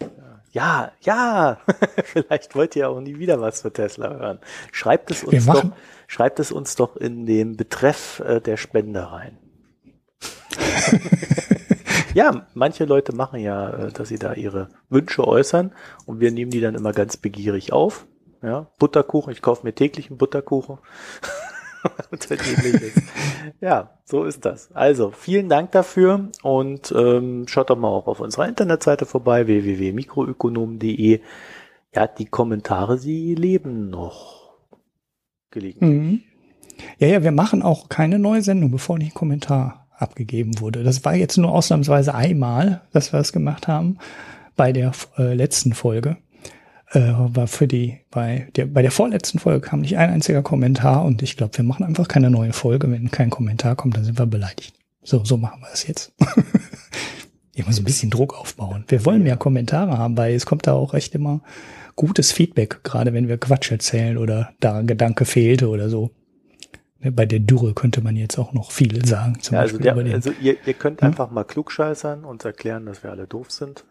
ja, ja. Vielleicht wollt ihr auch nie wieder was für Tesla hören. Schreibt es uns doch, schreibt es uns doch in den Betreff äh, der Spende rein. ja, manche Leute machen ja, äh, dass sie da ihre Wünsche äußern und wir nehmen die dann immer ganz begierig auf. Ja, Butterkuchen, ich kaufe mir täglich einen Butterkuchen. ja, so ist das. Also, vielen Dank dafür und ähm, schaut doch mal auch auf unserer Internetseite vorbei, www.mikroökonom.de. Ja, die Kommentare, sie leben noch gelegentlich. Mhm. Ja, ja, wir machen auch keine neue Sendung, bevor nicht ein Kommentar abgegeben wurde. Das war jetzt nur ausnahmsweise einmal, dass wir das gemacht haben bei der äh, letzten Folge äh, war für die, bei der, bei der vorletzten Folge kam nicht ein einziger Kommentar und ich glaube, wir machen einfach keine neue Folge. Wenn kein Kommentar kommt, dann sind wir beleidigt. So, so machen wir es jetzt. ich muss ein bisschen Druck aufbauen. Wir wollen mehr Kommentare haben, weil es kommt da auch echt immer gutes Feedback, gerade wenn wir Quatsch erzählen oder da ein Gedanke fehlte oder so. Ne, bei der Dürre könnte man jetzt auch noch viel sagen. Zum ja, also, der, also ihr, ihr könnt hm? einfach mal klugscheißern und erklären, dass wir alle doof sind.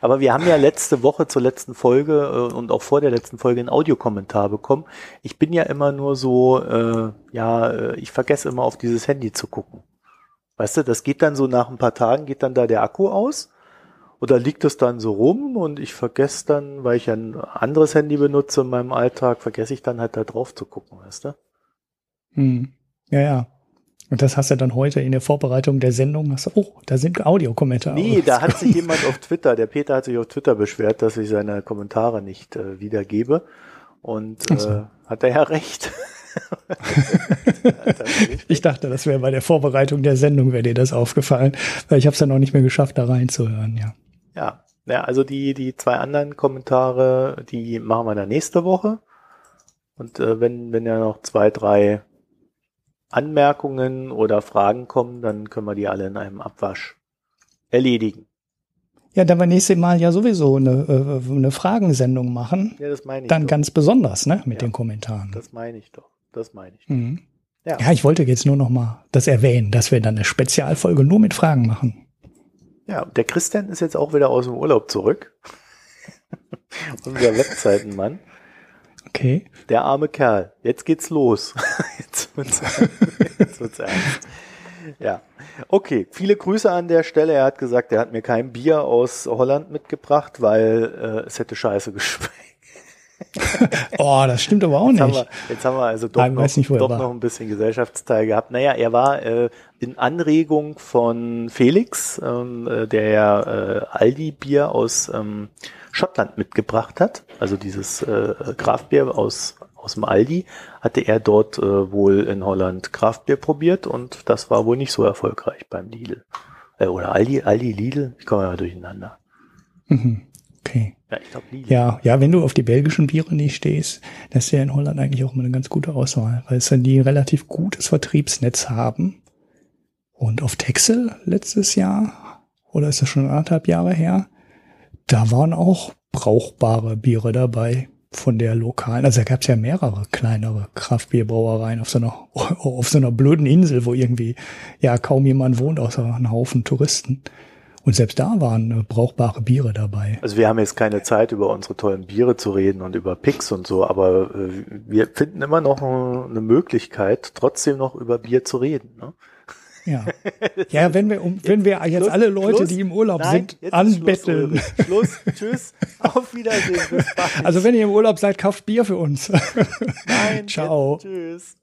Aber wir haben ja letzte Woche zur letzten Folge äh, und auch vor der letzten Folge einen Audiokommentar bekommen. Ich bin ja immer nur so, äh, ja, äh, ich vergesse immer auf dieses Handy zu gucken. Weißt du, das geht dann so nach ein paar Tagen, geht dann da der Akku aus oder liegt es dann so rum und ich vergesse dann, weil ich ein anderes Handy benutze in meinem Alltag, vergesse ich dann halt da drauf zu gucken, weißt du? Hm. Ja, ja. Und das hast du dann heute in der Vorbereitung der Sendung, hast du, oh, da sind Audiokommentare. Nee, da hat sich jemand auf Twitter, der Peter hat sich auf Twitter beschwert, dass ich seine Kommentare nicht äh, wiedergebe. Und so. äh, hat er ja recht. ich dachte, das wäre bei der Vorbereitung der Sendung, wäre dir das aufgefallen, weil ich habe es ja noch nicht mehr geschafft, da reinzuhören, ja. Ja, ja also die, die zwei anderen Kommentare, die machen wir dann nächste Woche. Und äh, wenn, wenn ja noch zwei, drei Anmerkungen oder Fragen kommen, dann können wir die alle in einem Abwasch erledigen. Ja, da wir nächstes Mal ja sowieso eine, äh, eine Fragensendung machen, ja, das meine ich dann doch. ganz besonders, ne, mit ja, den Kommentaren. Das meine ich doch. Das meine ich. Mhm. Ja. ja, ich wollte jetzt nur noch mal das erwähnen, dass wir dann eine Spezialfolge nur mit Fragen machen. Ja, der Christian ist jetzt auch wieder aus dem Urlaub zurück. Unser Webseitenmann. Okay. Der arme Kerl. Jetzt geht's los. jetzt wird's, jetzt wird's ernst. Ja. Okay. Viele Grüße an der Stelle. Er hat gesagt, er hat mir kein Bier aus Holland mitgebracht, weil äh, es hätte scheiße geschmeckt. oh, das stimmt aber auch jetzt nicht. Haben wir, jetzt haben wir also doch, noch, nicht, doch noch ein bisschen Gesellschaftsteil gehabt. Naja, er war äh, in Anregung von Felix, ähm, äh, der ja äh, Aldi-Bier aus ähm, Schottland mitgebracht hat, also dieses äh, Kraftbier aus, aus dem Aldi, hatte er dort äh, wohl in Holland Kraftbier probiert und das war wohl nicht so erfolgreich beim Lidl. Äh, oder Aldi, Aldi, Lidl, ich komme ja durcheinander. Mhm. Okay. Ja, ich glaub, Lidl. Ja, ja, wenn du auf die belgischen Biere nicht stehst, das ist ja in Holland eigentlich auch mal eine ganz gute Auswahl, weil es dann die relativ gutes Vertriebsnetz haben. Und auf Texel letztes Jahr, oder ist das schon anderthalb Jahre her, da waren auch brauchbare Biere dabei von der lokalen. Also da gab es ja mehrere kleinere Kraftbierbrauereien auf so einer auf so einer blöden Insel, wo irgendwie ja kaum jemand wohnt, außer ein Haufen Touristen. Und selbst da waren äh, brauchbare Biere dabei. Also wir haben jetzt keine Zeit, über unsere tollen Biere zu reden und über Picks und so, aber äh, wir finden immer noch eine Möglichkeit, trotzdem noch über Bier zu reden. Ne? Ja. ja, wenn wir, um, wenn wir jetzt Schluss, alle Leute, Schluss, die im Urlaub nein, sind, anbetteln. Schluss, Schluss, tschüss, auf Wiedersehen. Also wenn ihr im Urlaub seid, kauft Bier für uns. Nein, Ciao. Jetzt, tschüss.